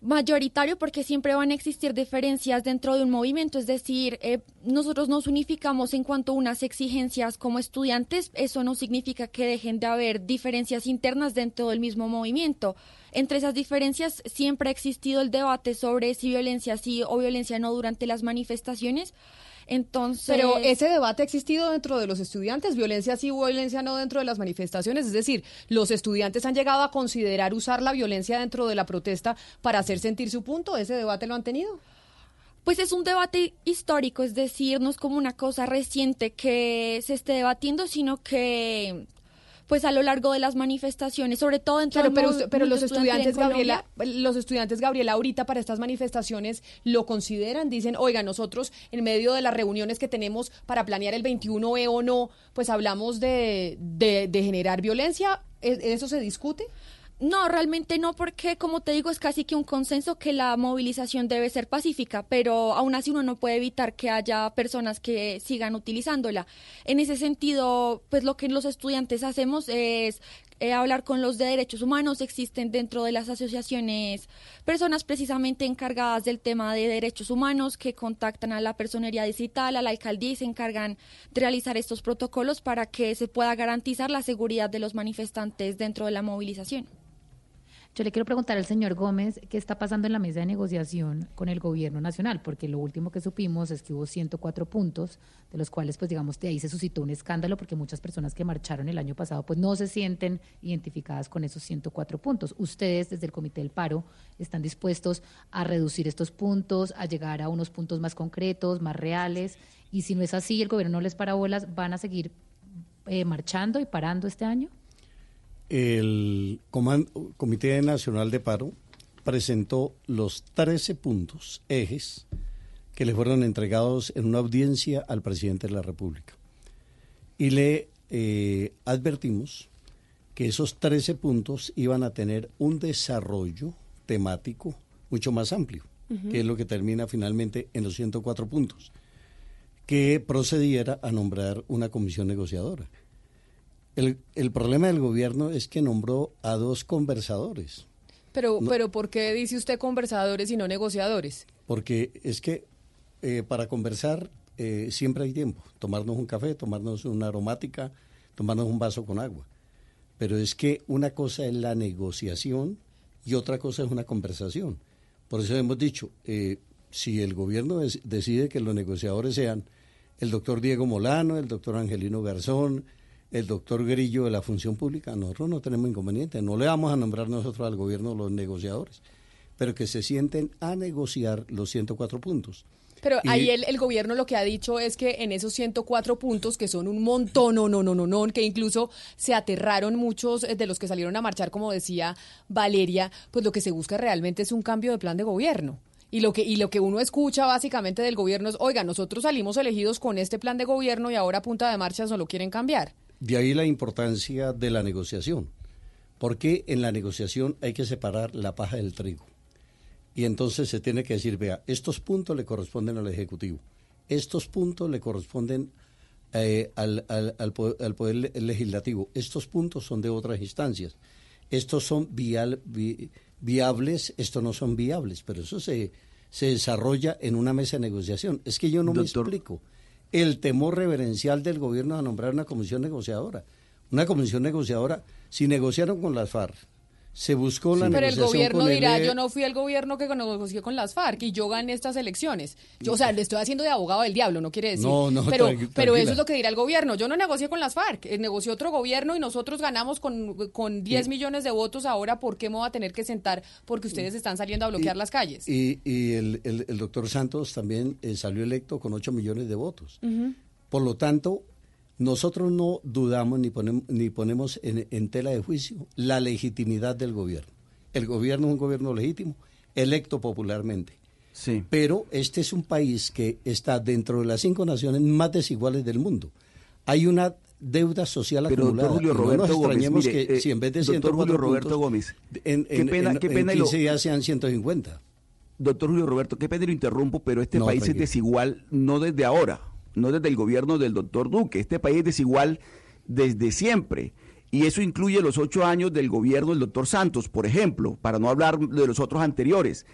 mayoritario porque siempre van a existir diferencias dentro de un movimiento, es decir, eh, nosotros nos unificamos en cuanto a unas exigencias como estudiantes, eso no significa que dejen de haber diferencias internas dentro del mismo movimiento. Entre esas diferencias siempre ha existido el debate sobre si violencia sí o violencia no durante las manifestaciones, entonces. Pero ese debate ha existido dentro de los estudiantes, violencia sí, violencia no dentro de las manifestaciones. Es decir, los estudiantes han llegado a considerar usar la violencia dentro de la protesta para hacer sentir su punto. ¿Ese debate lo han tenido? Pues es un debate histórico, es decir, no es como una cosa reciente que se esté debatiendo, sino que pues a lo largo de las manifestaciones, sobre todo dentro claro, pero, pero los estudiantes Gabriela, los estudiantes Gabriela ahorita para estas manifestaciones lo consideran, dicen, "Oiga, nosotros en medio de las reuniones que tenemos para planear el 21E o no, pues hablamos de, de, de generar violencia, ¿E-, ¿eso se discute?" No, realmente no, porque como te digo, es casi que un consenso que la movilización debe ser pacífica, pero aún así uno no puede evitar que haya personas que sigan utilizándola. En ese sentido, pues lo que los estudiantes hacemos es eh, hablar con los de derechos humanos. Existen dentro de las asociaciones personas precisamente encargadas del tema de derechos humanos que contactan a la personería digital, a la alcaldía y se encargan de realizar estos protocolos para que se pueda garantizar la seguridad de los manifestantes dentro de la movilización. Yo le quiero preguntar al señor Gómez qué está pasando en la mesa de negociación con el gobierno nacional, porque lo último que supimos es que hubo 104 puntos, de los cuales, pues digamos, de ahí se suscitó un escándalo, porque muchas personas que marcharon el año pasado, pues no se sienten identificadas con esos 104 puntos. Ustedes, desde el Comité del Paro, están dispuestos a reducir estos puntos, a llegar a unos puntos más concretos, más reales, y si no es así, el gobierno no les para bolas, ¿van a seguir eh, marchando y parando este año? El Comité Nacional de Paro presentó los 13 puntos, ejes, que le fueron entregados en una audiencia al presidente de la República. Y le eh, advertimos que esos 13 puntos iban a tener un desarrollo temático mucho más amplio, que es lo que termina finalmente en los 104 puntos, que procediera a nombrar una comisión negociadora el, el, problema del gobierno es que nombró a dos conversadores. Pero, pero ¿por qué dice usted conversadores y no negociadores? Porque es que eh, para conversar eh, siempre hay tiempo. Tomarnos un café, tomarnos una aromática, tomarnos un vaso con agua. Pero es que una cosa es la negociación y otra cosa es una conversación. Por eso hemos dicho, eh, si el gobierno decide que los negociadores sean el doctor Diego Molano, el doctor Angelino Garzón, el doctor Grillo de la Función Pública, nosotros no tenemos inconveniente, no le vamos a nombrar nosotros al gobierno los negociadores, pero que se sienten a negociar los 104 puntos. Pero Y- ahí el, el gobierno lo que ha dicho es que en esos 104 puntos, que son un montón, no, no, no, no, no, que incluso se aterraron muchos eh, de los que salieron a marchar, como decía Valeria, pues lo que se busca realmente es un cambio de plan de gobierno. Y lo que, y lo que uno escucha básicamente del gobierno es, oiga, nosotros salimos elegidos con este plan de gobierno y ahora a punta de marchas no lo quieren cambiar. De ahí la importancia de la negociación, porque en la negociación hay que separar la paja del trigo. Y entonces se tiene que decir, vea, estos puntos le corresponden al Ejecutivo, estos puntos le corresponden eh, al, al- al po- al Poder Le- Legislativo, estos puntos son de otras instancias, estos son vial- vi- viables, estos no son viables, pero eso se, se desarrolla en una mesa de negociación. Es que yo no Doctor. me explico el temor reverencial del gobierno a nombrar una comisión negociadora. Una comisión negociadora, si negociaron con las FARC, se buscó la Pero el gobierno con dirá, yo no fui el gobierno que negocié con las FARC y yo gané estas elecciones. Yo, o sea, le estoy haciendo de abogado del diablo, no quiere decir. No, no, pero, pero eso es lo que dirá el gobierno. Yo no negocié con las FARC, eh, negoció otro gobierno y nosotros ganamos con, con 10 millones de votos. Ahora, ¿por qué me voy a tener que sentar? Porque ustedes están saliendo a bloquear las calles. Y, y el, el- el doctor Santos también eh, salió electo con 8 millones de votos. Por lo tanto, nosotros no dudamos ni ponemos, ni ponemos en, en tela de juicio la legitimidad del gobierno. El gobierno es un gobierno legítimo, electo popularmente. Sí. Pero este es un país que está dentro de las cinco naciones más desiguales del mundo. Hay una deuda social Pero, acumulada. doctor Julio y no Roberto nos Gómez, extrañemos mire, que eh, si en vez de doctor 104 Julio Roberto puntos, Gómez, en, qué en- pena- en- qué en pena lo- 15 días sean 150. Doctor Julio Roberto, qué pena lo interrumpo, pero este No, país es desigual no desde ahora, no desde el gobierno del doctor Duque. Este país es desigual desde siempre. Y eso incluye los ocho años del gobierno del doctor Santos, por ejemplo, para no hablar de los otros anteriores.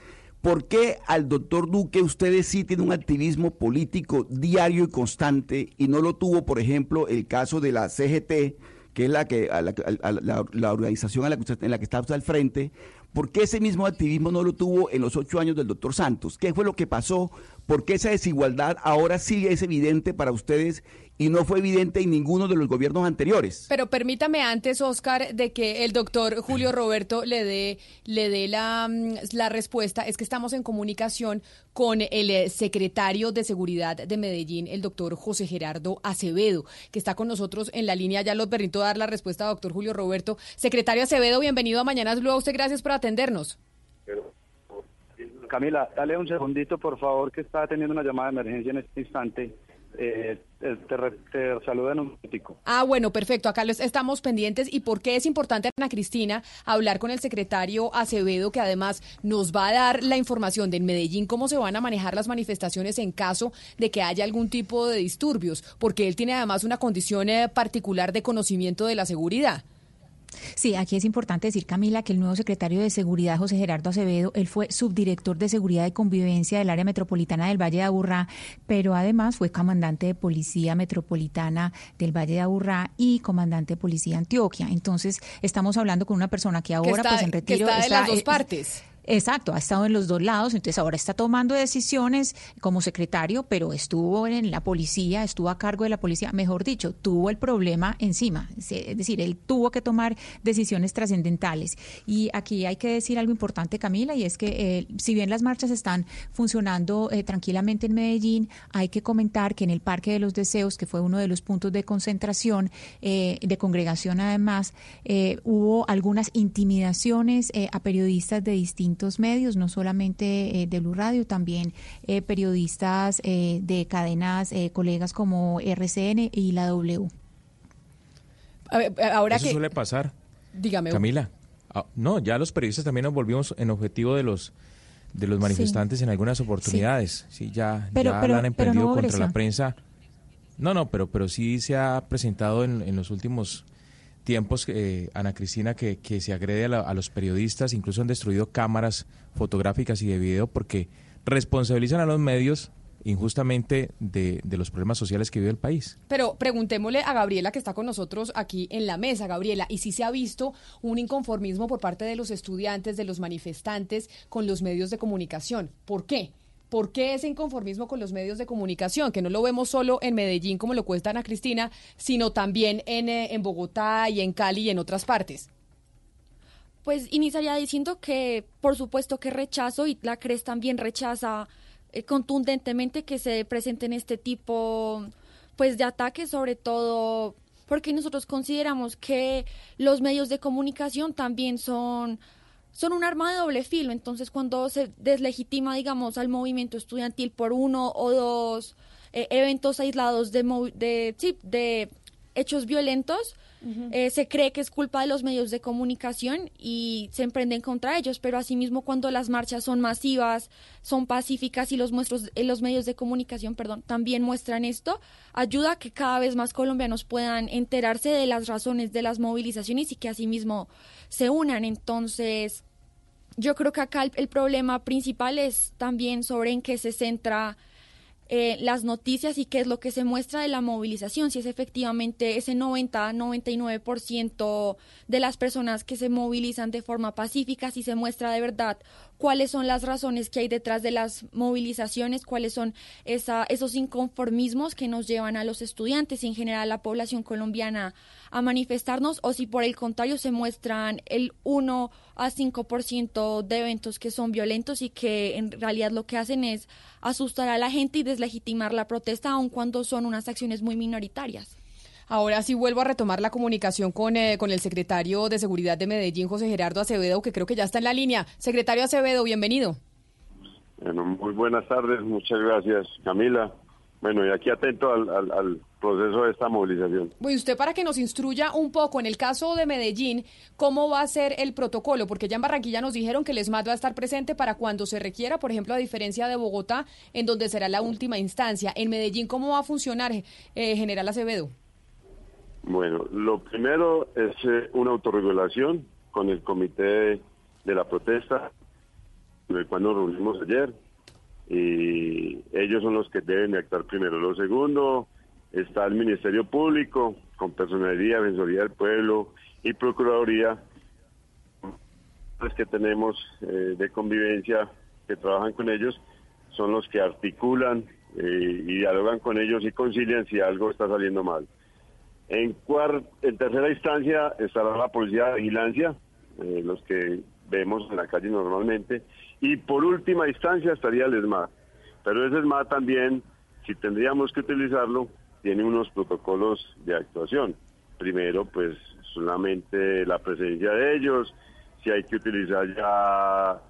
¿Por qué al doctor Duque ustedes sí tienen un activismo político diario y constante y no lo tuvo, por ejemplo, el caso de la CGT, que es la, que, la, organización que en la que está al frente? ¿Por qué ese mismo activismo no lo tuvo en los ocho años del doctor Santos? ¿Qué fue lo que pasó? ¿Por qué esa desigualdad ahora sí es evidente para ustedes y no fue evidente en ninguno de los gobiernos anteriores? Pero permítame antes, Oscar, de que el doctor Julio Roberto le dé le dé la, mm, la respuesta. Es que estamos en comunicación con el eh, secretario de Seguridad de Medellín, el doctor José Gerardo Acevedo, que está con nosotros en la línea. Ya lo permito dar la respuesta, doctor Julio Roberto. Secretario Acevedo, bienvenido a Mañanas Blue. A usted gracias por atendernos. Camila, dale un segundito, por favor, que está teniendo una llamada de emergencia en este instante. Eh, te, te te saludo en un momentico. Ah, bueno, perfecto. Acá estamos pendientes. ¿Y por qué es importante, Ana Cristina, hablar con el secretario Acevedo, que además nos va a dar la información de en Medellín cómo se van a manejar las manifestaciones en caso de que haya algún tipo de disturbios? Porque él tiene además una condición eh, particular de conocimiento de la seguridad. Sí, aquí es importante decir, Camila, que el nuevo secretario de Seguridad, José Gerardo Acevedo, él fue subdirector de Seguridad y Convivencia del área metropolitana del Valle de Aburrá, pero además fue comandante de Policía Metropolitana del Valle de Aburrá y comandante de Policía Antioquia. Entonces, estamos hablando con una persona que ahora, está- pues en que retiro... está de las dos eh, partes. Exacto, ha estado en los dos lados, entonces ahora está tomando decisiones como secretario, pero estuvo en la policía, estuvo a cargo de la policía, mejor dicho, tuvo el problema encima, es decir, él tuvo que tomar decisiones trascendentales. Y aquí hay que decir algo importante, Camila, y es que eh, si bien las marchas están funcionando eh, tranquilamente en Medellín, hay que comentar que en el Parque de los Deseos, que fue uno de los puntos de concentración, eh, de congregación además, eh, hubo algunas intimidaciones a periodistas de distintos medios, no solamente eh, de Blue Radio, también eh, periodistas eh, de cadenas, eh, colegas como RCN y la W. A ver, ahora Eso que... suele pasar. Dígame. Camila. Ah, no, ya los periodistas también nos volvimos en objetivo de los de los manifestantes en algunas oportunidades. Sí, ya, Pero- ya pero- la han emprendido no contra la prensa. No, no, pero, pero sí se ha presentado en, en los últimos tiempos, eh, Ana Cristina, que, que se agrede a, la- a los periodistas, incluso han destruido cámaras fotográficas y de video porque responsabilizan a los medios injustamente de, de los problemas sociales que vive el país. Pero preguntémosle a Gabriela que está con nosotros aquí en la mesa, Gabriela, y si se ha visto un inconformismo por parte de los estudiantes, de los manifestantes con los medios de comunicación. ¿Por qué? ¿Por qué ese inconformismo con los medios de comunicación? Que no lo vemos solo en Medellín, como lo cuesta Ana Cristina, sino también en, eh, en Bogotá y en Cali y en otras partes. Pues iniciaría diciendo que por supuesto que rechazo y la CRES también rechaza eh, contundentemente que se presenten este tipo pues de ataques, sobre todo porque nosotros consideramos que los medios de comunicación también son son un arma de doble filo, entonces cuando se deslegitima, digamos, al movimiento estudiantil por uno o dos eh, eventos aislados de, de, de hechos violentos, eh, se cree que es culpa de los medios de comunicación y se emprenden contra ellos, pero asimismo cuando las marchas son masivas, son pacíficas y los, eh, los medios de comunicación perdón, también muestran esto, ayuda a que cada vez más colombianos puedan enterarse de las razones de las movilizaciones y que asimismo se unan. Entonces, yo creo que acá el problema principal es también sobre en qué se centra eh, las noticias y qué es lo que se muestra de la movilización, si es efectivamente ese 90-99% de las personas que se movilizan de forma pacífica, si se muestra de verdad cuáles son las razones que hay detrás de las movilizaciones, cuáles son esa, esos inconformismos que nos llevan a los estudiantes y en general a la población colombiana a manifestarnos o si por el contrario se muestran el 1 a 5% de eventos que son violentos y que en realidad lo que hacen es asustar a la gente y deslegitimar la protesta aun cuando son unas acciones muy minoritarias. Ahora sí vuelvo a retomar la comunicación con, eh, con el secretario de Seguridad de Medellín, José Gerardo Acevedo, que creo que ya está en la línea. Secretario Acevedo, bienvenido. Bueno, muy buenas tardes, muchas gracias Camila. Bueno, y aquí atento al, proceso de esta movilización. Bueno, usted para que nos instruya un poco en el caso de Medellín, ¿cómo va a ser el protocolo? Porque ya en Barranquilla nos dijeron que el ESMAD va a estar presente para cuando se requiera, por ejemplo, a diferencia de Bogotá, en donde será la última instancia. En Medellín, ¿cómo va a funcionar, eh, General Acevedo? Bueno, lo primero es eh, una autorregulación con el comité de la protesta, con el cual nos reunimos ayer, y ellos son los que deben de actuar primero. Lo segundo, está el Ministerio Público, con Personalidad, Defensoría del Pueblo y Procuraduría, los que tenemos eh, de convivencia, que trabajan con ellos, son los que articulan eh, y dialogan con ellos y concilian si algo está saliendo mal. En, en tercera instancia estará la policía de vigilancia, eh, los que vemos en la calle normalmente. Y por última instancia estaría el ESMA. Pero ese ESMA también, si tendríamos que utilizarlo, tiene unos protocolos de actuación. Primero, pues solamente la presencia de ellos, si hay que utilizar ya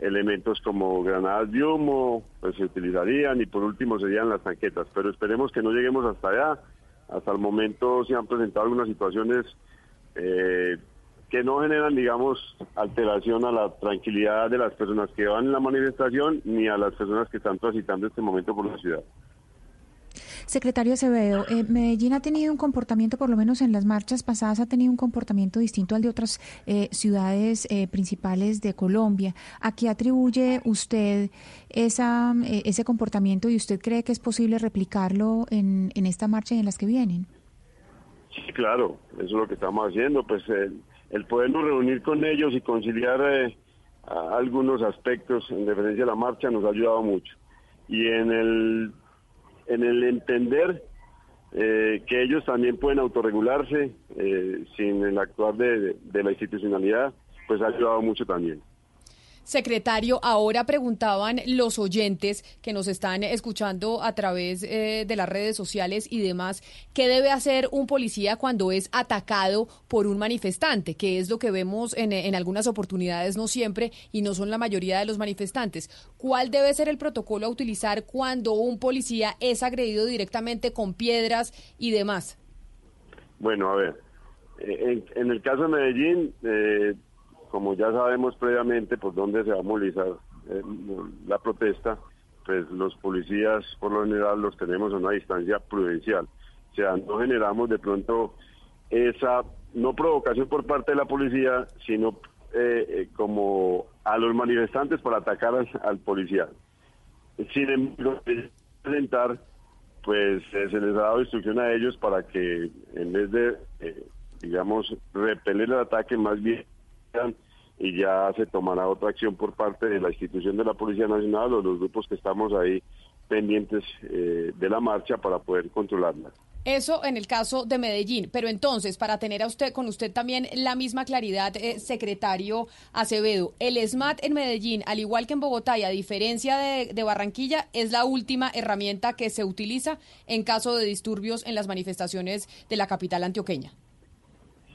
elementos como granadas de humo, pues se utilizarían y por último serían las tanquetas. Pero esperemos que no lleguemos hasta allá hasta el momento se han presentado algunas situaciones eh, que no generan, digamos, alteración a la tranquilidad de las personas que van en la manifestación ni a las personas que están transitando este momento por la ciudad. Secretario Acevedo, eh, Medellín ha tenido un comportamiento, por lo menos en las marchas pasadas, ha tenido un comportamiento distinto al de otras eh, ciudades eh, principales de Colombia. ¿A qué atribuye usted esa, ese comportamiento y usted cree que es posible replicarlo en, en esta marcha y en las que vienen? Sí, claro, eso es lo que estamos haciendo, pues el, el reunir con ellos y conciliar algunos aspectos en referencia a la marcha nos ha ayudado mucho. Y en el en el entender eh, que ellos también pueden autorregularse eh, sin el actuar de, de la institucionalidad, pues ha ayudado mucho también. Secretario, ahora preguntaban los oyentes que nos están escuchando a través eh, de las redes sociales y demás, ¿qué debe hacer un policía cuando es atacado por un manifestante? Que es lo que vemos en, en algunas oportunidades, no siempre, y no son la mayoría de los manifestantes. ¿Cuál debe ser el protocolo a utilizar cuando un policía es agredido directamente con piedras y demás? Bueno, a ver, en, en el caso de Medellín, eh, como ya sabemos previamente por dónde se va a movilizar eh, la protesta, pues los policías por lo general los tenemos a una distancia prudencial. O sea, no generamos de pronto esa, no provocación por parte de la policía, sino eh, eh, como a los manifestantes para atacar al, policía. Sin embargo, presentar, pues se les ha dado instrucción a ellos para que en vez de, digamos, repeler el ataque, más bien y ya se tomará otra acción por parte de la institución de la Policía Nacional o los grupos que estamos ahí pendientes eh, de la marcha para poder controlarla. Eso en el caso de Medellín. Pero entonces, para tener a usted con usted también la misma claridad, eh, secretario Acevedo, el SMAT en Medellín, al igual que en Bogotá y a diferencia de, de Barranquilla, es la última herramienta que se utiliza en caso de disturbios en las manifestaciones de la capital antioqueña.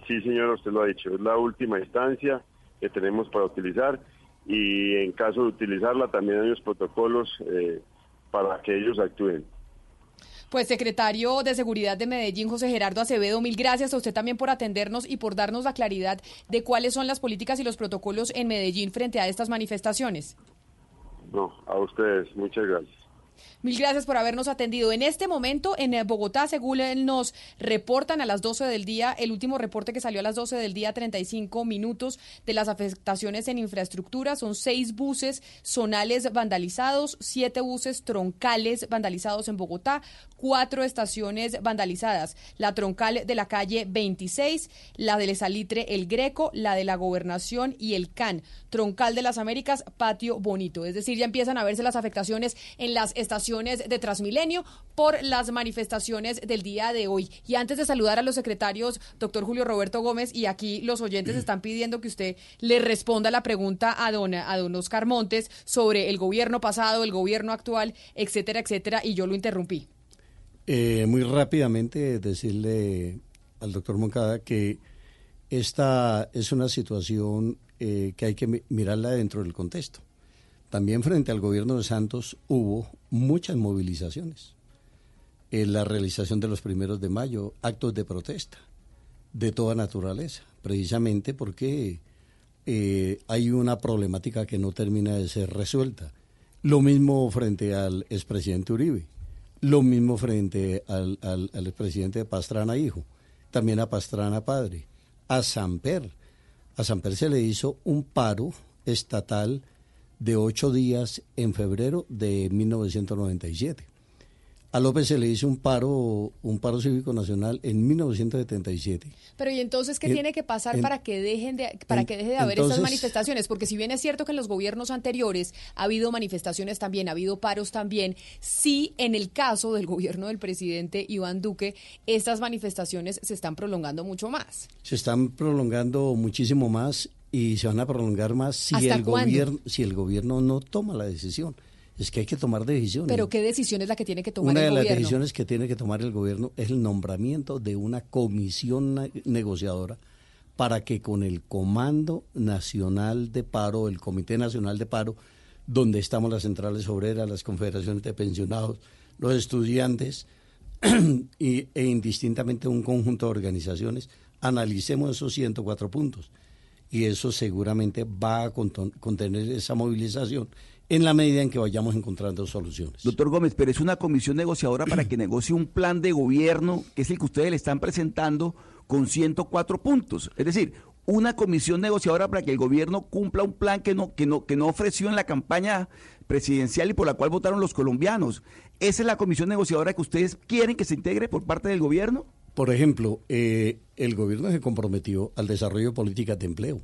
Sí, señor, usted lo ha dicho. Es la última instancia que tenemos para utilizar y en caso de utilizarla también hay unos protocolos eh, para que ellos actúen. Pues secretario de Seguridad de Medellín, José Gerardo Acevedo, mil gracias a usted también por atendernos y por darnos la claridad de cuáles son las políticas y los protocolos en Medellín frente a estas manifestaciones. No, a ustedes, muchas gracias. Mil gracias por habernos atendido. En este momento, en eh, Bogotá, según nos reportan a las 12 del día, el último reporte que salió a las 12 del día, 35 minutos de las afectaciones en infraestructura. Son seis buses zonales vandalizados, siete buses troncales vandalizados en Bogotá, cuatro estaciones vandalizadas. La troncal de la calle 26, la del Salitre El Greco, la de la Gobernación y el CAN. Troncal de las Américas, Patio Bonito. Es decir, ya empiezan a verse las afectaciones en las estaciones de Transmilenio por las manifestaciones del día de hoy. Y antes de saludar a los secretarios, doctor Julio Roberto Gómez, y aquí los oyentes están pidiendo que usted le responda la pregunta a don, a don Oscar Montes sobre el gobierno pasado, el gobierno actual, etcétera, etcétera, y yo lo interrumpí. Eh, muy rápidamente decirle al doctor Moncada que esta es una situación eh, que hay que mirarla dentro del contexto. También frente al gobierno de Santos hubo muchas movilizaciones. En la realización de los primeros de mayo, actos de protesta de toda naturaleza, precisamente porque eh, hay una problemática que no termina de ser resuelta. Lo mismo frente al expresidente Uribe, lo mismo frente al, al, al expresidente Pastrana hijo, también a Pastrana padre, a Samper. A Samper se le hizo un paro estatal de ocho días en febrero de 1997. A López se le hizo un paro, un paro cívico nacional en 1977. Pero y entonces qué tiene que pasar para que dejen de, para que deje de haber estas manifestaciones, porque si bien es cierto que en los gobiernos anteriores ha habido manifestaciones también, ha habido paros también, sí en el caso del gobierno del presidente Iván Duque estas manifestaciones se están prolongando mucho más. Se están prolongando muchísimo más y se van a prolongar más si el gobierno si el gobierno no toma la decisión. Es que hay que tomar decisiones. Pero ¿qué decisión es la que tiene que tomar el gobierno? Una de las decisiones que tiene que tomar el gobierno es el nombramiento de una comisión negociadora para que con el Comando Nacional de Paro, el Comité Nacional de Paro, donde estamos las centrales obreras, las confederaciones de pensionados, los estudiantes y, e indistintamente un conjunto de organizaciones, analicemos esos 104 puntos y eso seguramente va a contener esa movilización en la medida en que vayamos encontrando soluciones. Doctor Gómez, pero es una comisión negociadora para que negocie un plan de gobierno, que es el que ustedes le están presentando, con 104 puntos. Es decir, una comisión negociadora para que el gobierno cumpla un plan que no, que no, que no ofreció en la campaña presidencial y por la cual votaron los colombianos. ¿Esa es la comisión negociadora que ustedes quieren que se integre por parte del gobierno? Por ejemplo, eh, el gobierno se comprometió al desarrollo de políticas de empleo.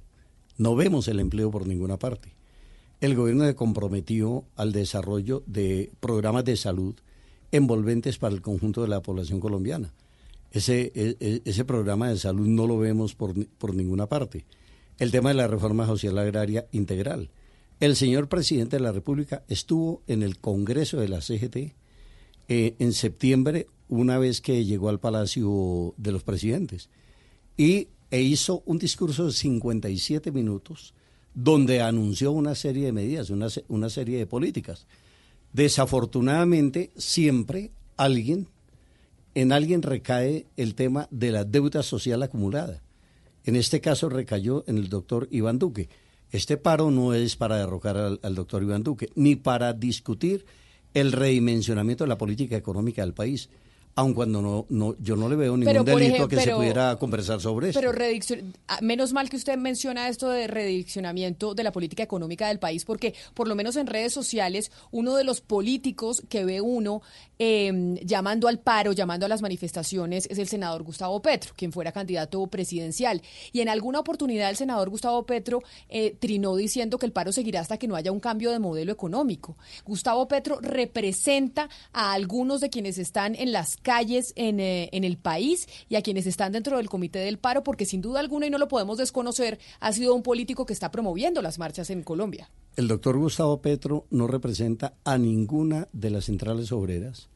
No vemos el empleo por ninguna parte. El gobierno se comprometió al desarrollo de programas de salud envolventes para el conjunto de la población colombiana. Ese, e, e, ese programa de salud no lo vemos por, por ninguna parte. El tema de la reforma social agraria integral. El señor presidente de la República estuvo en el Congreso de la CGT eh, en septiembre, una vez que llegó al Palacio de los Presidentes, y, e hizo un discurso de 57 minutos donde anunció una serie de medidas, una, una serie de políticas. Desafortunadamente, siempre alguien, en alguien recae el tema de la deuda social acumulada. En este caso recayó en el doctor Iván Duque. Este paro no es para derrocar al, al doctor Iván Duque, ni para discutir el redimensionamiento de la política económica del país aun cuando no, no, yo no le veo ningún delito que se pudiera conversar sobre eso. Pero ah, menos mal que usted menciona esto de rediccionamiento de la política económica del país, porque por lo menos en redes sociales, uno de los políticos que ve uno em, llamando al paro, llamando a las manifestaciones, es el senador Gustavo Petro, quien fuera candidato presidencial. Y en alguna oportunidad el senador Gustavo Petro eh, trinó diciendo que el paro seguirá hasta que no haya un cambio de modelo económico. Gustavo Petro representa a algunos de quienes están en las calles en, eh, en el país y a quienes están dentro del comité del paro, porque sin duda alguna, y no lo podemos desconocer, ha sido un político que está promoviendo las marchas en Colombia. El doctor Gustavo Petro no representa a ninguna de las centrales obreras,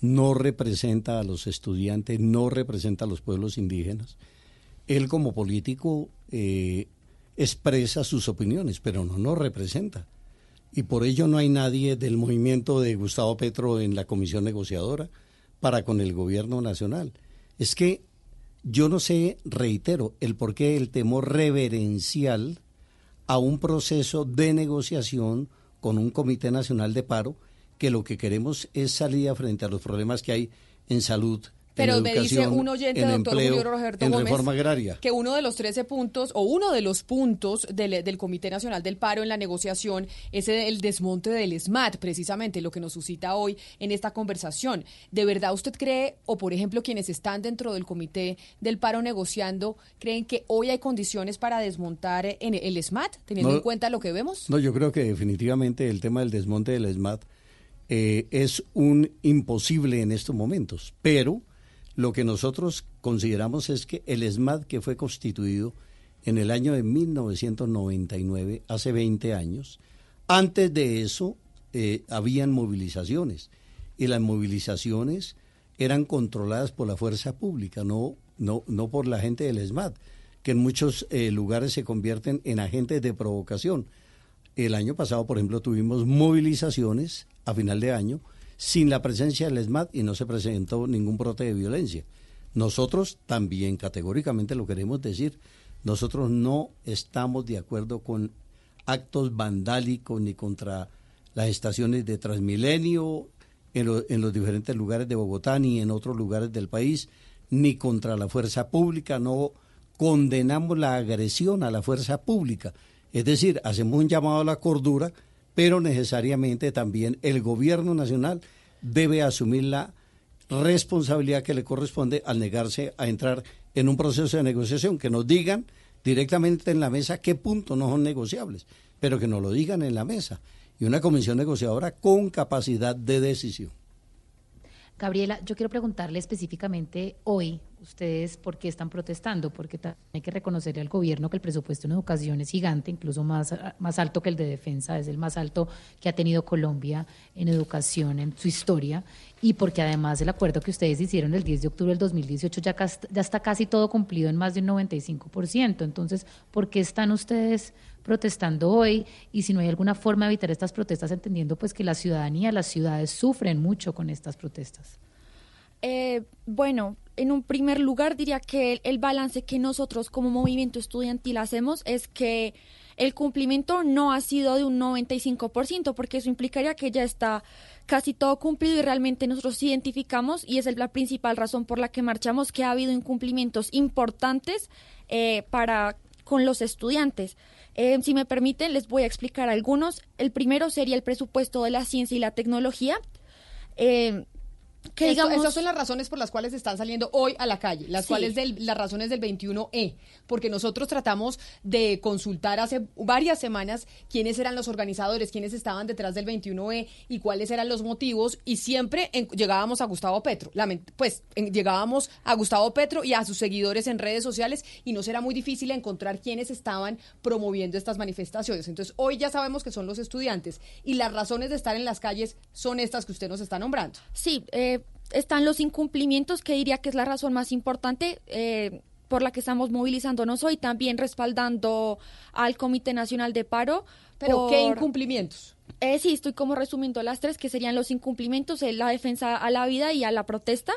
no representa a los estudiantes, no representa a los pueblos indígenas. Él como político eh, expresa sus opiniones, pero no nos representa. Y por ello no hay nadie del movimiento de Gustavo Petro en la comisión negociadora para con el gobierno nacional. Es que yo no sé, reitero, el porqué el temor reverencial a un proceso de negociación con un Comité Nacional de Paro, que lo que queremos es salir frente a los problemas que hay en salud, pero me dice un oyente, doctor Julio Roberto en reforma agraria. que uno de los 13 puntos, o uno de los puntos del, del, Comité Nacional del Paro en la negociación es el desmonte del SMAT, precisamente lo que nos suscita hoy en esta conversación. ¿De verdad usted cree, o por ejemplo quienes están dentro del Comité del Paro negociando, creen que hoy hay condiciones para desmontar en el SMAT, teniendo en cuenta lo que vemos? No, yo creo que definitivamente el tema del desmonte del SMAT eh, es un imposible en estos momentos, pero lo que nosotros consideramos es que el ESMAD que fue constituido en el año de 1999, hace 20 años, antes de eso eh, habían movilizaciones y las movilizaciones eran controladas por la fuerza pública, no, no, no por la gente del ESMAD, que en muchos eh, lugares se convierten en agentes de provocación. El año pasado, por ejemplo, tuvimos movilizaciones a final de año sin la presencia del ESMAD y no se presentó ningún brote de violencia. Nosotros también categóricamente lo queremos decir, nosotros no estamos de acuerdo con actos vandálicos ni contra las estaciones de Transmilenio en, en los diferentes lugares de Bogotá ni en otros lugares del país, ni contra la fuerza pública, no condenamos la agresión a la fuerza pública. Es decir, hacemos un llamado a la cordura pero necesariamente también el gobierno nacional debe asumir la responsabilidad que le corresponde al negarse a entrar en un proceso de negociación, que nos digan directamente en la mesa qué puntos no son negociables, pero que nos lo digan en la mesa. Y una comisión negociadora con capacidad de decisión. Gabriela, yo quiero preguntarle específicamente hoy, ustedes por qué están protestando, porque hay que reconocerle al gobierno que el presupuesto en educación es gigante, incluso más, más alto que el de defensa, es el más alto que ha tenido Colombia en educación en su historia, y porque además el acuerdo que ustedes hicieron el 10 de octubre del 2018 ya, ya está casi todo cumplido en más de un 95%. Entonces, ¿por qué están ustedes protestando hoy y si no hay alguna forma de evitar estas protestas, entendiendo pues que la ciudadanía, las ciudades sufren mucho con estas protestas. Eh, bueno, en un primer lugar diría que el, balance que nosotros como movimiento estudiantil hacemos es que el cumplimiento no ha sido de un 95%, porque eso implicaría que ya está casi todo cumplido y realmente nosotros identificamos, y es la principal razón por la que marchamos, que ha habido incumplimientos importantes eh, para con los estudiantes. Eh, si me permiten, les voy a explicar algunos. El primero sería el presupuesto de la ciencia y la tecnología. Eh, que esas son las razones por las cuales están saliendo hoy a la calle, las cuales del, las razones del 21E, porque nosotros tratamos de consultar hace varias semanas quiénes eran los organizadores, quiénes estaban detrás del 21E y cuáles eran los motivos y siempre llegábamos a Gustavo Petro, pues llegábamos a Gustavo Petro y a sus seguidores en redes sociales y nos era muy difícil encontrar quiénes estaban promoviendo estas manifestaciones. Entonces hoy ya sabemos que son los estudiantes y las razones de estar en las calles son estas que usted nos está nombrando. Sí, eh, están los incumplimientos, que diría que es la razón más importante eh, por la que estamos movilizándonos hoy, también respaldando al Comité Nacional de Paro. ¿Pero qué incumplimientos? Eh, sí, estoy como resumiendo las tres, que serían los incumplimientos, eh, la defensa a la vida y a la protesta.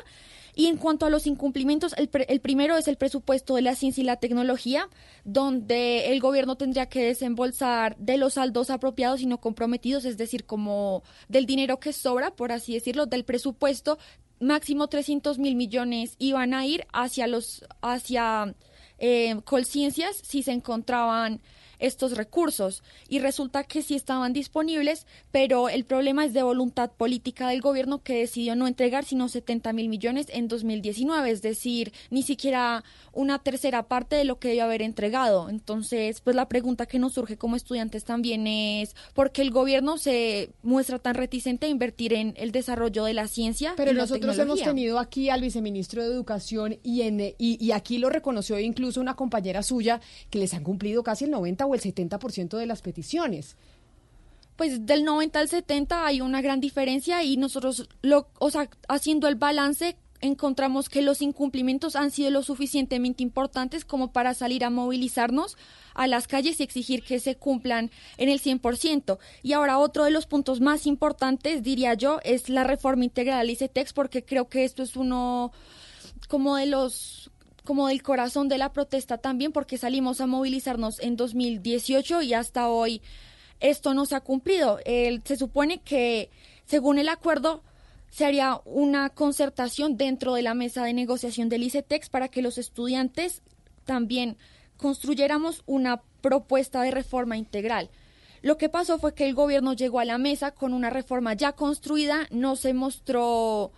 Y en cuanto a los incumplimientos, el, el, primero es el presupuesto de la ciencia y la tecnología, donde el gobierno tendría que desembolsar de los saldos apropiados y no comprometidos, es decir, como del dinero que sobra, por así decirlo, del presupuesto, máximo 300 mil millones iban a ir hacia los, hacia eh, Colciencias si se encontraban estos recursos y resulta que sí estaban disponibles, pero el problema es de voluntad política del gobierno que decidió no entregar sino 70 mil millones en 2019, es decir, ni siquiera una tercera parte de lo que debió haber entregado. Entonces, pues la pregunta que nos surge como estudiantes también es por qué el gobierno se muestra tan reticente a invertir en el desarrollo de la ciencia. Pero y la nosotros hemos tenido aquí al viceministro de Educación y, en, y, y aquí lo reconoció incluso una compañera suya que les han cumplido casi el 90 o el 70% de las peticiones. Pues del 90 al 70 hay una gran diferencia y nosotros, o sea, haciendo el balance, encontramos que los incumplimientos han sido lo suficientemente importantes como para salir a movilizarnos a las calles y exigir que se cumplan en el 100%. Y ahora otro de los puntos más importantes, diría yo, es la reforma integral al ICETEX, porque creo que esto es uno como de los como del corazón de la protesta también, porque salimos a movilizarnos en 2018 y hasta hoy esto no se ha cumplido. El- se supone que, según el acuerdo, se haría una concertación dentro de la mesa de negociación del ICETEX para que los estudiantes también construyéramos una propuesta de reforma integral. Lo que pasó fue que el gobierno llegó a la mesa con una reforma ya construida, no se mostró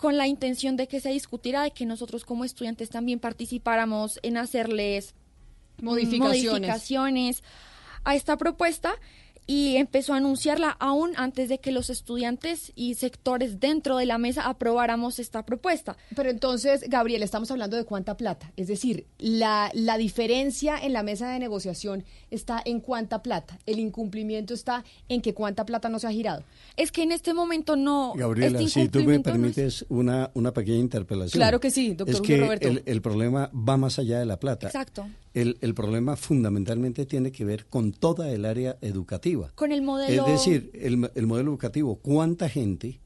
con la intención de que se discutiera, de que nosotros como estudiantes también participáramos en hacerles Modificaciones. modificaciones a esta propuesta y empezó a anunciarla aún antes de que los estudiantes y sectores dentro de la mesa aprobáramos esta propuesta. Pero entonces, Gabriel, estamos hablando de cuánta plata. Es decir, la, la diferencia en la mesa de negociación está en cuánta plata. El incumplimiento está en que cuánta plata no se ha girado. Es que en este momento no. Gabriela, este si tú me incumplimiento no es- permites una, una pequeña interpelación. Claro que sí, doctor Es Julio que Roberto. el, el problema va más allá de la plata. Exacto. El, el problema fundamentalmente tiene que ver con toda el área educativa. Con el modelo. Es decir, el, el modelo educativo, ¿cuánta gente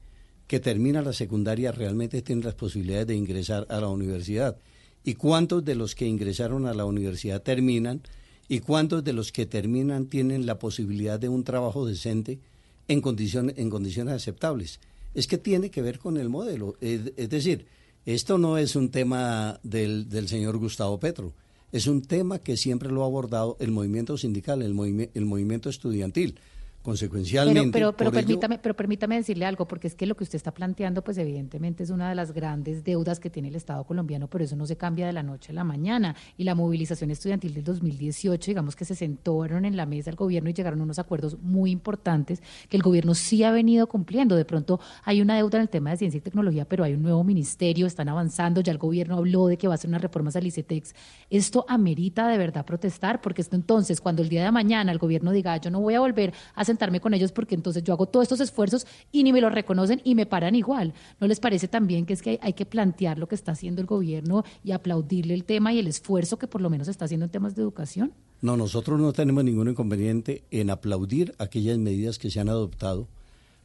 que termina la secundaria realmente tiene las posibilidades de ingresar a la universidad? ¿Y cuántos de los que ingresaron a la universidad terminan? ¿Y cuántos de los que terminan tienen la posibilidad de un trabajo decente en, condiciones en condiciones aceptables? Es que tiene que ver con el modelo. Es, es decir, esto no es un tema del, del señor Gustavo Petro. Es un tema que siempre lo ha abordado el movimiento sindical, el, el movimiento estudiantil. Consecuencialmente, Pero, pero, pero por ello- permítame, pero permítame decirle algo, porque es que lo que usted está planteando, pues evidentemente es una de las grandes deudas que tiene el Estado colombiano, pero eso no se cambia de la noche a la mañana. Y la movilización estudiantil del 2018, digamos que se sentaron en la mesa del gobierno y llegaron a unos acuerdos muy importantes que el gobierno sí ha venido cumpliendo. De pronto hay una deuda en el tema de ciencia y tecnología, pero hay un nuevo ministerio, están avanzando, ya el gobierno habló de que va a hacer unas reformas al ICETEX. Esto amerita de verdad protestar, porque esto entonces, cuando el día de mañana el gobierno diga, "Ah, yo no voy a volver a sentarme con ellos porque entonces yo hago todos estos esfuerzos y ni me lo reconocen y me paran igual. ¿No les parece también que es que hay, hay que plantear lo que está haciendo el gobierno y aplaudirle el tema y el esfuerzo que por lo menos está haciendo en temas de educación? No, nosotros no tenemos ningún inconveniente en aplaudir aquellas medidas que se han adoptado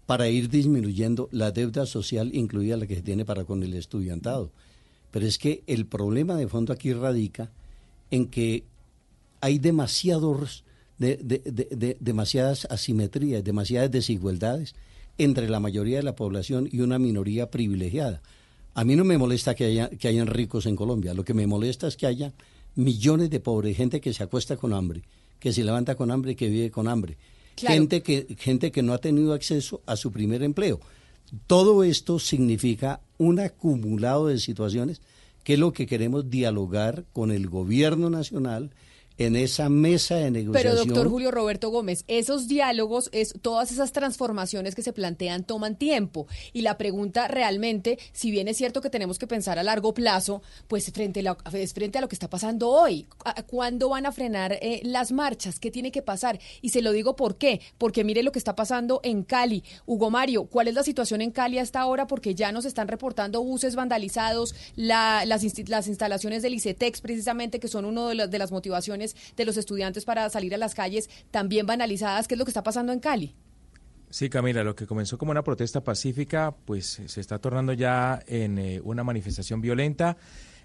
para ir disminuyendo la deuda social, incluida la que se tiene para con el estudiantado. Pero es que el problema de fondo aquí radica en que hay demasiados, de- de- de- de- demasiadas asimetrías, demasiadas desigualdades entre la mayoría de la población y una minoría privilegiada. A mí no me molesta que, haya, que hayan ricos en Colombia, lo que me molesta es que haya millones de pobres, gente que se acuesta con hambre, que se levanta con hambre, que vive con hambre, Claro. gente, que, gente que no ha tenido acceso a su primer empleo. Todo esto significa un acumulado de situaciones que es lo que queremos dialogar con el gobierno nacional en esa mesa de Pero negociación. doctor Julio Roberto Gómez, esos diálogos, es, todas esas transformaciones que se plantean toman tiempo. Y la pregunta realmente, si bien es cierto que tenemos que pensar a largo plazo, pues frente a, la- es frente a lo que está pasando hoy. ¿A- ¿Cuándo van a frenar eh, las marchas? ¿Qué tiene que pasar? Y se lo digo por qué. Porque mire lo que está pasando en Cali. Hugo Mario, ¿cuál es la situación en Cali hasta ahora? Porque ya nos están reportando buses vandalizados, la- las, las instalaciones del ICETEX, precisamente, que son una de, las- de las motivaciones de los estudiantes para salir a las calles, también banalizadas. ¿Qué es lo que está pasando en Cali? Sí, Camila, lo que comenzó como una protesta pacífica, pues se está tornando ya en eh, una manifestación violenta.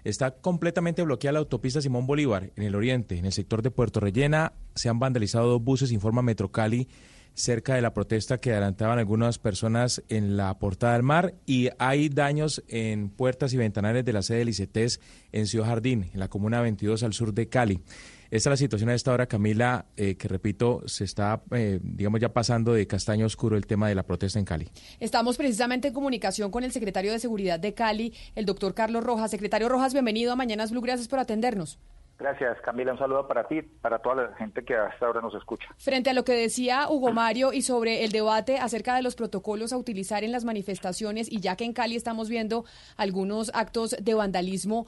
Está completamente bloqueada la autopista Simón Bolívar en el oriente, en el sector de Puerto Rellena. Se han vandalizado dos buses, informa Metro Cali, cerca de la protesta que adelantaban algunas personas en la portada del mar y hay daños en puertas y ventanales de la sede del ICETES en Ciudad Jardín, en la comuna 22 al sur de Cali. Esta es la situación a esta hora, Camila, eh, que repito, se está, eh, digamos, ya pasando de castaño oscuro el tema de la protesta en Cali. Estamos precisamente en comunicación con el secretario de Seguridad de Cali, el doctor Carlos Rojas. Secretario Rojas, bienvenido a Mañanas Blue, gracias por atendernos. Gracias, Camila. Un saludo para ti, para toda la gente que hasta ahora nos escucha. Frente a lo que decía Hugo Mario y sobre el debate acerca de los protocolos a utilizar en las manifestaciones, y ya que en Cali estamos viendo algunos actos de vandalismo,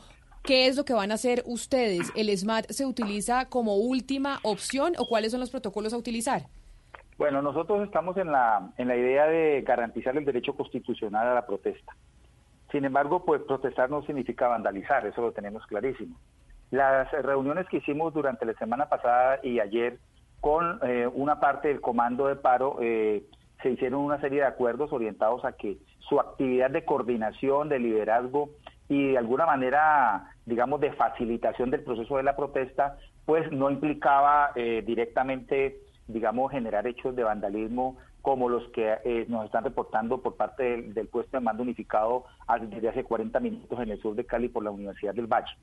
¿Qué es lo que van a hacer ustedes? ¿El SMAT se utiliza como última opción o cuáles son los protocolos a utilizar? Bueno, nosotros estamos en la, en la idea de garantizar el derecho constitucional a la protesta. Sin embargo, pues protestar no significa vandalizar, eso lo tenemos clarísimo. Las reuniones que hicimos durante la semana pasada y ayer con eh, una parte del comando de paro, eh, se hicieron una serie de acuerdos orientados a que su actividad de coordinación, de liderazgo y de alguna manera, digamos, de facilitación del proceso de la protesta, pues no implicaba eh, directamente, digamos, generar hechos de vandalismo como los que eh, nos están reportando por parte del, puesto de mando unificado desde hace 40 minutos en el sur de Cali por la Universidad del Valle.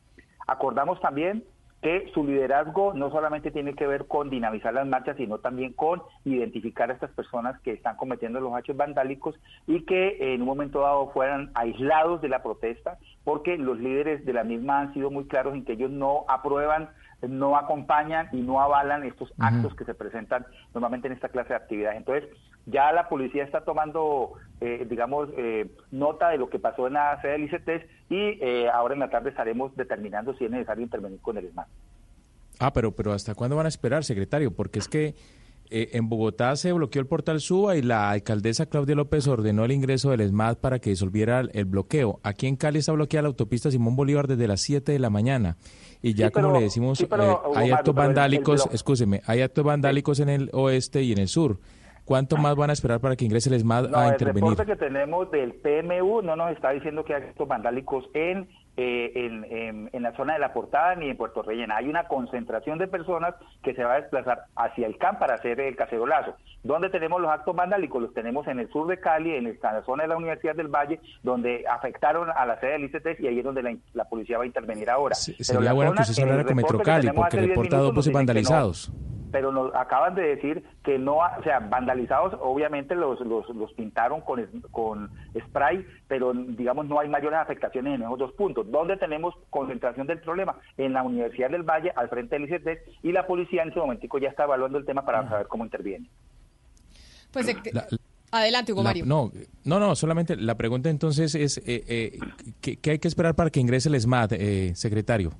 Acordamos también que su liderazgo no solamente tiene que ver con dinamizar las marchas, sino también con identificar a estas personas que están cometiendo los hechos vandálicos y que en un momento dado fueran aislados de la protesta, porque los líderes de la misma han sido muy claros en que ellos no aprueban no acompañan y no avalan estos actos que se presentan normalmente en esta clase de actividades. Entonces, ya la policía está tomando, eh, digamos, eh, nota de lo que pasó en la sede del ICT y eh, ahora en la tarde estaremos determinando si es necesario intervenir con el ESMAD. Ah, pero, pero ¿hasta cuándo van a esperar, secretario? Porque es que en Bogotá se bloqueó el portal Suba y la alcaldesa Claudia López ordenó el ingreso del ESMAD para que disolviera el bloqueo. Aquí en Cali está bloqueada la autopista Simón Bolívar desde las 7 de la mañana. Y ya como le decimos, hay actos vandálicos, escúcheme, hay actos vandálicos en el oeste y en el sur. ¿Cuánto más van a esperar para que ingrese el ESMAD a intervenir? El reporte que tenemos del PMU no nos está diciendo que hay actos vandálicos en, eh, en, en, la zona de la portada ni en Puerto Rellena. Hay una concentración de personas que se va a desplazar hacia el CAM para hacer el cacerolazo. ¿Dónde tenemos los actos vandálicos? Los tenemos en el sur de Cali, en la zona de la Universidad del Valle, donde afectaron a la sede del ICT y ahí es donde la, policía va a intervenir ahora. sería bueno que usted se hablara con Metro Cali, porque reporta dos buses vandalizados pero nos acaban de decir que no, o sea, vandalizados, obviamente los, los, los pintaron con, con spray, pero digamos no hay mayores afectaciones en esos dos puntos. ¿Dónde tenemos concentración del problema? En la Universidad del Valle, al frente del ICT, y la policía en ese momentico ya está evaluando el tema para saber cómo interviene. Pues Adelante, Hugo Mario. no, no, no, solamente la pregunta entonces es, eh, eh, ¿qué, hay que esperar para que ingrese el SMAT, eh, secretario?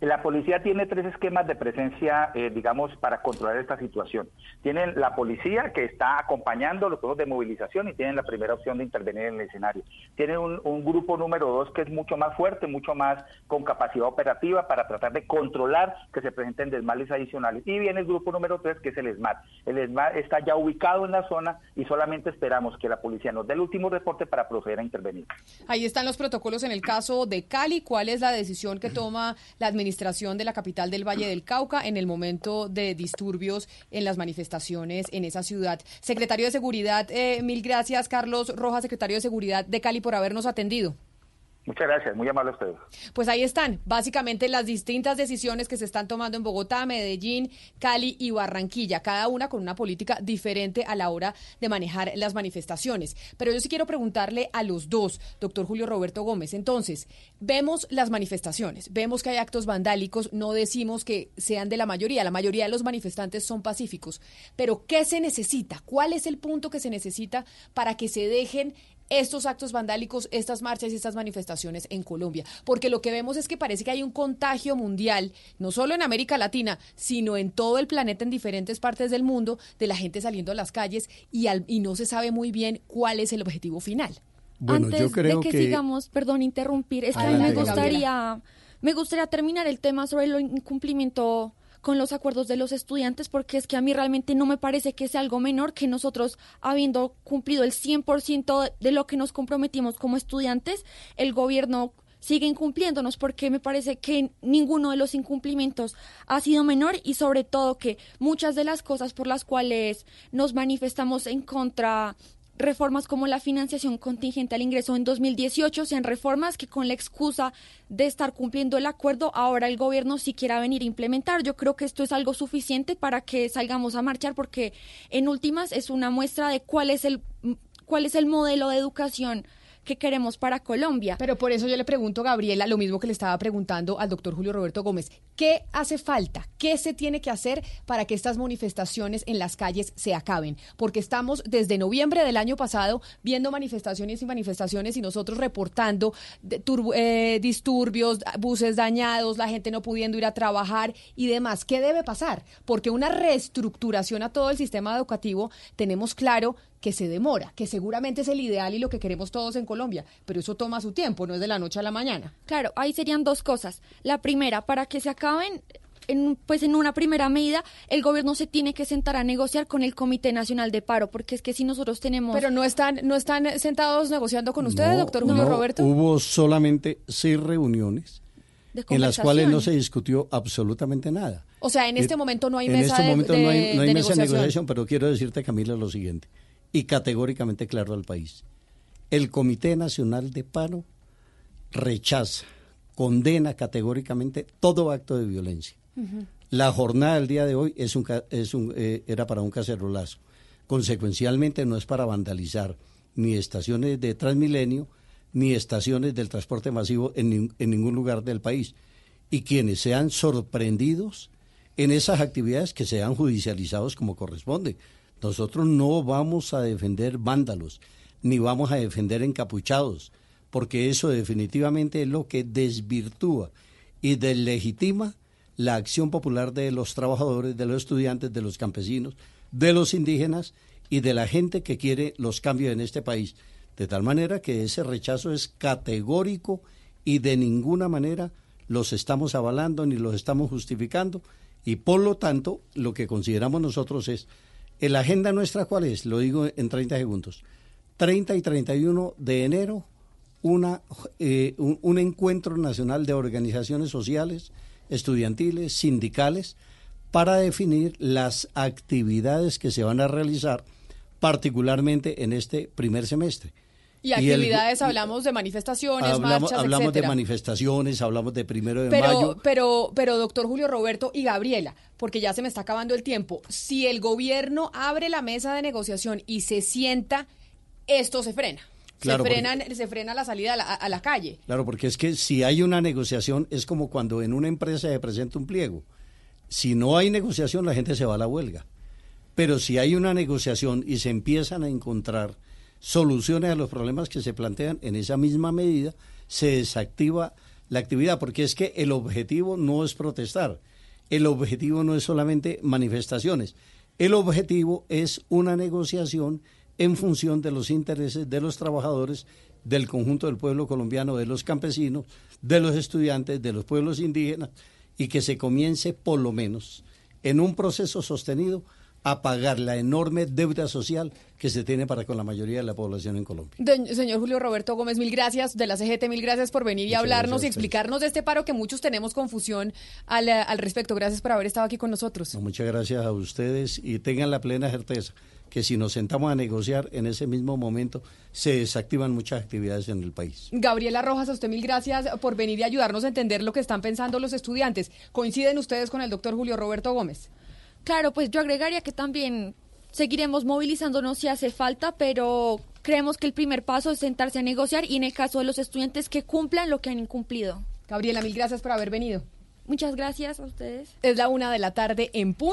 La policía tiene tres esquemas de presencia, eh, digamos, para controlar esta situación. Tienen la policía que está acompañando los juegos de movilización y tienen la primera opción de intervenir en el escenario. Tienen un, grupo número dos que es mucho más fuerte, mucho más con capacidad operativa para tratar de controlar que se presenten desmales adicionales. Y viene el grupo número tres que es el SMAT. El SMAT está ya ubicado en la zona y solamente esperamos que la policía nos dé el último reporte para proceder a intervenir. Ahí están los protocolos en el caso de Cali. ¿Cuál es la decisión que toma la administración? Administración de la capital del Valle del Cauca en el momento de disturbios en las manifestaciones en esa ciudad. Secretario de Seguridad, eh, mil gracias, Carlos Rojas, secretario de Seguridad de Cali, por habernos atendido. Muchas gracias, muy amable usted. Pues ahí están, básicamente las distintas decisiones que se están tomando en Bogotá, Medellín, Cali y Barranquilla, cada una con una política diferente a la hora de manejar las manifestaciones. Pero yo sí quiero preguntarle a los dos, doctor Julio Roberto Gómez. Entonces, vemos las manifestaciones, vemos que hay actos vandálicos, no decimos que sean de la mayoría, la mayoría de los manifestantes son pacíficos, pero ¿qué se necesita? ¿Cuál es el punto que se necesita para que se dejen estos actos vandálicos, estas marchas y estas manifestaciones en Colombia. Porque lo que vemos es que parece que hay un contagio mundial, no solo en América Latina, sino en todo el planeta, en diferentes partes del mundo, de la gente saliendo a las calles y, y no se sabe muy bien cuál es el objetivo final. Bueno, Antes yo creo de que, sigamos, perdón, interrumpir, es que a mí me gustaría, me gustaría terminar el tema sobre el incumplimiento con los acuerdos de los estudiantes, porque es que a mí realmente no me parece que sea algo menor que nosotros, habiendo cumplido el 100% de lo que nos comprometimos como estudiantes, el gobierno sigue incumpliéndonos porque me parece que ninguno de los incumplimientos ha sido menor y sobre todo que muchas de las cosas por las cuales nos manifestamos en contra reformas como la financiación contingente al ingreso en 2018 sean reformas que con la excusa de estar cumpliendo el acuerdo ahora el gobierno sí quiera venir a implementar. Yo creo que esto es algo suficiente para que salgamos a marchar porque en últimas es una muestra de cuál es el cuál es el modelo de educación que queremos para Colombia. Pero por eso yo le pregunto, Gabriela, lo mismo que le estaba preguntando al doctor Julio Roberto Gómez. ¿Qué hace falta? ¿Qué se tiene que hacer para que estas manifestaciones en las calles se acaben? Porque estamos desde noviembre del año pasado viendo manifestaciones y manifestaciones y nosotros reportando eh, disturbios, buses dañados, la gente no pudiendo ir a trabajar y demás. ¿Qué debe pasar? Porque una reestructuración a todo el sistema educativo tenemos claro que se demora, que seguramente es el ideal y lo que queremos todos en Colombia, pero eso toma su tiempo, no es de la noche a la mañana. Claro, ahí serían dos cosas. La primera, para que se acaben en, pues en una primera medida, el gobierno se tiene que sentar a negociar con el Comité Nacional de Paro, porque es que si nosotros tenemos... Pero no están, no están sentados negociando con ustedes, doctor Julio Roberto. Hubo solamente seis reuniones en las cuales no se discutió absolutamente nada. O sea, en este eh, momento no hay mesa en este momento no hay, mesa de negociación, pero quiero decirte, Camila, lo siguiente y categóricamente claro al país. El Comité Nacional de Paro rechaza, condena categóricamente todo acto de violencia. La jornada del día de hoy es un, es un, eh, era para un cacerolazo. Consecuencialmente no es para vandalizar ni estaciones de Transmilenio ni estaciones del transporte masivo en, en ningún lugar del país. Y quienes sean sorprendidos en esas actividades que sean judicializados como corresponde. Nosotros no vamos a defender vándalos, ni vamos a defender encapuchados, porque eso definitivamente es lo que desvirtúa y deslegitima la acción popular de los trabajadores, de los estudiantes, de los campesinos, de los indígenas y de la gente que quiere los cambios en este país. De tal manera que ese rechazo es categórico y de ninguna manera los estamos avalando ni los estamos justificando y por lo tanto lo que consideramos nosotros es la agenda nuestra, ¿cuál es? Lo digo en 30 segundos. 30 y 31 de enero, una, eh, un, encuentro nacional de organizaciones sociales, estudiantiles, sindicales, para definir las actividades que se van a realizar, particularmente en este primer semestre. Y actividades, hablamos de manifestaciones, hablamos, marchas, Hablamos de manifestaciones, hablamos de primero de pero, mayo. Pero, pero, doctor Julio Roberto y Gabriela, porque ya se me está acabando el tiempo, si el gobierno abre la mesa de negociación y se sienta, esto se frena. se, frenan, se frena la salida a la, a la calle. Claro, porque es que si hay una negociación, es como cuando en una empresa se presenta un pliego. Si no hay negociación, la gente se va a la huelga. Pero si hay una negociación y se empiezan a encontrar soluciones a los problemas que se plantean, en esa misma medida se desactiva la actividad, porque es que el objetivo no es protestar, el objetivo no es solamente manifestaciones, el objetivo es una negociación en función de los intereses de los trabajadores, del conjunto del pueblo colombiano, de los campesinos, de los estudiantes, de los pueblos indígenas, y que se comience por lo menos en un proceso sostenido a pagar la enorme deuda social que se tiene para con la mayoría de la población en Colombia. señor Julio Roberto Gómez, mil gracias de la CGT, mil gracias por venir y hablarnos y explicarnos de este paro que muchos tenemos confusión al, al respecto. Gracias por haber estado aquí con nosotros. muchas gracias a ustedes y tengan la plena certeza que si nos sentamos a negociar en ese mismo momento se desactivan muchas actividades en el país. Gabriela Rojas, a usted mil gracias por venir y ayudarnos a entender lo que están pensando los estudiantes. ¿Coinciden ustedes con el doctor Julio Roberto Gómez? Claro, pues yo agregaría que también seguiremos movilizándonos si hace falta, pero creemos que el primer paso es sentarse a negociar y en el caso de los estudiantes que cumplan lo que han incumplido. Gabriela, mil gracias por haber venido. Muchas gracias a ustedes. Es la una de la tarde en punto.